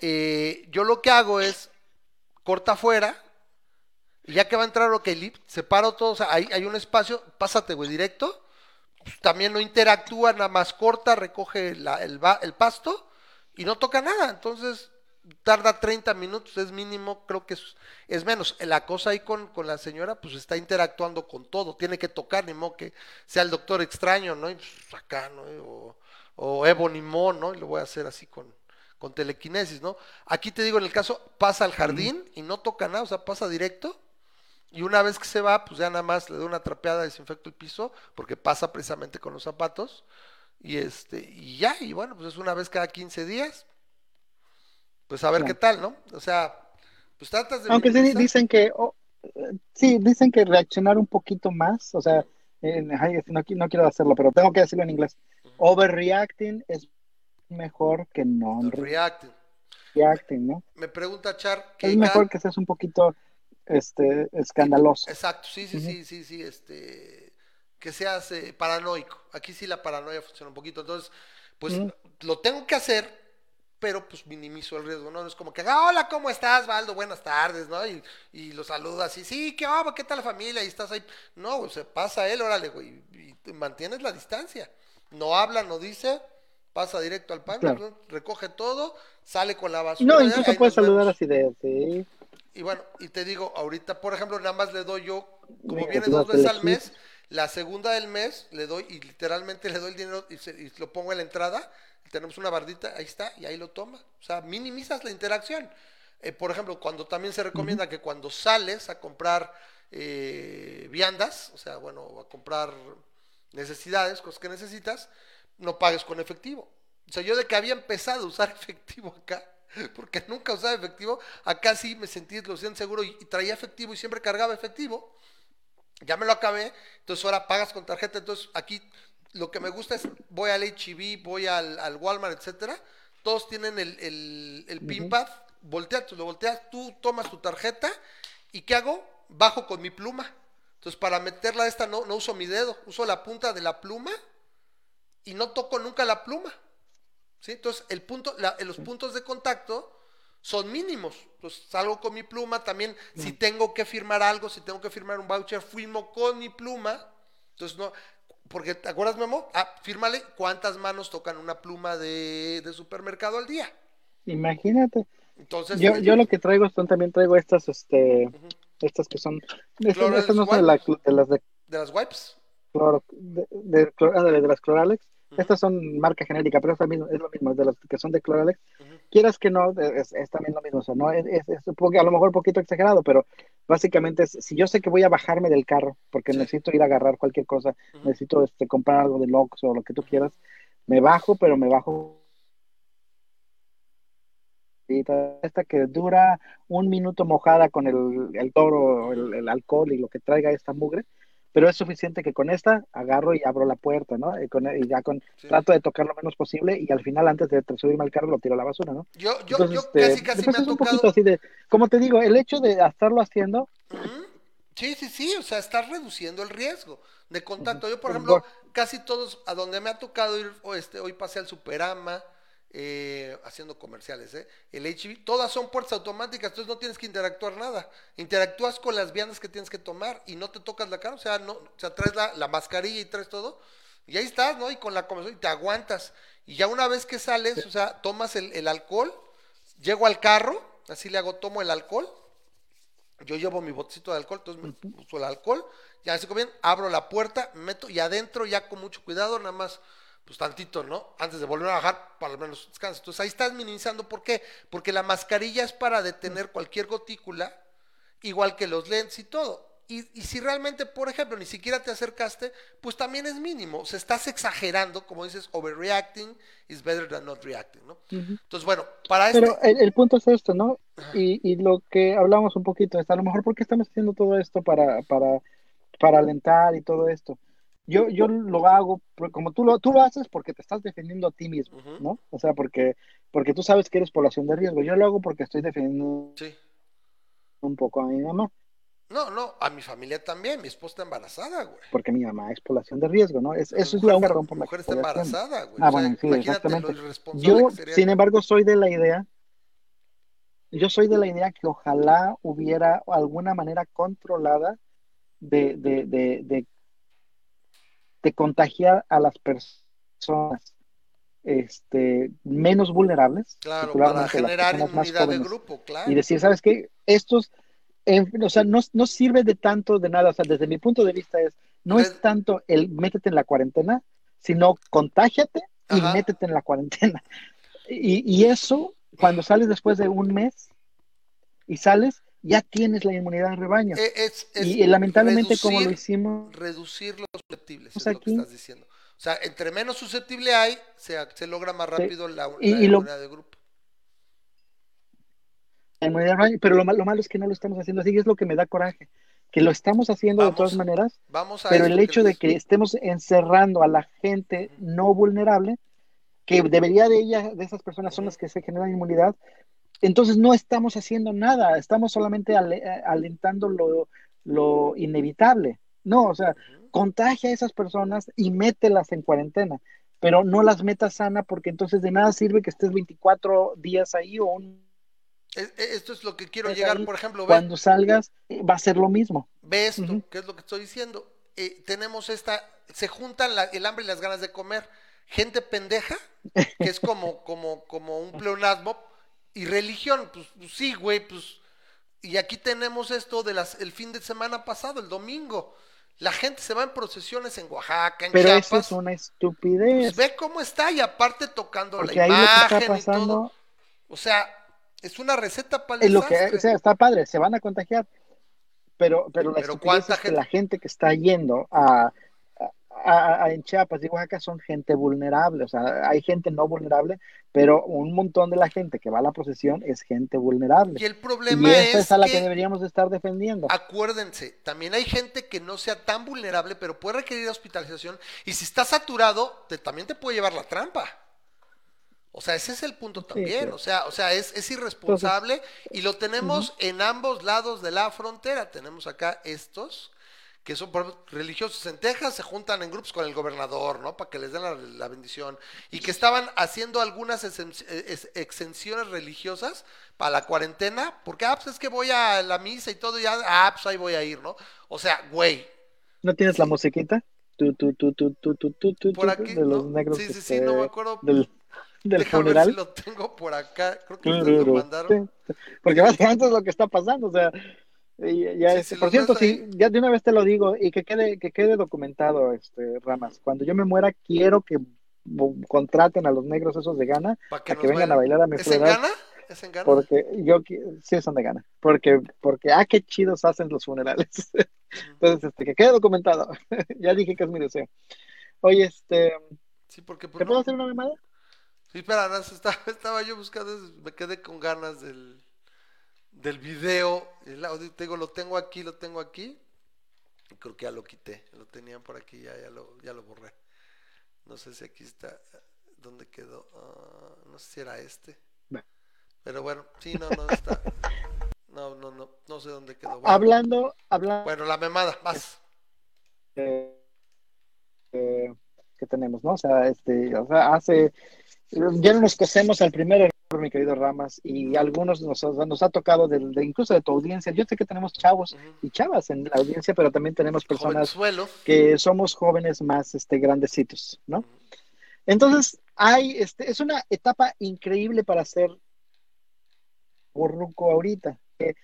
eh, yo lo que hago es corta afuera y ya que va a entrar OK Lip, separo todo, o sea, hay, hay un espacio, pásate, güey, directo. Pues, también no interactúa, nada más corta, recoge el, el pasto y no toca nada. Entonces, tarda 30 minutos, es mínimo, creo que es, es menos. La cosa ahí con, con la señora, pues está interactuando con todo, tiene que tocar, ni modo que sea el doctor extraño, ¿no? Y pues, acá, ¿no? O, o Ebony Mo, ¿no? Y lo voy a hacer así con, con telequinesis, ¿no? Aquí te digo, en el caso, pasa al jardín y no toca nada, o sea, pasa directo. Y una vez que se va, pues ya nada más le doy una trapeada, desinfecto el piso, porque pasa precisamente con los zapatos. Y este, y ya, y bueno, pues es una vez cada 15 días. Pues a ver qué tal, ¿no? O sea, pues tratas de Aunque sí dicen que, oh, sí, dicen que reaccionar un poquito más, o sea, ay, no, no quiero hacerlo, pero tengo que decirlo en inglés. Overreacting es mejor que non-reacting, Reacting. ¿no? Me pregunta Char que Es mejor que seas un poquito este, escandaloso. Exacto, sí, sí, sí, sí, sí, este, que seas eh, paranoico. Aquí sí la paranoia funciona un poquito. Entonces, pues lo tengo que hacer, pero pues minimizo el riesgo, ¿no? Es como que, "Ah, hola, ¿cómo estás, Valdo? Buenas tardes, ¿no? Y, y lo saludas y, sí, ¿qué, onda? ¿qué tal la familia? Y estás ahí. No, güey, se pasa él, órale, güey, y, mantienes la distancia. No habla, no dice, pasa directo al pan, recoge todo, sale con la basura. No, incluso puedes saludar así de, sí, Y bueno, y te digo, ahorita, por ejemplo, nada más le doy yo, como viene tú dos veces al mes, la segunda del mes le doy y literalmente le doy el dinero y, se- y lo pongo en la entrada, tenemos una bardita, ahí está, y ahí lo toma. O sea, minimizas la interacción. Eh, por ejemplo, cuando también se recomienda que cuando sales a comprar eh, viandas, o sea, bueno, a comprar necesidades, cosas que necesitas, no pagues con efectivo. O sea, yo de que había empezado a usar efectivo acá, porque nunca usaba efectivo, acá sí me sentí lo siento seguro y, y traía efectivo y siempre cargaba efectivo. Ya me lo acabé, entonces ahora pagas con tarjeta, entonces aquí lo que me gusta es voy al HEB, voy al, al Walmart, etcétera, todos tienen el, el, el pin pad, volteas, tú lo volteas, tú tomas tu tarjeta y ¿qué hago? Bajo con mi pluma. Entonces para meterla esta no, no uso mi dedo, uso la punta de la pluma y no toco nunca la pluma. ¿Sí? Entonces el punto, la- los puntos de contacto son mínimos. Entonces salgo con mi pluma, también si tengo que firmar algo, si tengo que firmar un voucher, firmo con mi pluma. Entonces no, porque ¿te acuerdas Memo? Ah, fírmale cuántas manos tocan una pluma de, de supermercado al día. Imagínate. Entonces, Yo, eh, yo lo que traigo son también traigo estas, este, estas que son, estas, no son de, la- de las de de las wipes. cloro, de, de las Cloralex. Estas son marca genérica, pero es lo mismo, es lo mismo, de las que son de Cloralex. Ujú. Quieras que no, es, es también lo mismo, o sea, no es, es, es a lo mejor un poquito exagerado, pero básicamente es, si yo sé que voy a bajarme del carro, porque Sí. necesito ir a agarrar cualquier cosa, Ujú. necesito este, comprar algo de Lox o lo que tú quieras, me bajo, pero me bajo esta que dura un minuto mojada con el, el toro, el, el alcohol y lo que traiga esta mugre, pero es suficiente que con esta agarro y abro la puerta, ¿no? Y, con, y ya con Sí. trato de tocar lo menos posible y al final antes de subirme al carro lo tiro a la basura, ¿no? Yo, yo, Entonces, yo este, casi, casi pues me ha es un tocado. poquito así de, como te digo, el hecho de estarlo haciendo. Sí, sí, sí, o sea, estás reduciendo el riesgo de contacto. Yo, por Pues, ejemplo, casi todos, a donde me ha tocado ir, o este, hoy pasé al Superama, eh, haciendo comerciales, ¿eh? El HB, todas son puertas automáticas, entonces no tienes que interactuar nada. Interactúas con las viandas que tienes que tomar y no te tocas la cara, o sea, no, o sea, traes la, la mascarilla y traes todo, y ahí estás, ¿no? Y con la conversación, y te aguantas. Y ya una vez que sales, o sea, tomas el, el alcohol, llego al carro, así le hago, tomo el alcohol, yo llevo mi botecito de alcohol, entonces me uso el alcohol, ya así como bien, abro la puerta, me meto y adentro ya con mucho cuidado, nada más, pues tantito, ¿no? Antes de volver a bajar, para al menos descanso. Entonces ahí estás minimizando, ¿por qué? Porque la mascarilla es para detener cualquier gotícula, igual que los lentes y todo. Y, y si realmente, por ejemplo, ni siquiera te acercaste, pues también es mínimo. O sea, estás exagerando, como dices, overreacting is better than not reacting, ¿no? Entonces, bueno, para este... pero el, el punto es esto, ¿no? Y, y lo que hablamos un poquito es, a lo mejor, ¿por qué estamos haciendo todo esto para, para, para alentar y todo esto? Yo, yo lo hago, como tú lo, tú lo haces porque te estás defendiendo a ti mismo. ¿no? O sea, porque, porque tú sabes que eres población de riesgo. Yo lo hago porque estoy defendiendo Sí. un poco a mi mamá, No, no, a mi familia también, mi esposa está embarazada, güey. porque mi mamá es población de riesgo, ¿no? Es, eso es la está- razón por la mujer que está embarazada, güey. Ah, O sea, bueno, sí, exactamente. Yo, sin embargo, soy de la idea, yo soy de la idea que ojalá hubiera alguna manera controlada de, de, de, de, de contagiar a las personas este, menos vulnerables, Claro, para las generar más inmunidad de jóvenes, grupo, claro. y decir, ¿sabes qué? Estos, en- o sea, no, no sirve de tanto de nada, o sea, desde mi punto de vista es, no es tanto el métete en la cuarentena, sino contágiate y Ajá. métete en la cuarentena. Y, y eso, cuando sales después de un mes y sales, ya tienes la inmunidad de rebaño. Eh, Es, es y lamentablemente, como lo hicimos, reducir los susceptibles, Pues es lo que aquí- estás diciendo. O sea, entre menos susceptible hay, se, se logra más rápido la, Y- la y lo- inmunidad de grupo. la inmunidad de rebaño, pero lo, lo malo es que no lo estamos haciendo así, y es lo que me da coraje, que lo estamos haciendo de todas maneras, Vamos a pero el hecho de que estemos encerrando a la gente no vulnerable, que debería de ella, de esas personas son las que se generan inmunidad, entonces no estamos haciendo nada, estamos solamente ale- eh, alentando lo, lo inevitable. No, o sea, contagia a esas personas y mételas en cuarentena, pero no las metas sana porque entonces de nada sirve que estés 24 días ahí o un es- Esto es lo que quiero llegar, ahí. por ejemplo, ve, cuando salgas va a ser lo mismo. ve esto, Ujú. que es lo que estoy diciendo. Eh, tenemos esta, se juntan la- el hambre y las ganas de comer. Gente pendeja, que es como, como, como un pleonasmo, y religión, pues, pues sí, güey, pues. Y aquí tenemos esto de las, el fin de semana pasado, el domingo. La gente se va en procesiones en Oaxaca, en Pero eso Chiapas. es una Pues estupidez. ve cómo está y aparte tocando porque la que está imagen y todo. pasando O sea, es una receta para el es lo que, desastre. o sea, está padre, se van a contagiar. Pero, pero la Pero estupidez ¿cuánta es que gente? la gente que está yendo a, a- a- en Chiapas y Oaxaca son gente vulnerable. O sea, hay gente no vulnerable, pero un montón de la gente que va a la procesión es gente vulnerable. Y el Y problema esa es es a la que que, deberíamos de estar defendiendo. acuérdense, también hay gente que no sea tan vulnerable, pero puede requerir hospitalización. Y si está saturado, te- también te puede llevar la trampa. O sea, ese es el punto también. pero- O sea, o sea, es, es irresponsable y lo tenemos en ambos lados de la frontera. Tenemos acá estos que son religiosos en Texas, se juntan en grupos con el gobernador, ¿no? Para que les den la, la bendición. Y que estaban haciendo algunas ex- exenciones religiosas para la cuarentena, porque, ah, pues es que voy a la misa y todo, y ya, ah, pues ahí voy a ir, ¿no? O sea, güey, ¿No tienes la musiquita? Tu, tu, tu, tu, tu, tu, tu, tu, por aquí, de los ¿no? negros. Sí, sí, sí, no me acuerdo. Del, del Déjame ver funeral. si lo tengo por acá. Creo que lo mandaron. Porque básicamente es lo que está pasando, o sea, y ya Sí, este, sí, por cierto, sí, ya de una vez te lo digo y que quede, que quede documentado, este, Ramas. Cuando yo me muera, quiero que contraten a los negros esos de Gana Para que, a que nos vengan a bailar a mi ¿Es en Ghana? ¿Es en Ghana? porque yo sí son de Gana, porque, porque ah, qué chidos hacen los funerales. Entonces, este, que quede documentado. ya dije que es mi deseo. Oye, este, Sí, porque pues, ¿te no. puedo hacer una memada? Sí, espera, no, estaba, estaba yo buscando, me quedé con ganas del, del video. El audio, te digo, lo tengo aquí, lo tengo aquí. Creo que ya lo quité, lo tenían por aquí, ya, ya, lo, ya lo borré. No sé si aquí está, ¿dónde quedó? Ah, no sé si era este. Pero bueno, sí, no, no está. No, no, no, no sé dónde quedó. Bueno, Hablando, hablando bueno, la memada, más. eh, eh, que tenemos, ¿no? O sea, este, o sea, hace, ya no nos cosemos al primer error, mi querido Ramas, y algunos nos, ha- nos ha tocado de, incluso de tu audiencia. Yo sé que tenemos chavos y chavas en la audiencia, pero también tenemos personas Jovenzuelo. que somos jóvenes más, este, grandecitos, ¿no? Entonces, hay, este, es una etapa increíble para ser borruco ahorita. Eh,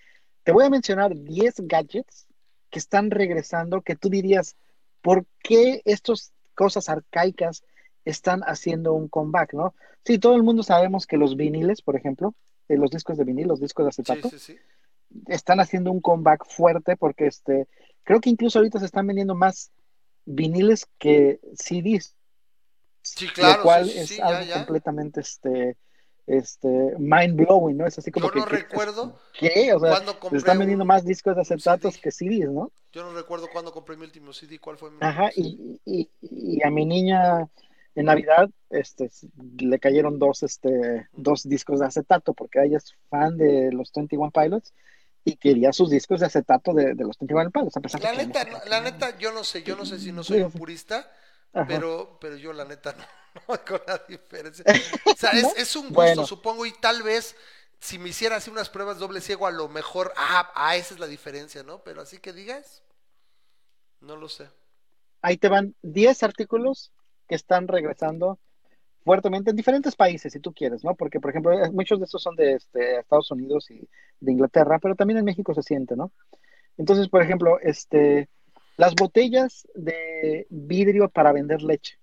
te voy a mencionar 10 gadgets que están regresando, que tú dirías, ¿por qué estas cosas arcaicas están haciendo un comeback, no? Sí, todo el mundo sabemos que los viniles, por ejemplo, eh, los discos de vinil, los discos de acetato, sí, sí. están haciendo un comeback fuerte porque este, creo que incluso ahorita se están vendiendo más viniles que CDs. Sí, claro, Lo cual es ya, algo ya. completamente este, este, mind blowing, ¿no? Es así como Yo que, no que- recuerdo ¿qué? O sea, se están vendiendo más discos de acetatos CD. que CDs, ¿no? Yo no recuerdo cuándo compré mi último CD, cuál fue mi Ajá, y, y, y a mi niña en Navidad este, le cayeron dos, este, dos discos de acetato porque ella es fan de los 21 Pilots y quería sus discos de acetato de, de los 21 Pilots. a pesar de La que neta, la neta, yo no sé, yo no sé si no soy un purista, Ajá. pero, pero yo la neta no, no con la diferencia. O sea, es, ¿No? es un gusto, Bueno. supongo, y tal vez si me hiciera así unas pruebas doble ciego, a lo mejor, ah, ah, esa es la diferencia, ¿no? Pero así que digas, no lo sé. Ahí te van 10 artículos que están regresando fuertemente en diferentes países, si tú quieres, ¿no? Porque, por ejemplo, eh, muchos de estos son de este, Estados Unidos y de Inglaterra, pero también en México se siente, ¿no? Entonces, por ejemplo, este, las botellas de vidrio para vender leche,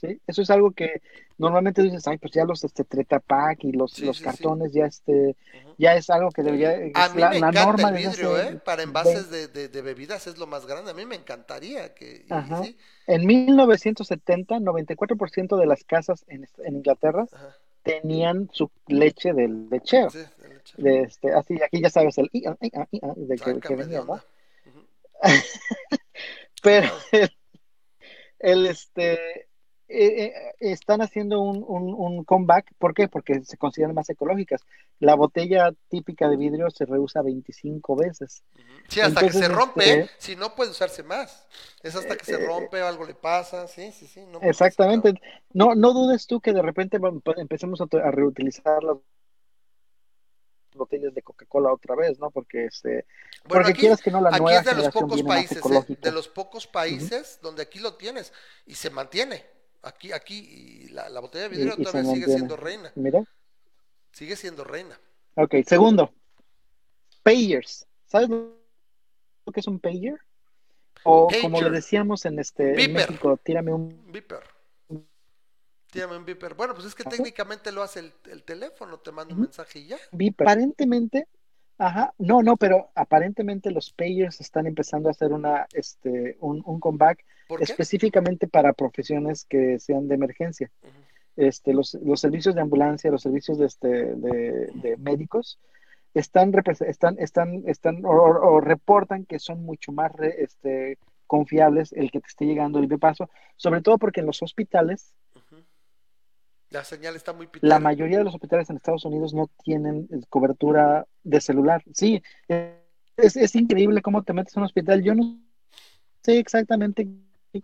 ¿sí? Eso es algo que normalmente dices, ay, pues ya los este, Tetra Pak y los, Sí, los sí, cartones ya este, ya es algo que debería, A mí la, me la encanta norma el vidrio, ¿eh? Para 20 envases de, de, de bebidas es lo más grande. A mí me encantaría que... Ajá. En 1970, 94% de las casas en, en Inglaterra ajá, tenían su leche del lecheo. sí, de. De este, así, aquí ya sabes el de que, que de venía. Pero el, el, este eh, eh, están haciendo un, un, un comeback. ¿Por qué? Porque se consideran más ecológicas. La botella típica de vidrio se reusa 25 veces. Sí, hasta que se rompe, este- si no puede usarse más. Es hasta que se Eh, rompe o algo le pasa, sí, sí, sí. no Exactamente. No, no dudes tú que de repente pa- empecemos a, reutilizar las botellas de Coca-Cola otra vez, ¿no? Porque este, Bueno, porque aquí, que no, la aquí nueva es de los pocos países, ¿eh? de los pocos países donde aquí lo tienes y se mantiene. Aquí, aquí, y la, la botella de vidrio Y- todavía sigue mantiene. siendo reina. Mira. Sigue siendo reina. Ok, segundo. Payers. ¿Sabes lo que es un payer? O como le decíamos en este en. México, tírame un Viper. Tírame un Viper. Bueno, pues es que técnicamente lo hace el, el teléfono, te manda un mensaje y ya. beeper. Aparentemente, ajá, no, no, pero aparentemente los pagers están empezando a hacer una, este, un, un comeback ¿Por qué? específicamente para profesiones que sean de emergencia. Este, los, los servicios de ambulancia, los servicios de, este, de, de médicos están, están, están, están o, reportan que son mucho más re- este, confiables el que te esté llegando el paso, sobre todo porque en los hospitales. La señal está muy la pitera. mayoría de los hospitales en Estados Unidos no tienen eh, cobertura de celular. Sí, es, es increíble cómo te metes a un hospital. Yo no sé exactamente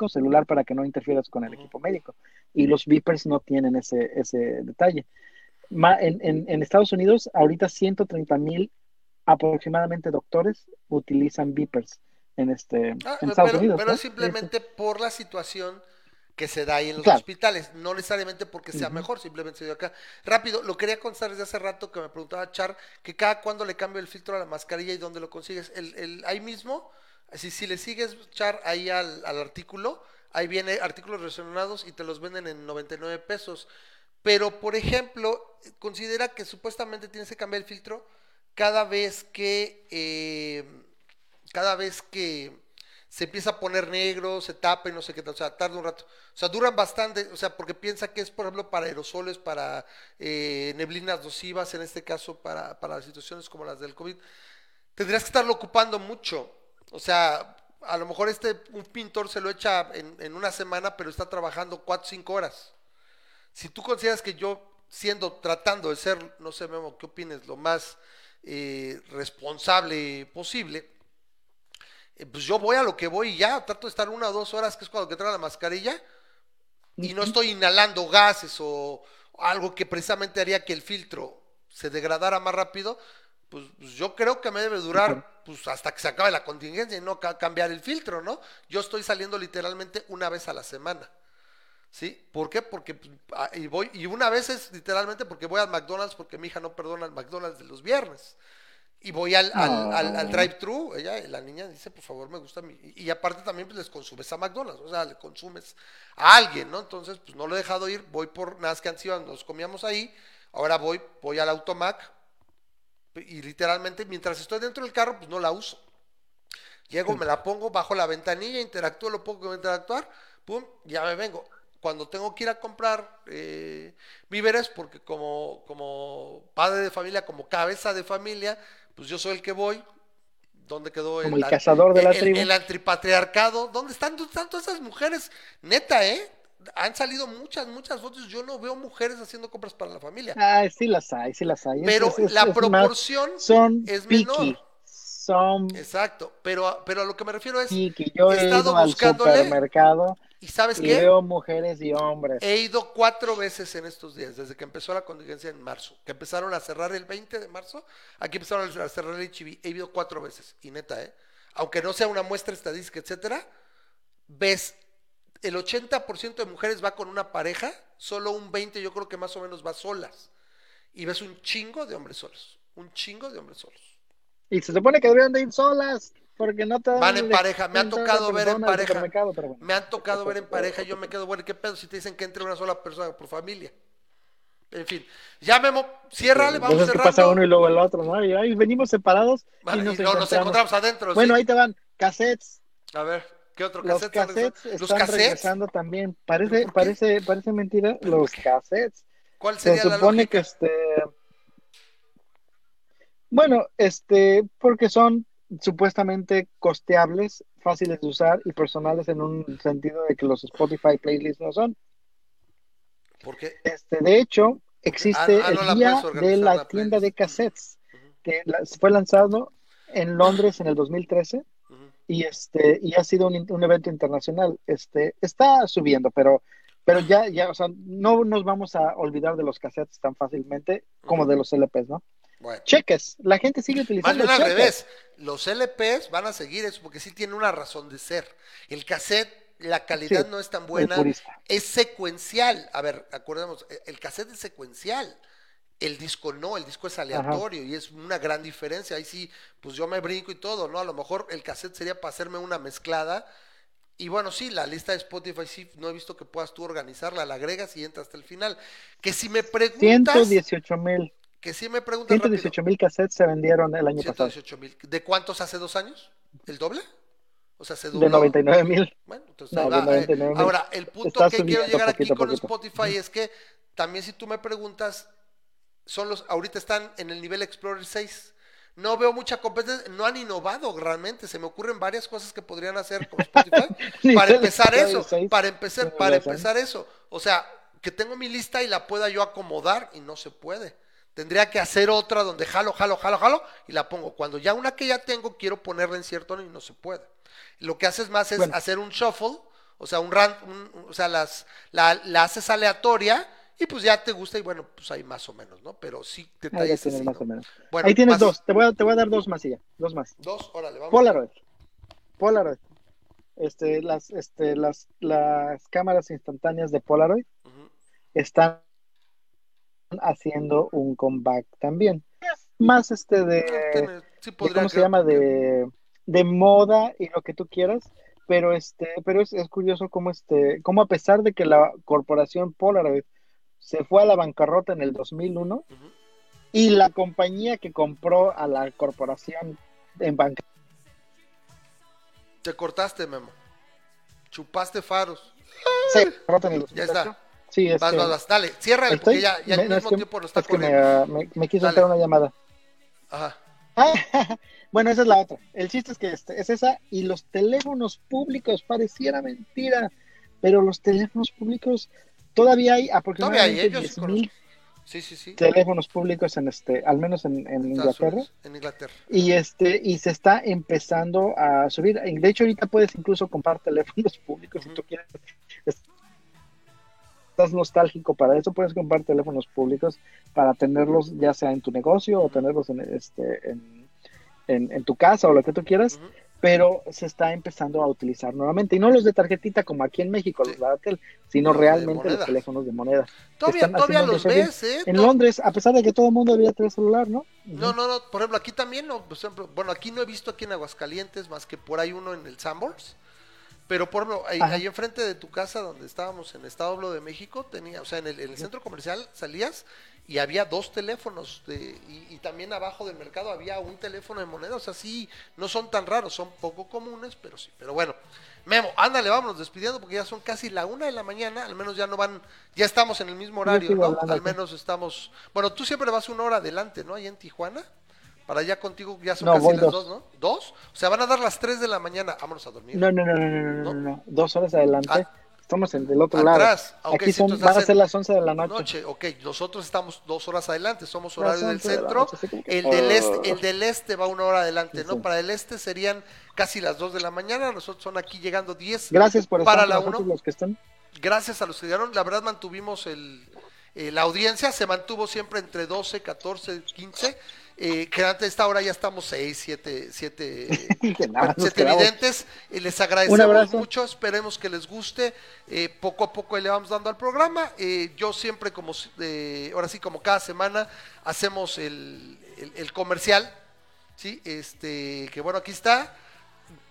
celular para que no interfieras con el equipo médico. Y los beepers no tienen ese, ese detalle. Ma- en, en- en Estados Unidos, ahorita 130 mil aproximadamente doctores utilizan beepers en, este, Ah, en Estados pero, Unidos. pero ¿no? simplemente por la situación que se da ahí en los Claro. hospitales, no necesariamente porque sea mejor, simplemente se dio acá. Rápido, lo quería constar desde hace rato que me preguntaba Char, que cada cuándo le cambio el filtro a la mascarilla y dónde lo consigues. El, el- ahí mismo, si, si le sigues Char ahí al, artículo, ahí viene artículos relacionados y te los venden en 99 pesos. Pero, por ejemplo, considera que supuestamente tienes que cambiar el filtro cada vez que, eh, cada vez que se empieza a poner negro, se tapa y no sé qué tal, o sea, tarda un rato. O sea, duran bastante, o sea, porque piensa que es, por ejemplo, para aerosoles, para eh, neblinas nocivas, en este caso, para, para situaciones como las del COVID. Tendrías que estarlo ocupando mucho. O sea, a lo mejor este, un pintor se lo echa en, en una semana, pero está trabajando 4 o 5 horas. Si tú consideras que yo, siendo, tratando de ser, no sé, Memo, ¿qué opines? Lo más eh, responsable posible, eh, pues yo voy a lo que voy y ya, trato de estar una o dos horas, que es cuando que traigo la mascarilla, y no estoy inhalando gases o algo que precisamente haría que el filtro se degradara más rápido, pues, pues yo creo que me debe durar pues hasta que se acabe la contingencia y no ca- cambiar el filtro, ¿no? Yo estoy saliendo literalmente una vez a la semana. ¿Sí? ¿Por qué? Porque pues, y voy y una vez es literalmente porque voy al McDonald's porque mi hija no perdona el McDonald's de los viernes. Y voy al, al, al- al drive-thru, ella, la niña dice, por favor, me gusta mi... Y, aparte también pues les consumes a McDonald's, o sea, le consumes a alguien, ¿no? Entonces, pues no lo he dejado ir, voy por nada más que nos comíamos ahí, ahora voy, voy al Automac y literalmente mientras estoy dentro del carro, pues no la uso. Llego, me la pongo, bajo la ventanilla, interactúo lo poco que voy a interactuar, pum, ya me vengo. Cuando tengo que ir a comprar eh, víveres, porque como, como padre de familia, como cabeza de familia, pues yo soy el que voy. ¿Dónde quedó Como el cazador de la el, tribu. el antipatriarcado? ¿Dónde están, dónde están todas esas mujeres? Neta, ¿eh? Han salido muchas, muchas fotos. Yo no veo mujeres haciendo compras para la familia. Ay, sí las hay, sí las hay. Pero es- es- la es más- proporción son es picky. menor. Son Exacto, pero, pero a lo que me refiero es, picky. Yo he he estado ido al supermercado ¿y sabes y qué? veo mujeres y hombres. He ido cuatro veces en estos días, desde que empezó la contingencia en marzo, que empezaron a cerrar el 20 de marzo, aquí empezaron a cerrar el HIV, he ido cuatro veces, y neta, ¿eh? Aunque no sea una muestra estadística, etcétera, ves, el 80% de mujeres va con una pareja, solo un 20 yo creo que más o menos va solas, y ves un chingo de hombres solos, un chingo de hombres solos. Y se supone que deberían de ir solas, porque no te Van en pareja, me ha descuento de tocado ver en pareja. bueno. Me han tocado ver en pareja, yo me quedo, bueno, ¿qué pedo si te dicen que entre una sola persona por familia? En fin, ya Memo, ciérrale, vamos Entonces, ¿qué pasa cerrando. uno y luego el otro, ¿no? Y ahí venimos separados Vale, y y nos, no, nos encontramos. encontramos adentro. Bueno, ¿sí? ahí te van cassettes. A ver, ¿qué otro Los cassette? cassettes están ¿Los cassettes? regresando también. ¿Pero Parece, por qué? parece, parece mentira. ¿Pero por Los qué? cassettes. ¿Cuál Se sería la supone que este. Bueno, este, porque son supuestamente costeables, fáciles de usar y personales en un sentido de que los Spotify playlists no son. Porque Este, de hecho, existe ah, no la el día de la la tienda de cassettes, que la- fue lanzado en Londres en el 2013 ujú, y este y ha sido un, un evento internacional. Este está subiendo, pero pero ya ya, o sea, no nos vamos a olvidar de los cassettes tan fácilmente como de los LPs, ¿no? bueno. Cheques, la gente sigue Más utilizando bien al revés, los LPs van a seguir eso porque sí tiene una razón de ser. El cassette, la calidad Sí, no es tan buena, es secuencial. A ver, acordemos, e- el cassette es secuencial. El disco no, el disco es aleatorio y es una gran diferencia. Ahí sí, pues yo me brinco y todo, ¿no? A lo mejor el cassette sería para hacerme una mezclada. Y bueno, sí, la lista de Spotify sí, no he visto que puedas tú organizarla, la agregas y entras hasta el final. Que si me preguntas, 118 mil. que si me preguntas rápido, 118 mil cassettes se vendieron el año pasado. 118 mil. ¿De cuántos hace dos años? ¿El doble? O sea, se De dobló. 99 mil. Bueno, entonces No, de va, eh. 99,000. Ahora, el punto Está que quiero llegar aquí poquito con poquito. Spotify es que también si tú me preguntas, son los, ahorita están en el nivel Explorer 6. No veo mucha competencia, no han innovado realmente. Se me ocurren varias cosas que podrían hacer con Spotify para empezar eso, 6. para empezar, para empezar eso. O sea, que tengo mi lista y la pueda yo acomodar y no se puede. Tendría que hacer otra donde jalo, jalo, jalo, jalo y la pongo. Cuando ya una que ya tengo quiero ponerla en cierto y no se puede. Lo que haces más es Bueno. hacer un shuffle, o sea, un, un- o sea, las, la, la haces aleatoria y pues ya te gusta y bueno, pues ahí más o menos, ¿no? Pero sí tienes así, más ¿no? o menos. Bueno, Ahí tienes más- dos. Te voy, a, te voy a dar dos más y ya. Dos más. Dos, órale, vamos. Polaroid. Polaroid. Este, las, este, las, las cámaras instantáneas de Polaroid están haciendo un comeback también. Más este Ah, de, sí de ¿cómo se llama? De, de moda y lo que tú quieras. Pero este, pero es, es curioso cómo este, cómo a pesar de que la corporación Polaroid se fue a la bancarrota en el 2001 Ujú. y la compañía que compró a la corporación en bancarrota Te cortaste, Memo. Chupaste faros. en el Ya 2008. está. Sí, es Vas, que- vas. Dale, ciérrale porque ya, ya me- al mismo que- tiempo nos está es que me, ah, me- me quiso entrar una llamada. Ajá. bueno, esa es la otra. El chiste es que este, es esa y los teléfonos públicos, pareciera mentira, pero los teléfonos públicos todavía hay Todavía aproximadamente hay, yo sí 10.000 Sí, sí, sí. teléfonos públicos en este, al menos en, Inglaterra. Unidos, en Inglaterra. Y este, y se está empezando a subir. De hecho, ahorita puedes incluso comprar teléfonos públicos si tú quieres. Estás nostálgico para eso, puedes comprar teléfonos públicos para tenerlos ya sea en tu negocio o tenerlos en este en, en, tu casa o lo que tú quieras, Ujú. Pero se está empezando a utilizar nuevamente. Y no los de tarjetita como aquí en México, Sí. los de Airtel, sino Los de realmente los teléfonos de moneda. Todavía, Están todavía los ves, ¿eh? En Londres, a pesar de que todo el mundo debería tener celular, ¿no? No, no, no. Por ejemplo, aquí también, no, por ejemplo, bueno, aquí no he visto aquí en Aguascalientes más que por ahí uno en el Sanborns. Pero por ejemplo, ahí, ahí enfrente de tu casa donde estábamos en Establo de México, tenía, o sea, en el, en el centro comercial salías y había dos teléfonos de, y, y también abajo del mercado había un teléfono de moneda, o sea, sí, no son tan raros, son poco comunes, pero sí. Pero bueno, Memo, ándale, vámonos despidiendo porque ya son casi la una de la mañana, al menos ya no van, ya estamos en el mismo horario, Al menos estamos, bueno, tú siempre vas una hora adelante, ¿no? Allá en Tijuana. Para allá contigo ya son No, casi las dos. dos, ¿no? ¿Dos? O sea, van a dar las tres de la mañana. Vámonos a dormir. No, no, no, no, no, no, no, no. Dos horas adelante. Ah. Estamos en del otro Atrás. lado. Ah, ok, Aquí sí, son, van a ser las 11 de la noche. Noche, ok, nosotros estamos dos horas adelante, somos horario del 11 de la centro, noche, que- el del este, Oh. el del este va una hora adelante, ¿no? Sí. Para el este serían casi las dos de la mañana, nosotros son aquí llegando 10 Gracias por estar para con la los que están. gracias a los que llegaron, la verdad mantuvimos el, eh, la audiencia, se mantuvo siempre entre 12, 14, 15, eh, que antes de esta hora ya estamos 6, 7, 7, Que nada siete videntes, eh, les agradecemos mucho, esperemos que les guste, eh, poco a poco le vamos dando al programa, eh, yo siempre como, ahora sí como cada semana hacemos el, el- el comercial, ¿sí? Este, que bueno, aquí está,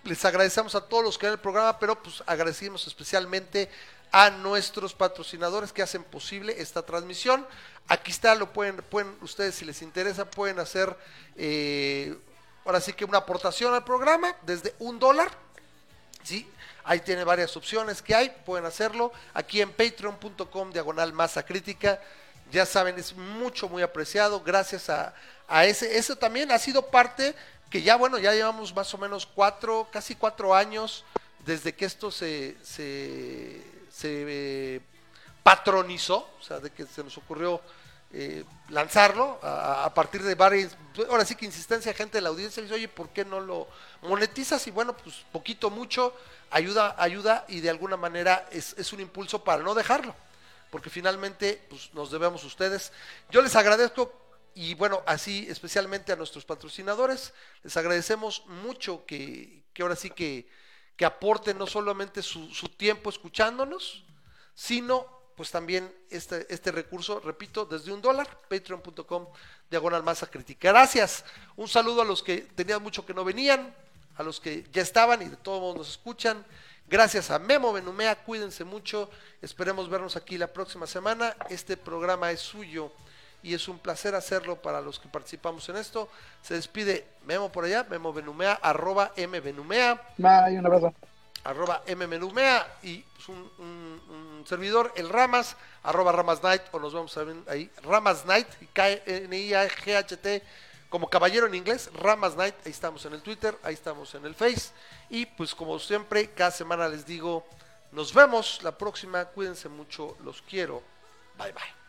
les agradecemos a todos los que ven el programa, pero pues agradecemos especialmente a nuestros patrocinadores que hacen posible esta transmisión. Aquí está, lo pueden, pueden ustedes si les interesa, pueden hacer eh, ahora sí que una aportación al programa desde un dólar. ¿sí? Ahí tiene varias opciones que hay, pueden hacerlo. Aquí en patreon.com diagonal masa crítica. Ya saben, es mucho, muy apreciado. Gracias a, a ese. Eso también ha sido parte que ya, bueno, ya llevamos más o menos cuatro, casi cuatro años desde que esto se, se, se, eh, patronizó, o sea, de que se nos ocurrió eh, lanzarlo a, partir de varias, ahora sí que insistencia gente de la audiencia, dice, oye, ¿por qué no lo monetizas? Y bueno, pues poquito, mucho, ayuda, ayuda y de alguna manera es, es un impulso para no dejarlo, porque finalmente pues, nos debemos ustedes. Yo les agradezco y bueno, así especialmente a nuestros patrocinadores, les agradecemos mucho que, que ahora sí que, que aporten no solamente su, su tiempo escuchándonos, sino pues también este, este recurso, repito, desde un dólar, patreon.com, diagonal masa crítica. Gracias. Un saludo a los que tenían mucho que no venían, a los que ya estaban y de todos modos nos escuchan. Gracias a Memo Benumea, cuídense mucho. Esperemos vernos aquí la próxima semana. Este programa es suyo y es un placer hacerlo para los que participamos en esto. Se despide Memo por allá, Memo Benumea, arroba M Benumea Bye, un abrazo. arroba mmenumea y pues, un, un- un servidor, el Ramas, arroba Ramas Night, o nos vamos a ver ahí, Ramas Night, K-N-I-A-G-H-T, como caballero en inglés, Ramas Night, ahí estamos en el Twitter, ahí estamos en el Face, y pues como siempre, cada semana les digo, nos vemos la próxima, cuídense mucho, los quiero, bye bye.